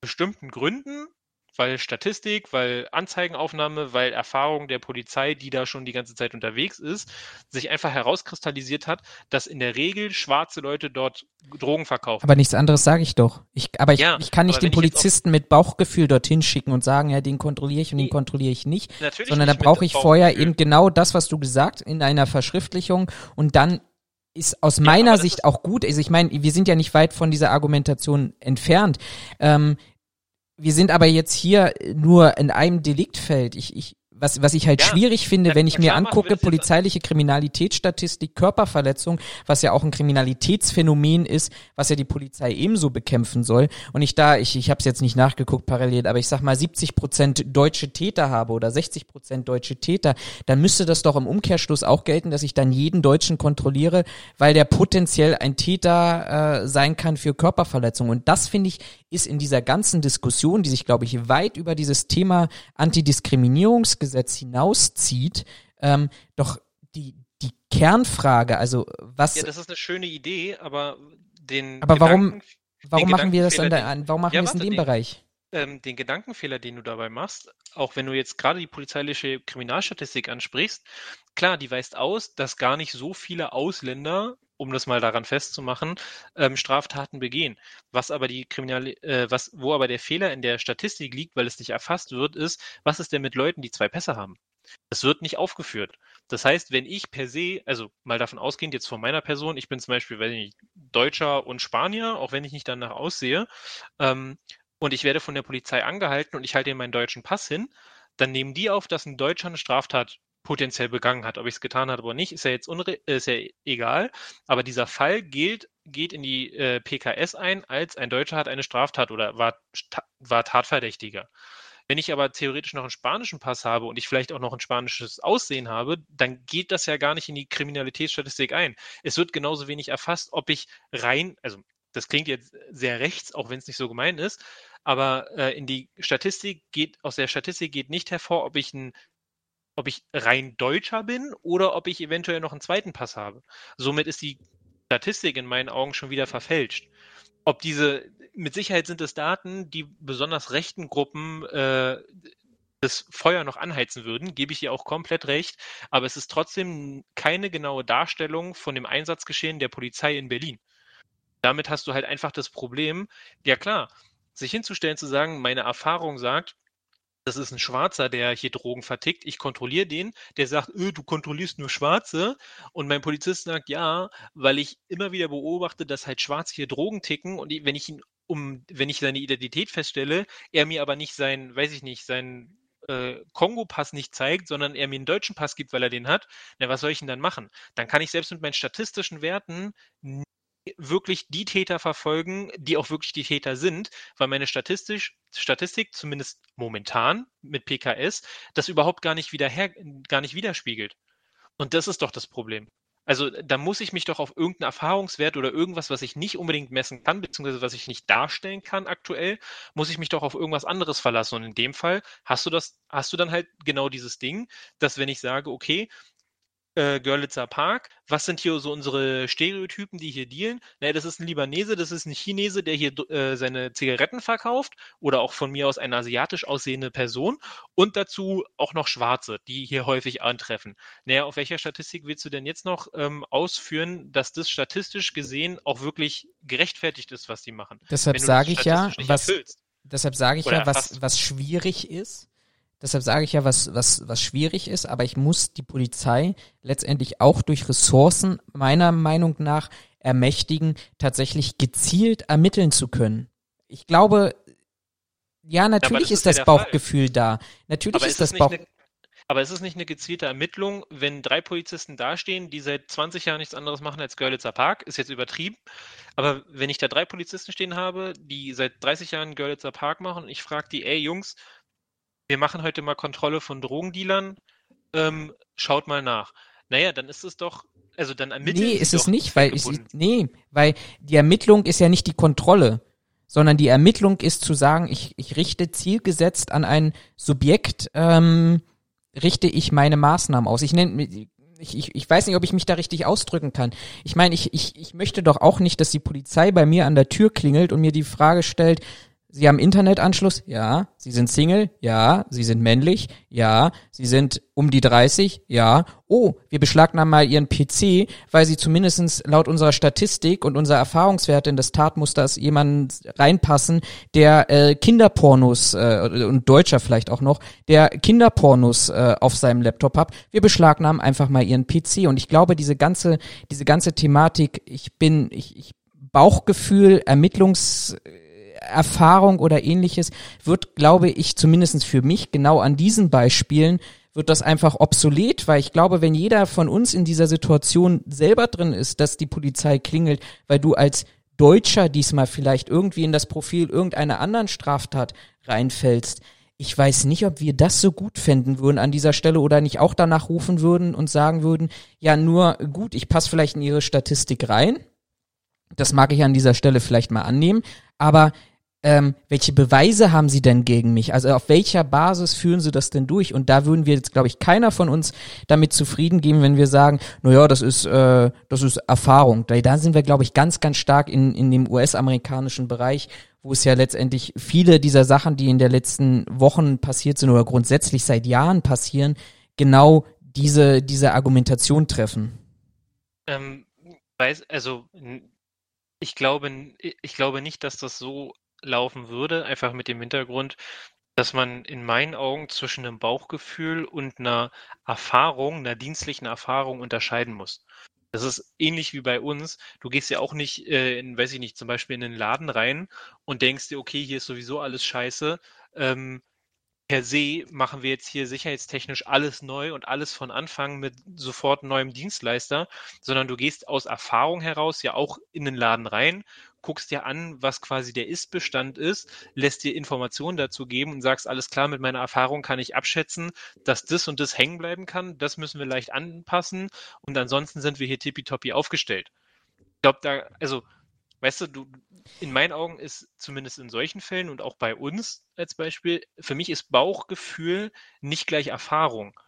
bestimmten Gründen weil Statistik, weil Anzeigenaufnahme, weil Erfahrung der Polizei, die da schon die ganze Zeit unterwegs ist, sich einfach herauskristallisiert hat, dass in der Regel schwarze Leute dort Drogen verkaufen. Aber nichts anderes sage ich doch. Ich, aber ich, Ja, ich kann nicht den Polizisten mit Bauchgefühl dorthin schicken und sagen, ja, den kontrolliere ich und den Nee. kontrolliere ich nicht. Natürlich sondern da nicht mit brauche ich vorher eben genau das, was du gesagt, in einer Verschriftlichung und dann ist aus meiner das Sicht auch gut, also ich meine, wir sind ja nicht weit von dieser Argumentation entfernt. Ähm, wir sind aber jetzt hier nur in einem Deliktfeld. Ich, ich, was, was ich halt Ja, schwierig finde, wenn ich mir angucke, polizeiliche Kriminalitätsstatistik, Körperverletzung, was ja auch ein Kriminalitätsphänomen ist, was ja die Polizei ebenso bekämpfen soll. Und ich da, ich, ich habe es jetzt nicht nachgeguckt parallel, aber ich sag mal 70 Prozent deutsche Täter habe oder 60 Prozent deutsche Täter, dann müsste das doch im Umkehrschluss auch gelten, dass ich dann jeden Deutschen kontrolliere, weil der potenziell ein Täter äh, sein kann für Körperverletzung. Und das finde ich ist in dieser ganzen Diskussion, die sich glaube ich weit über dieses Thema Antidiskriminierungsgesetz hinauszieht, ähm, doch die die Kernfrage, also was, Ja, das ist eine schöne Idee, aber den Aber warum- Gedanken, warum den machen wir das dann da, warum machen Ja, wir es in dem den- Bereich? ähm, den Gedankenfehler, den du dabei machst, auch wenn du jetzt gerade die polizeiliche Kriminalstatistik ansprichst, klar, die weist aus, dass gar nicht so viele Ausländer, um das mal daran festzumachen, ähm, Straftaten begehen. Was aber die Kriminal, äh, was, wo aber der Fehler in der Statistik liegt, weil es nicht erfasst wird, ist, was ist denn mit Leuten, die zwei Pässe haben? Das wird nicht aufgeführt. Das heißt, wenn ich per se, also mal davon ausgehend jetzt von meiner Person, ich bin zum Beispiel, weiß ich nicht, Deutscher und Spanier, auch wenn ich nicht danach aussehe, ähm, und ich werde von der Polizei angehalten und ich halte ihnen meinen deutschen Pass hin, dann nehmen die auf, dass ein Deutscher eine Straftat potenziell begangen hat. Ob ich es getan habe oder nicht, ist ja jetzt ist ja egal. Aber dieser Fall gilt, geht in die äh, PKS ein, als ein Deutscher hat eine Straftat oder war, war Tatverdächtiger. Wenn ich aber theoretisch noch einen spanischen Pass habe und ich vielleicht auch noch ein spanisches Aussehen habe, dann geht das ja gar nicht in die Kriminalitätsstatistik ein. Es wird genauso wenig erfasst, ob ich rein, also das klingt jetzt sehr rechts, auch wenn es nicht so gemein ist, aber äh, in die Statistik geht, aus der Statistik geht nicht hervor, ob ich ein ob ich rein Deutscher bin oder ob ich eventuell noch einen zweiten Pass habe. Somit ist die Statistik in meinen Augen schon wieder verfälscht. Ob diese, mit Sicherheit sind es Daten, die besonders rechten Gruppen äh, das Feuer noch anheizen würden, gebe ich ihr auch komplett recht, aber es ist trotzdem keine genaue Darstellung von dem Einsatzgeschehen der Polizei in Berlin. Damit hast du halt einfach das Problem, ja klar, sich hinzustellen, zu sagen, meine Erfahrung sagt, das ist ein Schwarzer, der hier Drogen vertickt. Ich kontrolliere den. Der sagt, öh, du kontrollierst nur Schwarze. Und mein Polizist sagt, ja, weil ich immer wieder beobachte, dass halt Schwarze hier Drogen ticken. Und wenn ich ihn um, wenn ich seine Identität feststelle, er mir aber nicht sein, weiß ich nicht, seinen äh, Kongo-Pass nicht zeigt, sondern er mir einen deutschen Pass gibt, weil er den hat, na, was soll ich denn dann machen? Dann kann ich selbst mit meinen statistischen Werten wirklich die Täter verfolgen, die auch wirklich die Täter sind, weil meine Statistisch, Statistik, zumindest momentan mit PKS, das überhaupt gar nicht, wieder gar nicht widerspiegelt. Und das ist doch das Problem. Also da muss ich mich doch auf irgendeinen Erfahrungswert oder irgendwas, was ich nicht unbedingt messen kann, beziehungsweise was ich nicht darstellen kann aktuell, muss ich mich doch auf irgendwas anderes verlassen. Und in dem Fall hast du das, hast du dann halt genau dieses Ding, dass wenn ich sage, okay, äh, Görlitzer Park. Was sind hier so unsere Stereotypen, die hier dealen? Naja, das ist ein Libanese, das ist ein Chinese, der hier äh, seine Zigaretten verkauft oder auch von mir aus eine asiatisch aussehende Person und dazu auch noch Schwarze, die hier häufig antreffen. Naja, auf welcher Statistik willst du denn jetzt noch ähm, ausführen, dass das statistisch gesehen auch wirklich gerechtfertigt ist, was die machen? Deshalb sage ich ja, was, deshalb sage ich ja, was, was schwierig ist Deshalb sage ich ja, was, was, was schwierig ist, aber ich muss die Polizei letztendlich auch durch Ressourcen meiner Meinung nach ermächtigen, tatsächlich gezielt ermitteln zu können. Ich glaube, ja, natürlich ja, ist das, ist das Bauchgefühl Fall. da. Natürlich aber ist, ist das Bauch. Eine, aber ist es nicht eine gezielte Ermittlung, wenn drei Polizisten dastehen, die seit 20 Jahren nichts anderes machen als Görlitzer Park? Ist jetzt übertrieben. Aber wenn ich da drei Polizisten stehen habe, die seit 30 Jahren Görlitzer Park machen und ich frage die, ey Jungs, wir machen heute mal Kontrolle von Drogendealern, ähm, schaut mal nach. Naja, dann ist es doch, also dann ermitteln Nee, ist es nicht, weil ich, nee, weil die Ermittlung ist ja nicht die Kontrolle, sondern die Ermittlung ist zu sagen, ich, ich richte zielgesetzt an ein Subjekt, ähm, richte ich meine Maßnahmen aus. Ich nenne ich, ich, ich weiß nicht, ob ich mich da richtig ausdrücken kann. Ich meine, ich, ich, ich möchte doch auch nicht, dass die Polizei bei mir an der Tür klingelt und mir die Frage stellt, Sie haben Internetanschluss? Ja. Sie sind Single? Ja. Sie sind männlich? Ja. Sie sind um die 30? Ja. Oh, wir beschlagnahmen mal Ihren PC, weil Sie zumindestens laut unserer Statistik und unserer Erfahrungswerte in das Tatmuster jemanden reinpassen, der äh, Kinderpornos äh, und Deutscher vielleicht auch noch, der Kinderpornos äh, auf seinem Laptop hat. Wir beschlagnahmen einfach mal Ihren PC und ich glaube, diese ganze diese ganze Thematik, ich bin ich, ich Bauchgefühl, Ermittlungs Erfahrung oder ähnliches wird, glaube ich, zumindestens für mich genau an diesen Beispielen wird das einfach obsolet, weil ich glaube, wenn jeder von uns in dieser Situation selber drin ist, dass die Polizei klingelt, weil du als Deutscher diesmal vielleicht irgendwie in das Profil irgendeiner anderen Straftat reinfällst, ich weiß nicht, ob wir das so gut fänden würden an dieser Stelle oder nicht auch danach rufen würden und sagen würden, ja, nur gut, ich passe vielleicht in ihre Statistik rein. Das mag ich an dieser Stelle vielleicht mal annehmen, aber ähm, welche Beweise haben sie denn gegen mich? Also auf welcher Basis führen sie das denn durch? Und da würden wir jetzt, glaube ich, keiner von uns damit zufrieden geben, wenn wir sagen, naja, das ist, äh, das ist Erfahrung. Da, da sind wir, glaube ich, ganz, ganz stark in, in dem US-amerikanischen Bereich, wo es ja letztendlich viele dieser Sachen, die in den letzten Wochen passiert sind oder grundsätzlich seit Jahren passieren, genau diese, diese Argumentation treffen. Ähm, weiß, also ich glaube, ich glaube nicht, dass das so laufen würde, einfach mit dem Hintergrund, dass man in meinen Augen zwischen einem Bauchgefühl und einer Erfahrung, einer dienstlichen Erfahrung unterscheiden muss. Das ist ähnlich wie bei uns. Du gehst ja auch nicht äh, in, weiß ich nicht, zum Beispiel in den Laden rein und denkst dir, okay, hier ist sowieso alles scheiße. Ähm, per se machen wir jetzt hier sicherheitstechnisch alles neu und alles von Anfang mit sofort neuem Dienstleister, sondern du gehst aus Erfahrung heraus ja auch in den Laden rein, guckst dir an, was quasi der Ist-Bestand ist, lässt dir Informationen dazu geben und sagst, alles klar, mit meiner Erfahrung kann ich abschätzen, dass das und das hängen bleiben kann, das müssen wir leicht anpassen und ansonsten sind wir hier tippitoppi aufgestellt. Ich glaube, da, also weißt du, du, in meinen Augen ist zumindest in solchen Fällen und auch bei uns als Beispiel, für mich ist Bauchgefühl nicht gleich Erfahrung,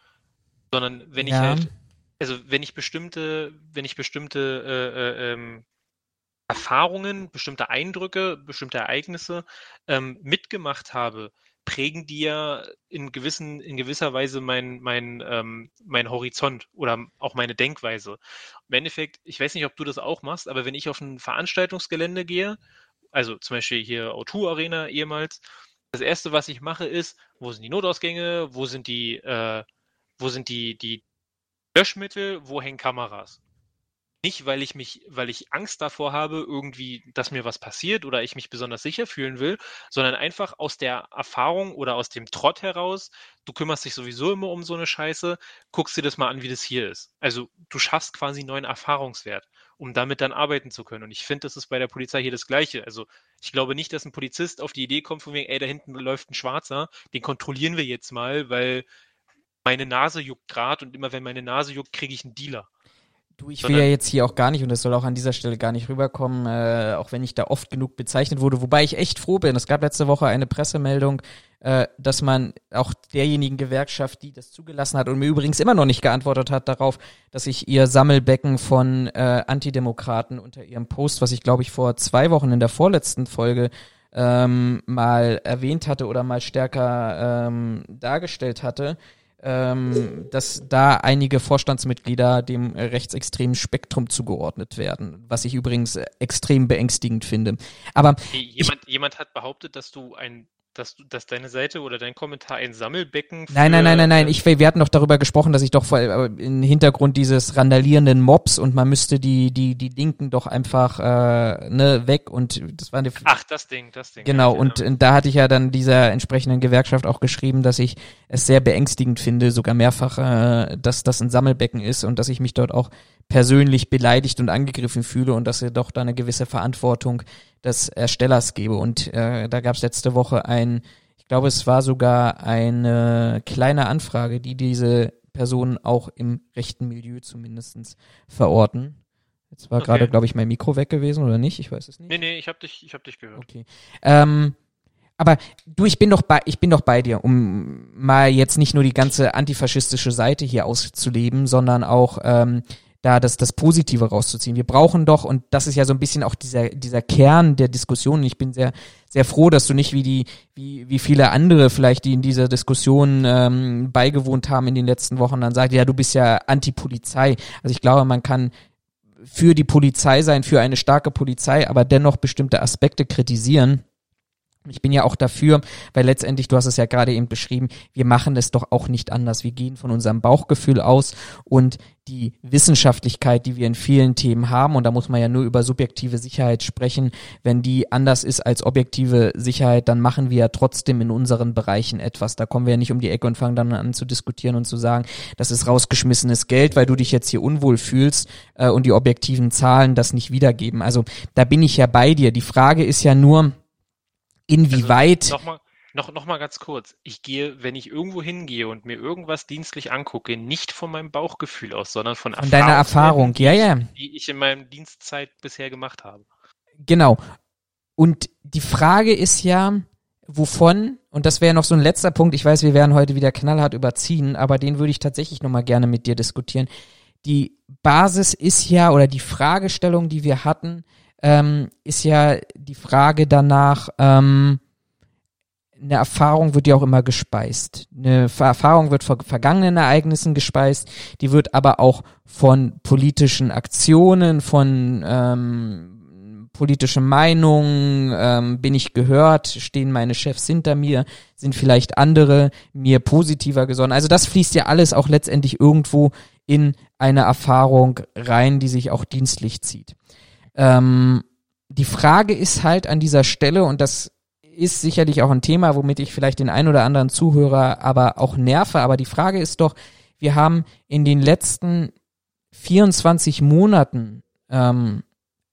sondern wenn ja. ich halt, also wenn ich bestimmte, wenn ich bestimmte äh, äh, ähm, Erfahrungen, bestimmte Eindrücke, bestimmte Ereignisse ähm, mitgemacht habe, prägen die ja in gewissen, in gewisser Weise mein, mein, ähm, mein Horizont oder auch meine Denkweise. Im Endeffekt, ich weiß nicht, ob du das auch machst, aber wenn ich auf ein Veranstaltungsgelände gehe, also zum Beispiel hier O2 Arena ehemals, das erste, was ich mache, ist, wo sind die Notausgänge, wo sind die, äh, wo sind die, die Löschmittel, wo hängen Kameras? Nicht, weil ich mich, weil ich Angst davor habe, irgendwie, dass mir was passiert oder ich mich besonders sicher fühlen will, sondern einfach aus der Erfahrung oder aus dem Trott heraus, du kümmerst dich sowieso immer um so eine Scheiße, guckst dir das mal an, wie das hier ist. Also du schaffst quasi einen neuen Erfahrungswert, um damit dann arbeiten zu können. Und ich finde, das ist bei der Polizei hier das Gleiche. Also ich glaube nicht, dass ein Polizist auf die Idee kommt, von wegen, ey, da hinten läuft ein Schwarzer, den kontrollieren wir jetzt mal, weil meine Nase juckt gerade und immer wenn meine Nase juckt, kriege ich einen Dealer. Du, ich will ja jetzt hier auch gar nicht, und das soll auch an dieser Stelle gar nicht rüberkommen, äh, auch wenn ich da oft genug bezeichnet wurde, wobei ich echt froh bin. Es gab letzte Woche eine Pressemeldung, äh, dass man auch derjenigen Gewerkschaft, die das zugelassen hat und mir übrigens immer noch nicht geantwortet hat darauf, dass ich ihr Sammelbecken von äh, Antidemokraten unter ihrem Post, was ich glaube ich vor zwei Wochen in der vorletzten Folge ähm, mal erwähnt hatte oder mal stärker ähm, dargestellt hatte, ähm, dass da einige Vorstandsmitglieder dem rechtsextremen Spektrum zugeordnet werden, was ich übrigens extrem beängstigend finde. Aber jemand, ich, jemand hat behauptet, dass du ein dass, du, dass deine Seite oder dein Kommentar ein Sammelbecken für, Nein, nein, nein, nein, nein. Ich, wir hatten doch darüber gesprochen, dass ich doch vor, äh, im Hintergrund dieses randalierenden Mobs und man müsste die, die, die Linken doch einfach äh, ne, weg und das war eine Ach, das Ding, das Ding. Genau, ja, und, und da hatte ich ja dann dieser entsprechenden Gewerkschaft auch geschrieben, dass ich es sehr beängstigend finde, sogar mehrfach, äh, dass das ein Sammelbecken ist und dass ich mich dort auch persönlich beleidigt und angegriffen fühle und dass er doch da eine gewisse Verantwortung des Erstellers gebe. Und äh, da gab es letzte Woche ein, ich glaube, es war sogar eine kleine Anfrage, die diese Personen auch im rechten Milieu zumindestens verorten. Jetzt war okay. gerade, glaube ich, mein Mikro weg gewesen oder nicht? Ich weiß es nicht. Nee, nee, ich habe dich, ich hab dich gehört. Okay. Ähm, aber du, ich bin doch bei, ich bin doch bei dir, um mal jetzt nicht nur die ganze antifaschistische Seite hier auszuleben, sondern auch ähm, da das, das Positive rauszuziehen. Wir brauchen doch, und das ist ja so ein bisschen auch dieser, dieser Kern der Diskussion, ich bin sehr, sehr froh, dass du nicht wie die, wie, wie viele andere vielleicht, die in dieser Diskussion ähm, beigewohnt haben in den letzten Wochen, dann sagt, ja, du bist ja Anti-Polizei. Also ich glaube, man kann für die Polizei sein, für eine starke Polizei, aber dennoch bestimmte Aspekte kritisieren ich bin ja auch dafür, weil letztendlich, du hast es ja gerade eben beschrieben, wir machen es doch auch nicht anders. Wir gehen von unserem Bauchgefühl aus und die Wissenschaftlichkeit, die wir in vielen Themen haben, und da muss man ja nur über subjektive Sicherheit sprechen, wenn die anders ist als objektive Sicherheit, dann machen wir ja trotzdem in unseren Bereichen etwas. Da kommen wir ja nicht um die Ecke und fangen dann an zu diskutieren und zu sagen, das ist rausgeschmissenes Geld, weil du dich jetzt hier unwohl fühlst äh, und die objektiven Zahlen das nicht wiedergeben. Also da bin ich ja bei dir. Die Frage ist ja nur, Inwieweit. Also Nochmal noch, noch mal ganz kurz. Ich gehe, wenn ich irgendwo hingehe und mir irgendwas dienstlich angucke, nicht von meinem Bauchgefühl aus, sondern von, von deiner Erfahrung, ja, ja. Die ich in meinem Dienstzeit bisher gemacht habe. Genau. Und die Frage ist ja, wovon, und das wäre noch so ein letzter Punkt, ich weiß, wir werden heute wieder knallhart überziehen, aber den würde ich tatsächlich nochmal gerne mit dir diskutieren. Die Basis ist ja, oder die Fragestellung, die wir hatten, ähm, ist ja die Frage danach, ähm, eine Erfahrung wird ja auch immer gespeist. Eine Erfahrung wird von vergangenen Ereignissen gespeist, die wird aber auch von politischen Aktionen, von ähm, politischen Meinungen, ähm, bin ich gehört, stehen meine Chefs hinter mir, sind vielleicht andere mir positiver gesonnen. Also das fließt ja alles auch letztendlich irgendwo in eine Erfahrung rein, die sich auch dienstlich zieht. Ähm, die Frage ist halt an dieser Stelle, und das ist sicherlich auch ein Thema, womit ich vielleicht den ein oder anderen Zuhörer aber auch nerve, aber die Frage ist doch, wir haben in den letzten 24 Monaten ähm,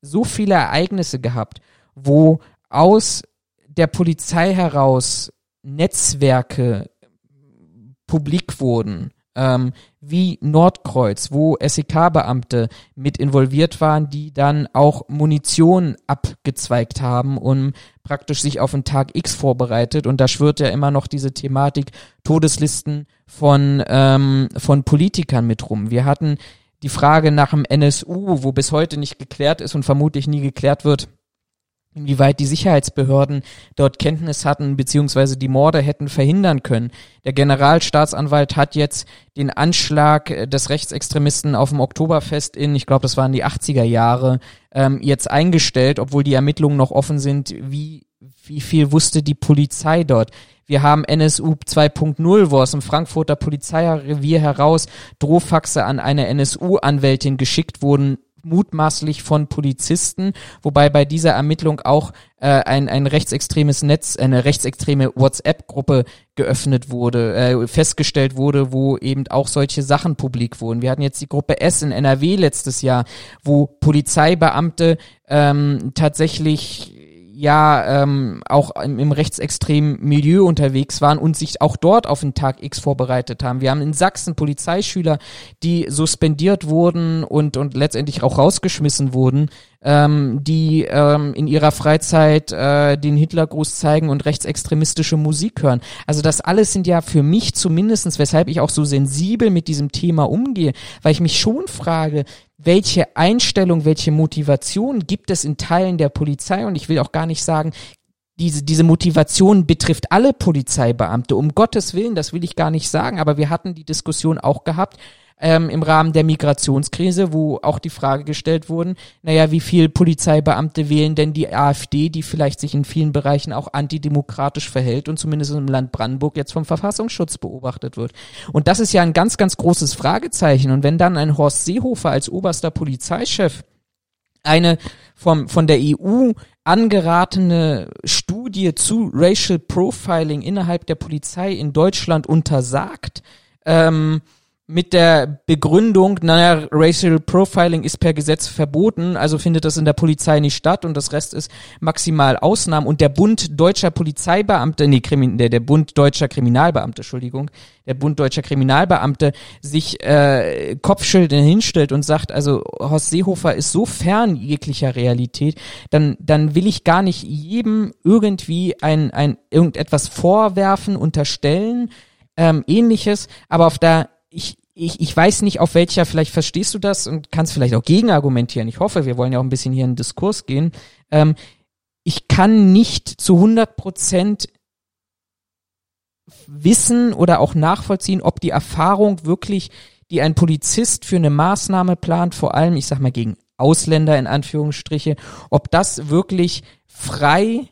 so viele Ereignisse gehabt, wo aus der Polizei heraus Netzwerke publik wurden, ähm, wie Nordkreuz, wo SEK-Beamte mit involviert waren, die dann auch Munition abgezweigt haben und praktisch sich auf den Tag X vorbereitet. Und da schwirrt ja immer noch diese Thematik Todeslisten von, ähm, von Politikern mit rum. Wir hatten die Frage nach dem NSU, wo bis heute nicht geklärt ist und vermutlich nie geklärt wird, inwieweit die Sicherheitsbehörden dort Kenntnis hatten, beziehungsweise die Morde hätten verhindern können. Der Generalstaatsanwalt hat jetzt den Anschlag des Rechtsextremisten auf dem Oktoberfest in, ich glaube, das waren die 80er Jahre, ähm, jetzt eingestellt, obwohl die Ermittlungen noch offen sind, wie, wie viel wusste die Polizei dort. Wir haben NSU 2.0, wo aus dem Frankfurter Polizeirevier heraus Drohfaxe an eine NSU-Anwältin geschickt wurden, mutmaßlich von Polizisten, wobei bei dieser Ermittlung auch äh, ein, ein rechtsextremes Netz, eine rechtsextreme WhatsApp-Gruppe geöffnet wurde, äh, festgestellt wurde, wo eben auch solche Sachen publik wurden. Wir hatten jetzt die Gruppe S in NRW letztes Jahr, wo Polizeibeamte ähm, tatsächlich ja ähm, auch im, im rechtsextremen Milieu unterwegs waren und sich auch dort auf den Tag X vorbereitet haben. Wir haben in Sachsen Polizeischüler, die suspendiert wurden und, und letztendlich auch rausgeschmissen wurden, ähm, die ähm, in ihrer Freizeit äh, den Hitlergruß zeigen und rechtsextremistische Musik hören. Also das alles sind ja für mich zumindestens, weshalb ich auch so sensibel mit diesem Thema umgehe, weil ich mich schon frage, welche Einstellung, welche Motivation gibt es in Teilen der Polizei und ich will auch gar nicht sagen, diese, diese Motivation betrifft alle Polizeibeamte. Um Gottes Willen, das will ich gar nicht sagen, aber wir hatten die Diskussion auch gehabt, ähm, im Rahmen der Migrationskrise, wo auch die Frage gestellt wurden, naja, wie viel Polizeibeamte wählen denn die AfD, die vielleicht sich in vielen Bereichen auch antidemokratisch verhält und zumindest im Land Brandenburg jetzt vom Verfassungsschutz beobachtet wird. Und das ist ja ein ganz, ganz großes Fragezeichen. Und wenn dann ein Horst Seehofer als oberster Polizeichef eine vom, von der EU angeratene Studie zu Racial Profiling innerhalb der Polizei in Deutschland untersagt, ähm, mit der Begründung, naja, Racial Profiling ist per Gesetz verboten, also findet das in der Polizei nicht statt und das Rest ist maximal Ausnahmen und der Bund deutscher Polizeibeamte, nee, Krimin, der, der Bund deutscher Kriminalbeamte, Entschuldigung, der Bund deutscher Kriminalbeamte sich äh, Kopfschilder hinstellt und sagt, also Horst Seehofer ist so fern jeglicher Realität, dann, dann will ich gar nicht jedem irgendwie ein, ein irgendetwas vorwerfen, unterstellen, ähm, ähnliches, aber auf der ich, ich, ich weiß nicht, auf welcher, vielleicht verstehst du das und kannst vielleicht auch gegenargumentieren. Ich hoffe, wir wollen ja auch ein bisschen hier in den Diskurs gehen. Ähm, ich kann nicht zu 100 Prozent wissen oder auch nachvollziehen, ob die Erfahrung wirklich, die ein Polizist für eine Maßnahme plant, vor allem, ich sag mal, gegen Ausländer in Anführungsstriche, ob das wirklich frei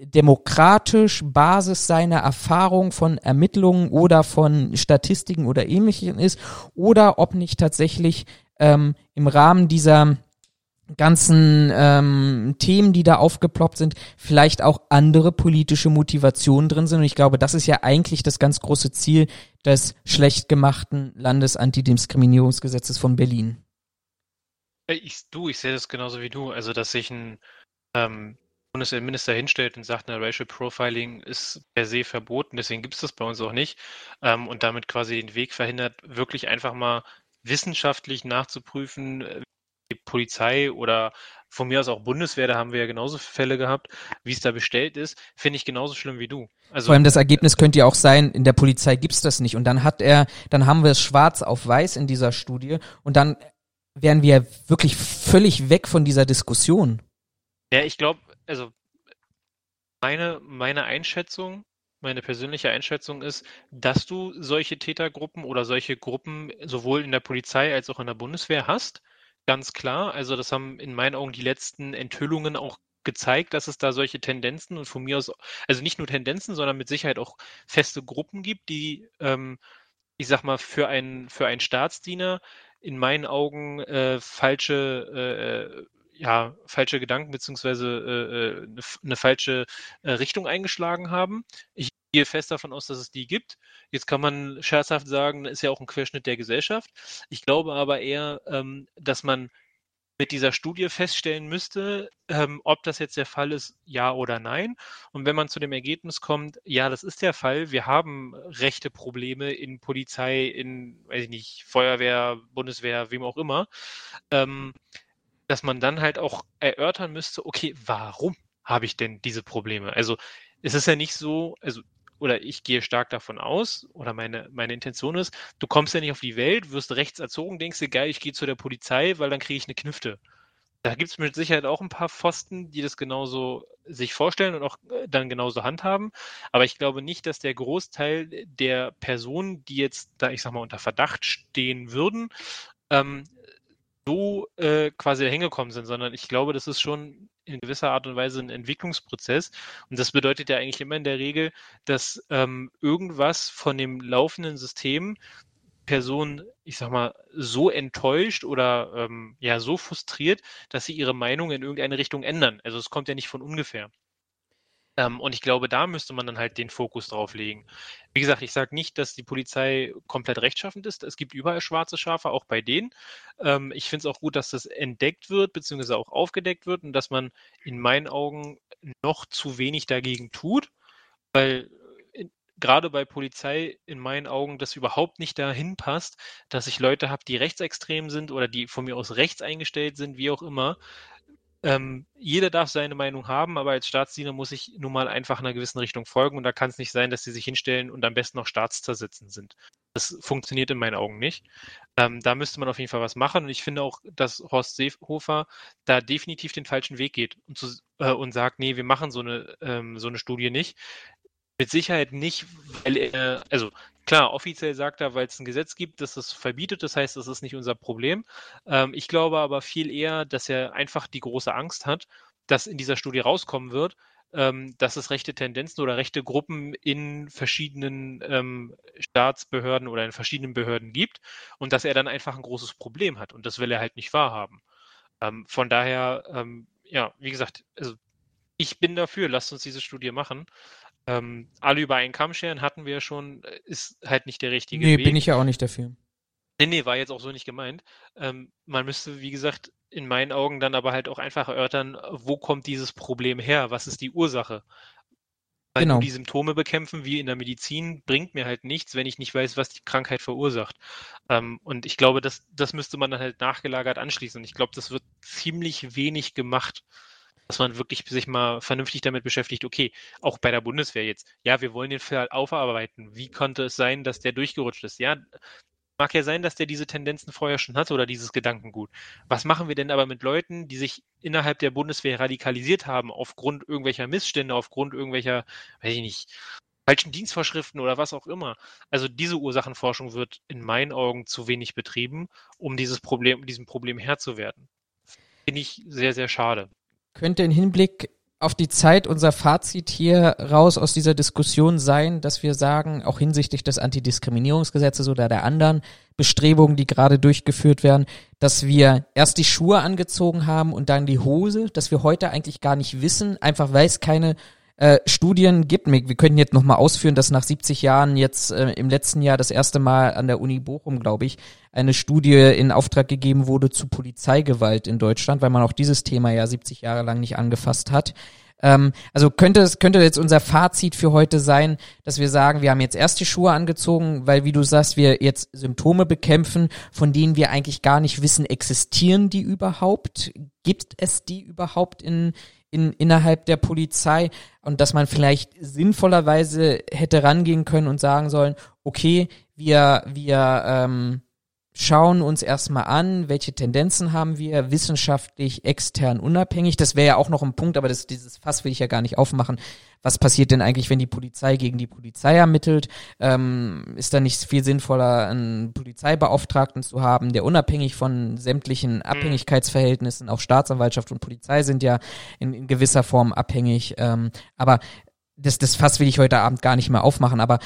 demokratisch Basis seiner Erfahrung von Ermittlungen oder von Statistiken oder ähnlichem ist oder ob nicht tatsächlich ähm, im Rahmen dieser ganzen ähm, Themen, die da aufgeploppt sind, vielleicht auch andere politische Motivationen drin sind. Und ich glaube, das ist ja eigentlich das ganz große Ziel des schlecht gemachten Landesantidiskriminierungsgesetzes von Berlin. Ich, du, ich sehe das genauso wie du. Also, dass sich ein ähm, Bundesinnenminister hinstellt und sagt, na, Racial Profiling ist per se verboten, deswegen gibt es das bei uns auch nicht ähm, und damit quasi den Weg verhindert, wirklich einfach mal wissenschaftlich nachzuprüfen, äh, die Polizei oder von mir aus auch Bundeswehr, da haben wir ja genauso Fälle gehabt, wie es da bestellt ist, finde ich genauso schlimm wie du. Also, Vor allem das Ergebnis könnte ja auch sein, in der Polizei gibt es das nicht. Und dann hat er, dann haben wir es schwarz auf weiß in dieser Studie und dann wären wir wirklich völlig weg von dieser Diskussion. Ja, ich glaube, also meine, meine Einschätzung, meine persönliche Einschätzung ist, dass du solche Tätergruppen oder solche Gruppen sowohl in der Polizei als auch in der Bundeswehr hast. Ganz klar. Also das haben in meinen Augen die letzten Enthüllungen auch gezeigt, dass es da solche Tendenzen und von mir aus, also nicht nur Tendenzen, sondern mit Sicherheit auch feste Gruppen gibt, die, ähm, ich sag mal, für einen, für einen Staatsdiener in meinen Augen äh, falsche äh, ja, falsche Gedanken beziehungsweise äh, eine, äh, eine falsche äh, Richtung eingeschlagen haben. Ich gehe fest davon aus, dass es die gibt. Jetzt kann man scherzhaft sagen, ist ja auch ein Querschnitt der Gesellschaft. Ich glaube aber eher, ähm, dass man mit dieser Studie feststellen müsste, ähm, ob das jetzt der Fall ist, ja oder nein. Und wenn man zu dem Ergebnis kommt, ja, das ist der Fall, wir haben rechte Probleme in Polizei, in, weiß ich nicht, Feuerwehr, Bundeswehr, wem auch immer, ähm, dass man dann halt auch erörtern müsste, okay, warum habe ich denn diese Probleme? Also es ist ja nicht so, also oder ich gehe stark davon aus, oder meine, meine Intention ist, du kommst ja nicht auf die Welt, wirst rechts erzogen, denkst dir, geil, ich gehe zu der Polizei, weil dann kriege ich eine Knüfte. Da gibt es mit Sicherheit auch ein paar Pfosten, die das genauso sich vorstellen und auch äh, dann genauso handhaben. Aber ich glaube nicht, dass der Großteil der Personen, die jetzt da, ich sag mal, unter Verdacht stehen würden, ähm, so äh, quasi dahin gekommen sind, sondern ich glaube, das ist schon in gewisser Art und Weise ein Entwicklungsprozess. Und das bedeutet ja eigentlich immer in der Regel, dass ähm, irgendwas von dem laufenden System Person, ich sag mal, so enttäuscht oder ähm, ja so frustriert, dass sie ihre Meinung in irgendeine Richtung ändern. Also es kommt ja nicht von ungefähr. Ähm, und ich glaube, da müsste man dann halt den Fokus drauf legen. Wie gesagt, ich sage nicht, dass die Polizei komplett rechtschaffend ist. Es gibt überall schwarze Schafe, auch bei denen. Ähm, ich finde es auch gut, dass das entdeckt wird, beziehungsweise auch aufgedeckt wird und dass man in meinen Augen noch zu wenig dagegen tut, weil gerade bei Polizei in meinen Augen das überhaupt nicht dahin passt, dass ich Leute habe, die rechtsextrem sind oder die von mir aus rechts eingestellt sind, wie auch immer. Ähm, jeder darf seine Meinung haben, aber als Staatsdiener muss ich nun mal einfach in einer gewissen Richtung folgen und da kann es nicht sein, dass sie sich hinstellen und am besten noch staatszersitzend sind. Das funktioniert in meinen Augen nicht. Ähm, da müsste man auf jeden Fall was machen und ich finde auch, dass Horst Seehofer da definitiv den falschen Weg geht und, zu, äh, und sagt, nee, wir machen so eine, ähm, so eine Studie nicht. Mit Sicherheit nicht, weil er, also klar, offiziell sagt er, weil es ein Gesetz gibt, das es verbietet, das heißt, das ist nicht unser Problem. Ähm, ich glaube aber viel eher, dass er einfach die große Angst hat, dass in dieser Studie rauskommen wird, ähm, dass es rechte Tendenzen oder rechte Gruppen in verschiedenen ähm, Staatsbehörden oder in verschiedenen Behörden gibt und dass er dann einfach ein großes Problem hat und das will er halt nicht wahrhaben. Ähm, von daher, ähm, ja, wie gesagt, also ich bin dafür, lasst uns diese Studie machen. Ähm, alle über einen Kamm scheren hatten wir ja schon, äh, ist halt nicht der richtige nee, Weg. bin ich ja auch nicht dafür. Nee, nee, war jetzt auch so nicht gemeint. Ähm, man müsste, wie gesagt, in meinen Augen dann aber halt auch einfach erörtern, wo kommt dieses Problem her? Was ist die Ursache? Weil Genau. die Symptome bekämpfen, wie in der Medizin, bringt mir halt nichts, wenn ich nicht weiß, was die Krankheit verursacht. Ähm, und ich glaube, das, das müsste man dann halt nachgelagert anschließen. Und ich glaube, das wird ziemlich wenig gemacht dass man wirklich sich mal vernünftig damit beschäftigt, okay, auch bei der Bundeswehr jetzt, ja, wir wollen den Fall aufarbeiten. Wie konnte es sein, dass der durchgerutscht ist? Ja, mag ja sein, dass der diese Tendenzen vorher schon hatte oder dieses Gedankengut. Was machen wir denn aber mit Leuten, die sich innerhalb der Bundeswehr radikalisiert haben, aufgrund irgendwelcher Missstände, aufgrund irgendwelcher, weiß ich nicht, falschen Dienstvorschriften oder was auch immer. Also diese Ursachenforschung wird in meinen Augen zu wenig betrieben, um dieses Problem, diesem Problem Herr zu werden. Finde ich sehr, sehr schade könnte in Hinblick auf die Zeit unser Fazit hier raus aus dieser Diskussion sein, dass wir sagen, auch hinsichtlich des Antidiskriminierungsgesetzes oder der anderen Bestrebungen, die gerade durchgeführt werden, dass wir erst die Schuhe angezogen haben und dann die Hose, dass wir heute eigentlich gar nicht wissen, einfach weil es keine äh, Studien gibt. Wir können jetzt nochmal ausführen, dass nach 70 Jahren jetzt äh, im letzten Jahr das erste Mal an der Uni Bochum, glaube ich, eine Studie in Auftrag gegeben wurde zu Polizeigewalt in Deutschland, weil man auch dieses Thema ja 70 Jahre lang nicht angefasst hat. Ähm, also könnte es könnte jetzt unser Fazit für heute sein, dass wir sagen, wir haben jetzt erst die Schuhe angezogen, weil wie du sagst, wir jetzt Symptome bekämpfen, von denen wir eigentlich gar nicht wissen, existieren die überhaupt? Gibt es die überhaupt in in, innerhalb der Polizei und dass man vielleicht sinnvollerweise hätte rangehen können und sagen sollen, okay, wir, wir ähm, schauen uns erstmal an, welche Tendenzen haben wir, wissenschaftlich, extern, unabhängig. Das wäre ja auch noch ein Punkt, aber das, dieses Fass will ich ja gar nicht aufmachen. Was passiert denn eigentlich, wenn die Polizei gegen die Polizei ermittelt? Ähm, ist da nicht viel sinnvoller, einen Polizeibeauftragten zu haben, der unabhängig von sämtlichen Abhängigkeitsverhältnissen, auch Staatsanwaltschaft und Polizei sind ja in, in gewisser Form abhängig. Ähm, aber das, das Fass will ich heute Abend gar nicht mehr aufmachen, aber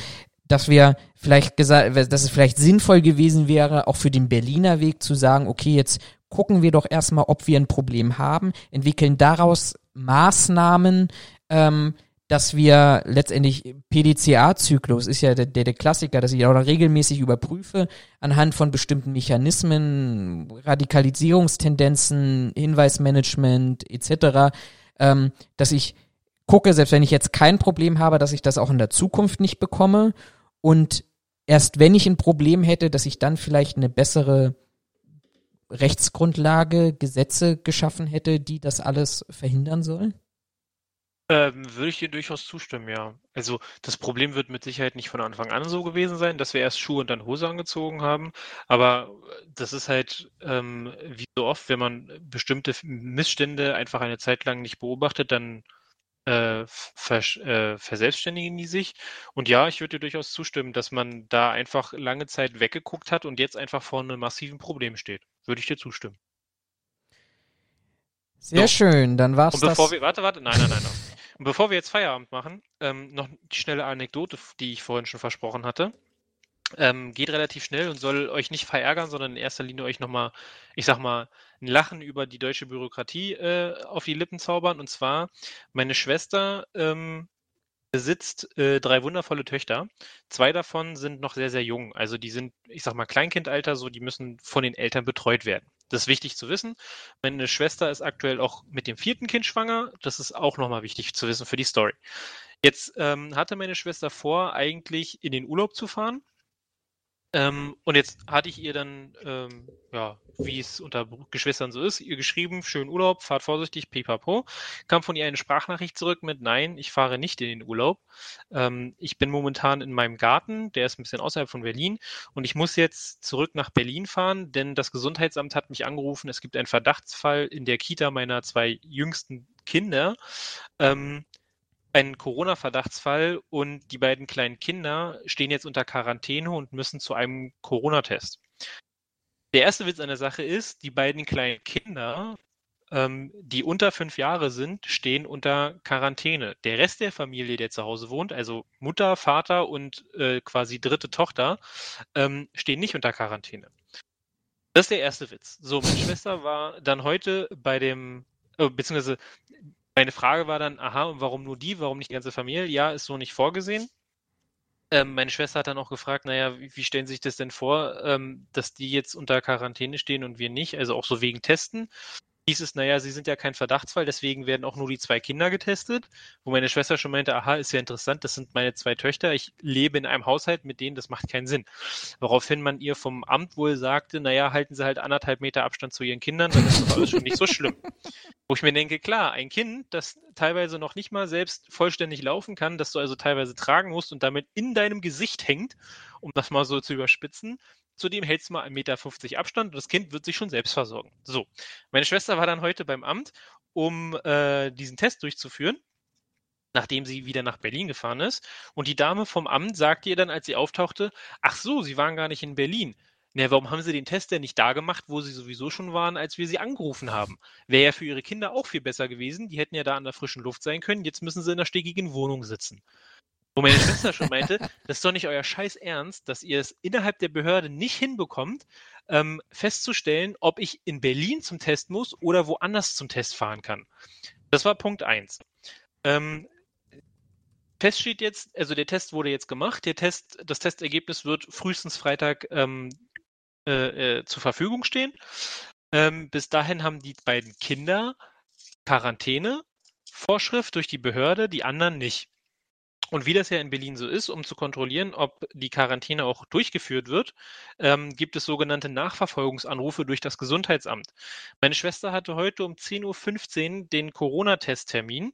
dass wir vielleicht gesagt, dass es vielleicht sinnvoll gewesen wäre, auch für den Berliner Weg zu sagen, okay, jetzt gucken wir doch erstmal, ob wir ein Problem haben, entwickeln daraus Maßnahmen, ähm, dass wir letztendlich PDCA-Zyklus ist ja der, der, der Klassiker, dass ich auch regelmäßig überprüfe anhand von bestimmten Mechanismen, Radikalisierungstendenzen, Hinweismanagement etc., ähm, dass ich gucke, selbst wenn ich jetzt kein Problem habe, dass ich das auch in der Zukunft nicht bekomme und erst wenn ich ein Problem hätte, dass ich dann vielleicht eine bessere Rechtsgrundlage, Gesetze geschaffen hätte, die das alles verhindern sollen? Ähm, würde ich dir durchaus zustimmen, ja. Also das Problem wird mit Sicherheit nicht von Anfang an so gewesen sein, dass wir erst Schuhe und dann Hose angezogen haben. Aber äh, das ist halt ähm, wie so oft, wenn man bestimmte Missstände einfach eine Zeit lang nicht beobachtet, dann äh, vers äh, verselbstständigen die sich. Und ja, ich würde dir durchaus zustimmen, dass man da einfach lange Zeit weggeguckt hat und jetzt einfach vor einem massiven Problem steht. Würde ich dir zustimmen. Sehr so. schön, dann war's und bevor das. Wir, warte, warte, nein, nein, nein. nein. Und bevor wir jetzt Feierabend machen, ähm, noch die schnelle Anekdote, die ich vorhin schon versprochen hatte. Ähm, geht relativ schnell und soll euch nicht verärgern, sondern in erster Linie euch nochmal, ich sag mal, ein Lachen über die deutsche Bürokratie äh, auf die Lippen zaubern. Und zwar, meine Schwester ähm, besitzt äh, drei wundervolle Töchter. Zwei davon sind noch sehr, sehr jung. Also die sind, ich sag mal, Kleinkindalter, so die müssen von den Eltern betreut werden. Das ist wichtig zu wissen. Meine Schwester ist aktuell auch mit dem vierten Kind schwanger. Das ist auch nochmal wichtig zu wissen für die Story. Jetzt ähm, hatte meine Schwester vor, eigentlich in den Urlaub zu fahren. Ähm, und jetzt hatte ich ihr dann, ähm, ja, wie es unter Geschwistern so ist, ihr geschrieben, schönen Urlaub, fahrt vorsichtig, pipapo. Kam von ihr eine Sprachnachricht zurück mit, nein, ich fahre nicht in den Urlaub. Ähm, ich bin momentan in meinem Garten, der ist ein bisschen außerhalb von Berlin und ich muss jetzt zurück nach Berlin fahren, denn das Gesundheitsamt hat mich angerufen, es gibt einen Verdachtsfall in der Kita meiner zwei jüngsten Kinder. Ähm, ein Corona-Verdachtsfall und die beiden kleinen Kinder stehen jetzt unter Quarantäne und müssen zu einem Corona-Test. Der erste Witz an der Sache ist, die beiden kleinen Kinder, ähm, die unter fünf Jahre sind, stehen unter Quarantäne. Der Rest der Familie, der zu Hause wohnt, also Mutter, Vater und äh, quasi dritte Tochter, ähm, stehen nicht unter Quarantäne. Das ist der erste Witz. So, meine Schwester war dann heute bei dem, äh, beziehungsweise meine Frage war dann, aha, und warum nur die, warum nicht die ganze Familie? Ja, ist so nicht vorgesehen. Ähm, meine Schwester hat dann auch gefragt, naja, wie, wie stellen Sie sich das denn vor, ähm, dass die jetzt unter Quarantäne stehen und wir nicht? Also auch so wegen Testen hieß es, naja, sie sind ja kein Verdachtsfall, deswegen werden auch nur die zwei Kinder getestet. Wo meine Schwester schon meinte, aha, ist ja interessant, das sind meine zwei Töchter, ich lebe in einem Haushalt mit denen, das macht keinen Sinn. Woraufhin man ihr vom Amt wohl sagte, naja, halten Sie halt anderthalb Meter Abstand zu Ihren Kindern, dann ist das alles schon nicht so schlimm. Wo ich mir denke, klar, ein Kind, das teilweise noch nicht mal selbst vollständig laufen kann, das du also teilweise tragen musst und damit in deinem Gesicht hängt, um das mal so zu überspitzen, Zudem hältst du mal 1,50 Meter Abstand und das Kind wird sich schon selbst versorgen. So, meine Schwester war dann heute beim Amt, um äh, diesen Test durchzuführen nachdem sie wieder nach Berlin gefahren ist. Und die Dame vom Amt sagte ihr dann, als sie auftauchte, ach so, Sie waren gar nicht in Berlin. Na, warum haben Sie den Test denn nicht da gemacht, wo Sie sowieso schon waren, als wir Sie angerufen haben? Wäre ja für Ihre Kinder auch viel besser gewesen. Die hätten ja da an der frischen Luft sein können. Jetzt müssen Sie in der stickigen Wohnung sitzen. Wo meine Schwester schon meinte, das ist doch nicht euer Scheiß Ernst, dass ihr es innerhalb der Behörde nicht hinbekommt, ähm, festzustellen, ob ich in Berlin zum Test muss oder woanders zum Test fahren kann. Das war Punkt 1. Ähm, fest steht jetzt, also der Test wurde jetzt gemacht, der Test, das Testergebnis wird frühestens Freitag ähm, äh, äh, zur Verfügung stehen. Ähm, bis dahin haben die beiden Kinder Quarantäne, Vorschrift durch die Behörde, die anderen nicht. Und wie das ja in Berlin so ist, um zu kontrollieren, ob die Quarantäne auch durchgeführt wird, ähm, gibt es sogenannte Nachverfolgungsanrufe durch das Gesundheitsamt. Meine Schwester hatte heute um 10.15 Uhr den Corona-Testtermin.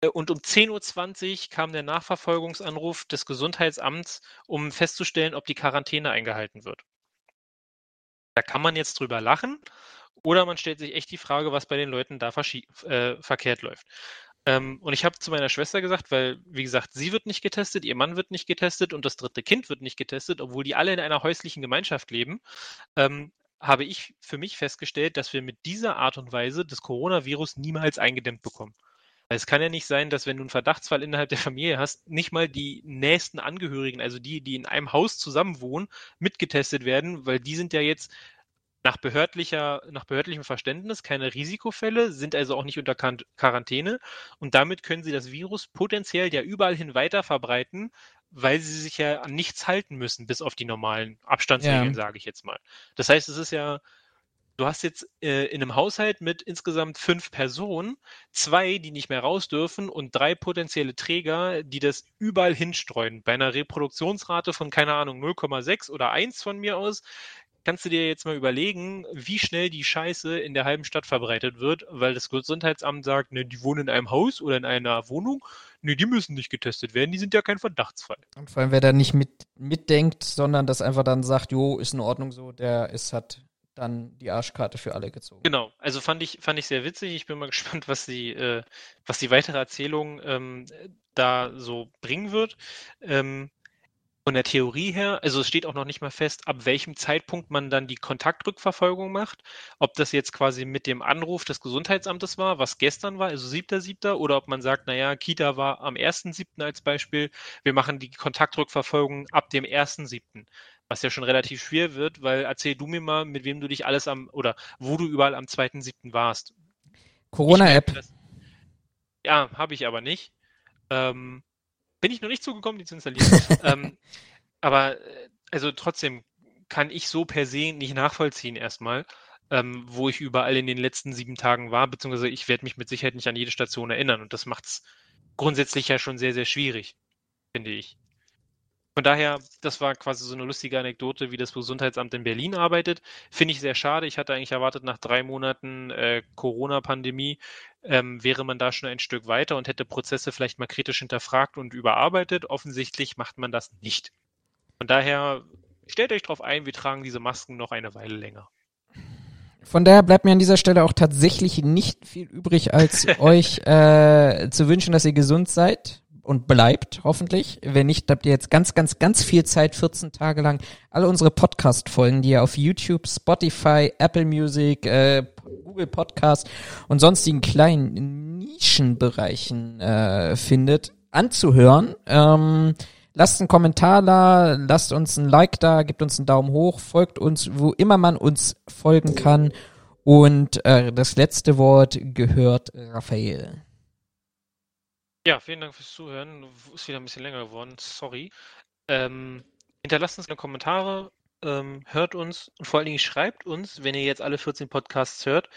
Äh, und um 10.20 Uhr kam der Nachverfolgungsanruf des Gesundheitsamts, um festzustellen, ob die Quarantäne eingehalten wird. Da kann man jetzt drüber lachen oder man stellt sich echt die Frage, was bei den Leuten da äh, verkehrt läuft. Ähm, und ich habe zu meiner Schwester gesagt, weil, wie gesagt, sie wird nicht getestet, ihr Mann wird nicht getestet und das dritte Kind wird nicht getestet, obwohl die alle in einer häuslichen Gemeinschaft leben, ähm, habe ich für mich festgestellt, dass wir mit dieser Art und Weise das Coronavirus niemals eingedämmt bekommen. Es kann ja nicht sein, dass wenn du einen Verdachtsfall innerhalb der Familie hast, nicht mal die nächsten Angehörigen, also die, die in einem Haus zusammenwohnen, mitgetestet werden, weil die sind ja jetzt nach, behördlicher, nach behördlichem Verständnis keine Risikofälle, sind also auch nicht unter Quarantäne und damit können sie das Virus potenziell ja überall hin weiter verbreiten, weil sie sich ja an nichts halten müssen, bis auf die normalen Abstandsregeln, ja. sage ich jetzt mal. Das heißt, es ist ja, du hast jetzt äh, in einem Haushalt mit insgesamt fünf Personen, zwei, die nicht mehr raus dürfen und drei potenzielle Träger, die das überall hinstreuen. Bei einer Reproduktionsrate von, keine Ahnung, 0,6 oder 1 von mir aus, kannst du dir jetzt mal überlegen, wie schnell die Scheiße in der halben Stadt verbreitet wird, weil das Gesundheitsamt sagt, ne, die wohnen in einem Haus oder in einer Wohnung, ne, die müssen nicht getestet werden, die sind ja kein Verdachtsfall. Und vor allem, wer da nicht mit, mitdenkt, sondern das einfach dann sagt, jo, ist in Ordnung so, der ist, hat dann die Arschkarte für alle gezogen. Genau, also fand ich, fand ich sehr witzig. Ich bin mal gespannt, was die, äh, was die weitere Erzählung ähm, da so bringen wird. Ähm, von der Theorie her, also es steht auch noch nicht mal fest, ab welchem Zeitpunkt man dann die Kontaktrückverfolgung macht. Ob das jetzt quasi mit dem Anruf des Gesundheitsamtes war, was gestern war, also 7.7., oder ob man sagt, naja, Kita war am 1.7. als Beispiel, wir machen die Kontaktrückverfolgung ab dem 1.7. Was ja schon relativ schwer wird, weil erzähl du mir mal, mit wem du dich alles am, oder wo du überall am 2.7. warst. Corona-App. Ja, habe ich aber nicht. Ähm, bin ich noch nicht zugekommen, die zu installieren. ähm, aber äh, also trotzdem kann ich so per se nicht nachvollziehen erstmal, ähm, wo ich überall in den letzten sieben Tagen war, beziehungsweise ich werde mich mit Sicherheit nicht an jede Station erinnern und das macht es grundsätzlich ja schon sehr, sehr schwierig, finde ich. Von daher, das war quasi so eine lustige Anekdote, wie das Gesundheitsamt in Berlin arbeitet. Finde ich sehr schade. Ich hatte eigentlich erwartet, nach drei Monaten äh, Corona-Pandemie ähm, wäre man da schon ein Stück weiter und hätte Prozesse vielleicht mal kritisch hinterfragt und überarbeitet. Offensichtlich macht man das nicht. Von daher, stellt euch darauf ein, wir tragen diese Masken noch eine Weile länger. Von daher bleibt mir an dieser Stelle auch tatsächlich nicht viel übrig, als euch äh, zu wünschen, dass ihr gesund seid und bleibt, hoffentlich. Wenn nicht, habt ihr jetzt ganz, ganz, ganz viel Zeit, 14 Tage lang, alle unsere Podcast-Folgen, die ihr auf YouTube, Spotify, Apple Music, äh, Google Podcast und sonstigen kleinen Nischenbereichen äh, findet, anzuhören. Ähm, lasst einen Kommentar da, lasst uns ein Like da, gebt uns einen Daumen hoch, folgt uns, wo immer man uns folgen kann. Und äh, das letzte Wort gehört Raphael. Ja, vielen Dank fürs Zuhören. Ist wieder ein bisschen länger geworden. Sorry. Ähm, hinterlasst uns eine Kommentare, ähm, hört uns und vor allen Dingen schreibt uns, wenn ihr jetzt alle 14 Podcasts hört,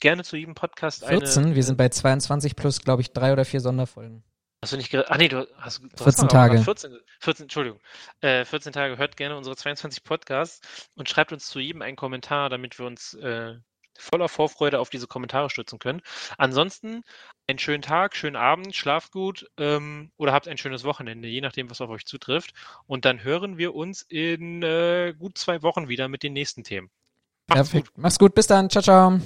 gerne zu jedem Podcast 14? eine. wir sind bei 22 plus, glaube ich, drei oder vier Sonderfolgen. Hast du nicht gerade. Ach nee, du hast. Du 14 hast Tage. 14, 14, Entschuldigung. Äh, 14 Tage. Hört gerne unsere 22 Podcasts und schreibt uns zu jedem einen Kommentar, damit wir uns äh, voller Vorfreude auf diese Kommentare stützen können. Ansonsten einen schönen Tag, schönen Abend, schlaft gut ähm, oder habt ein schönes Wochenende, je nachdem, was auf euch zutrifft. Und dann hören wir uns in äh, gut zwei Wochen wieder mit den nächsten Themen. Macht's Perfekt. Mach's gut, bis dann. Ciao, ciao.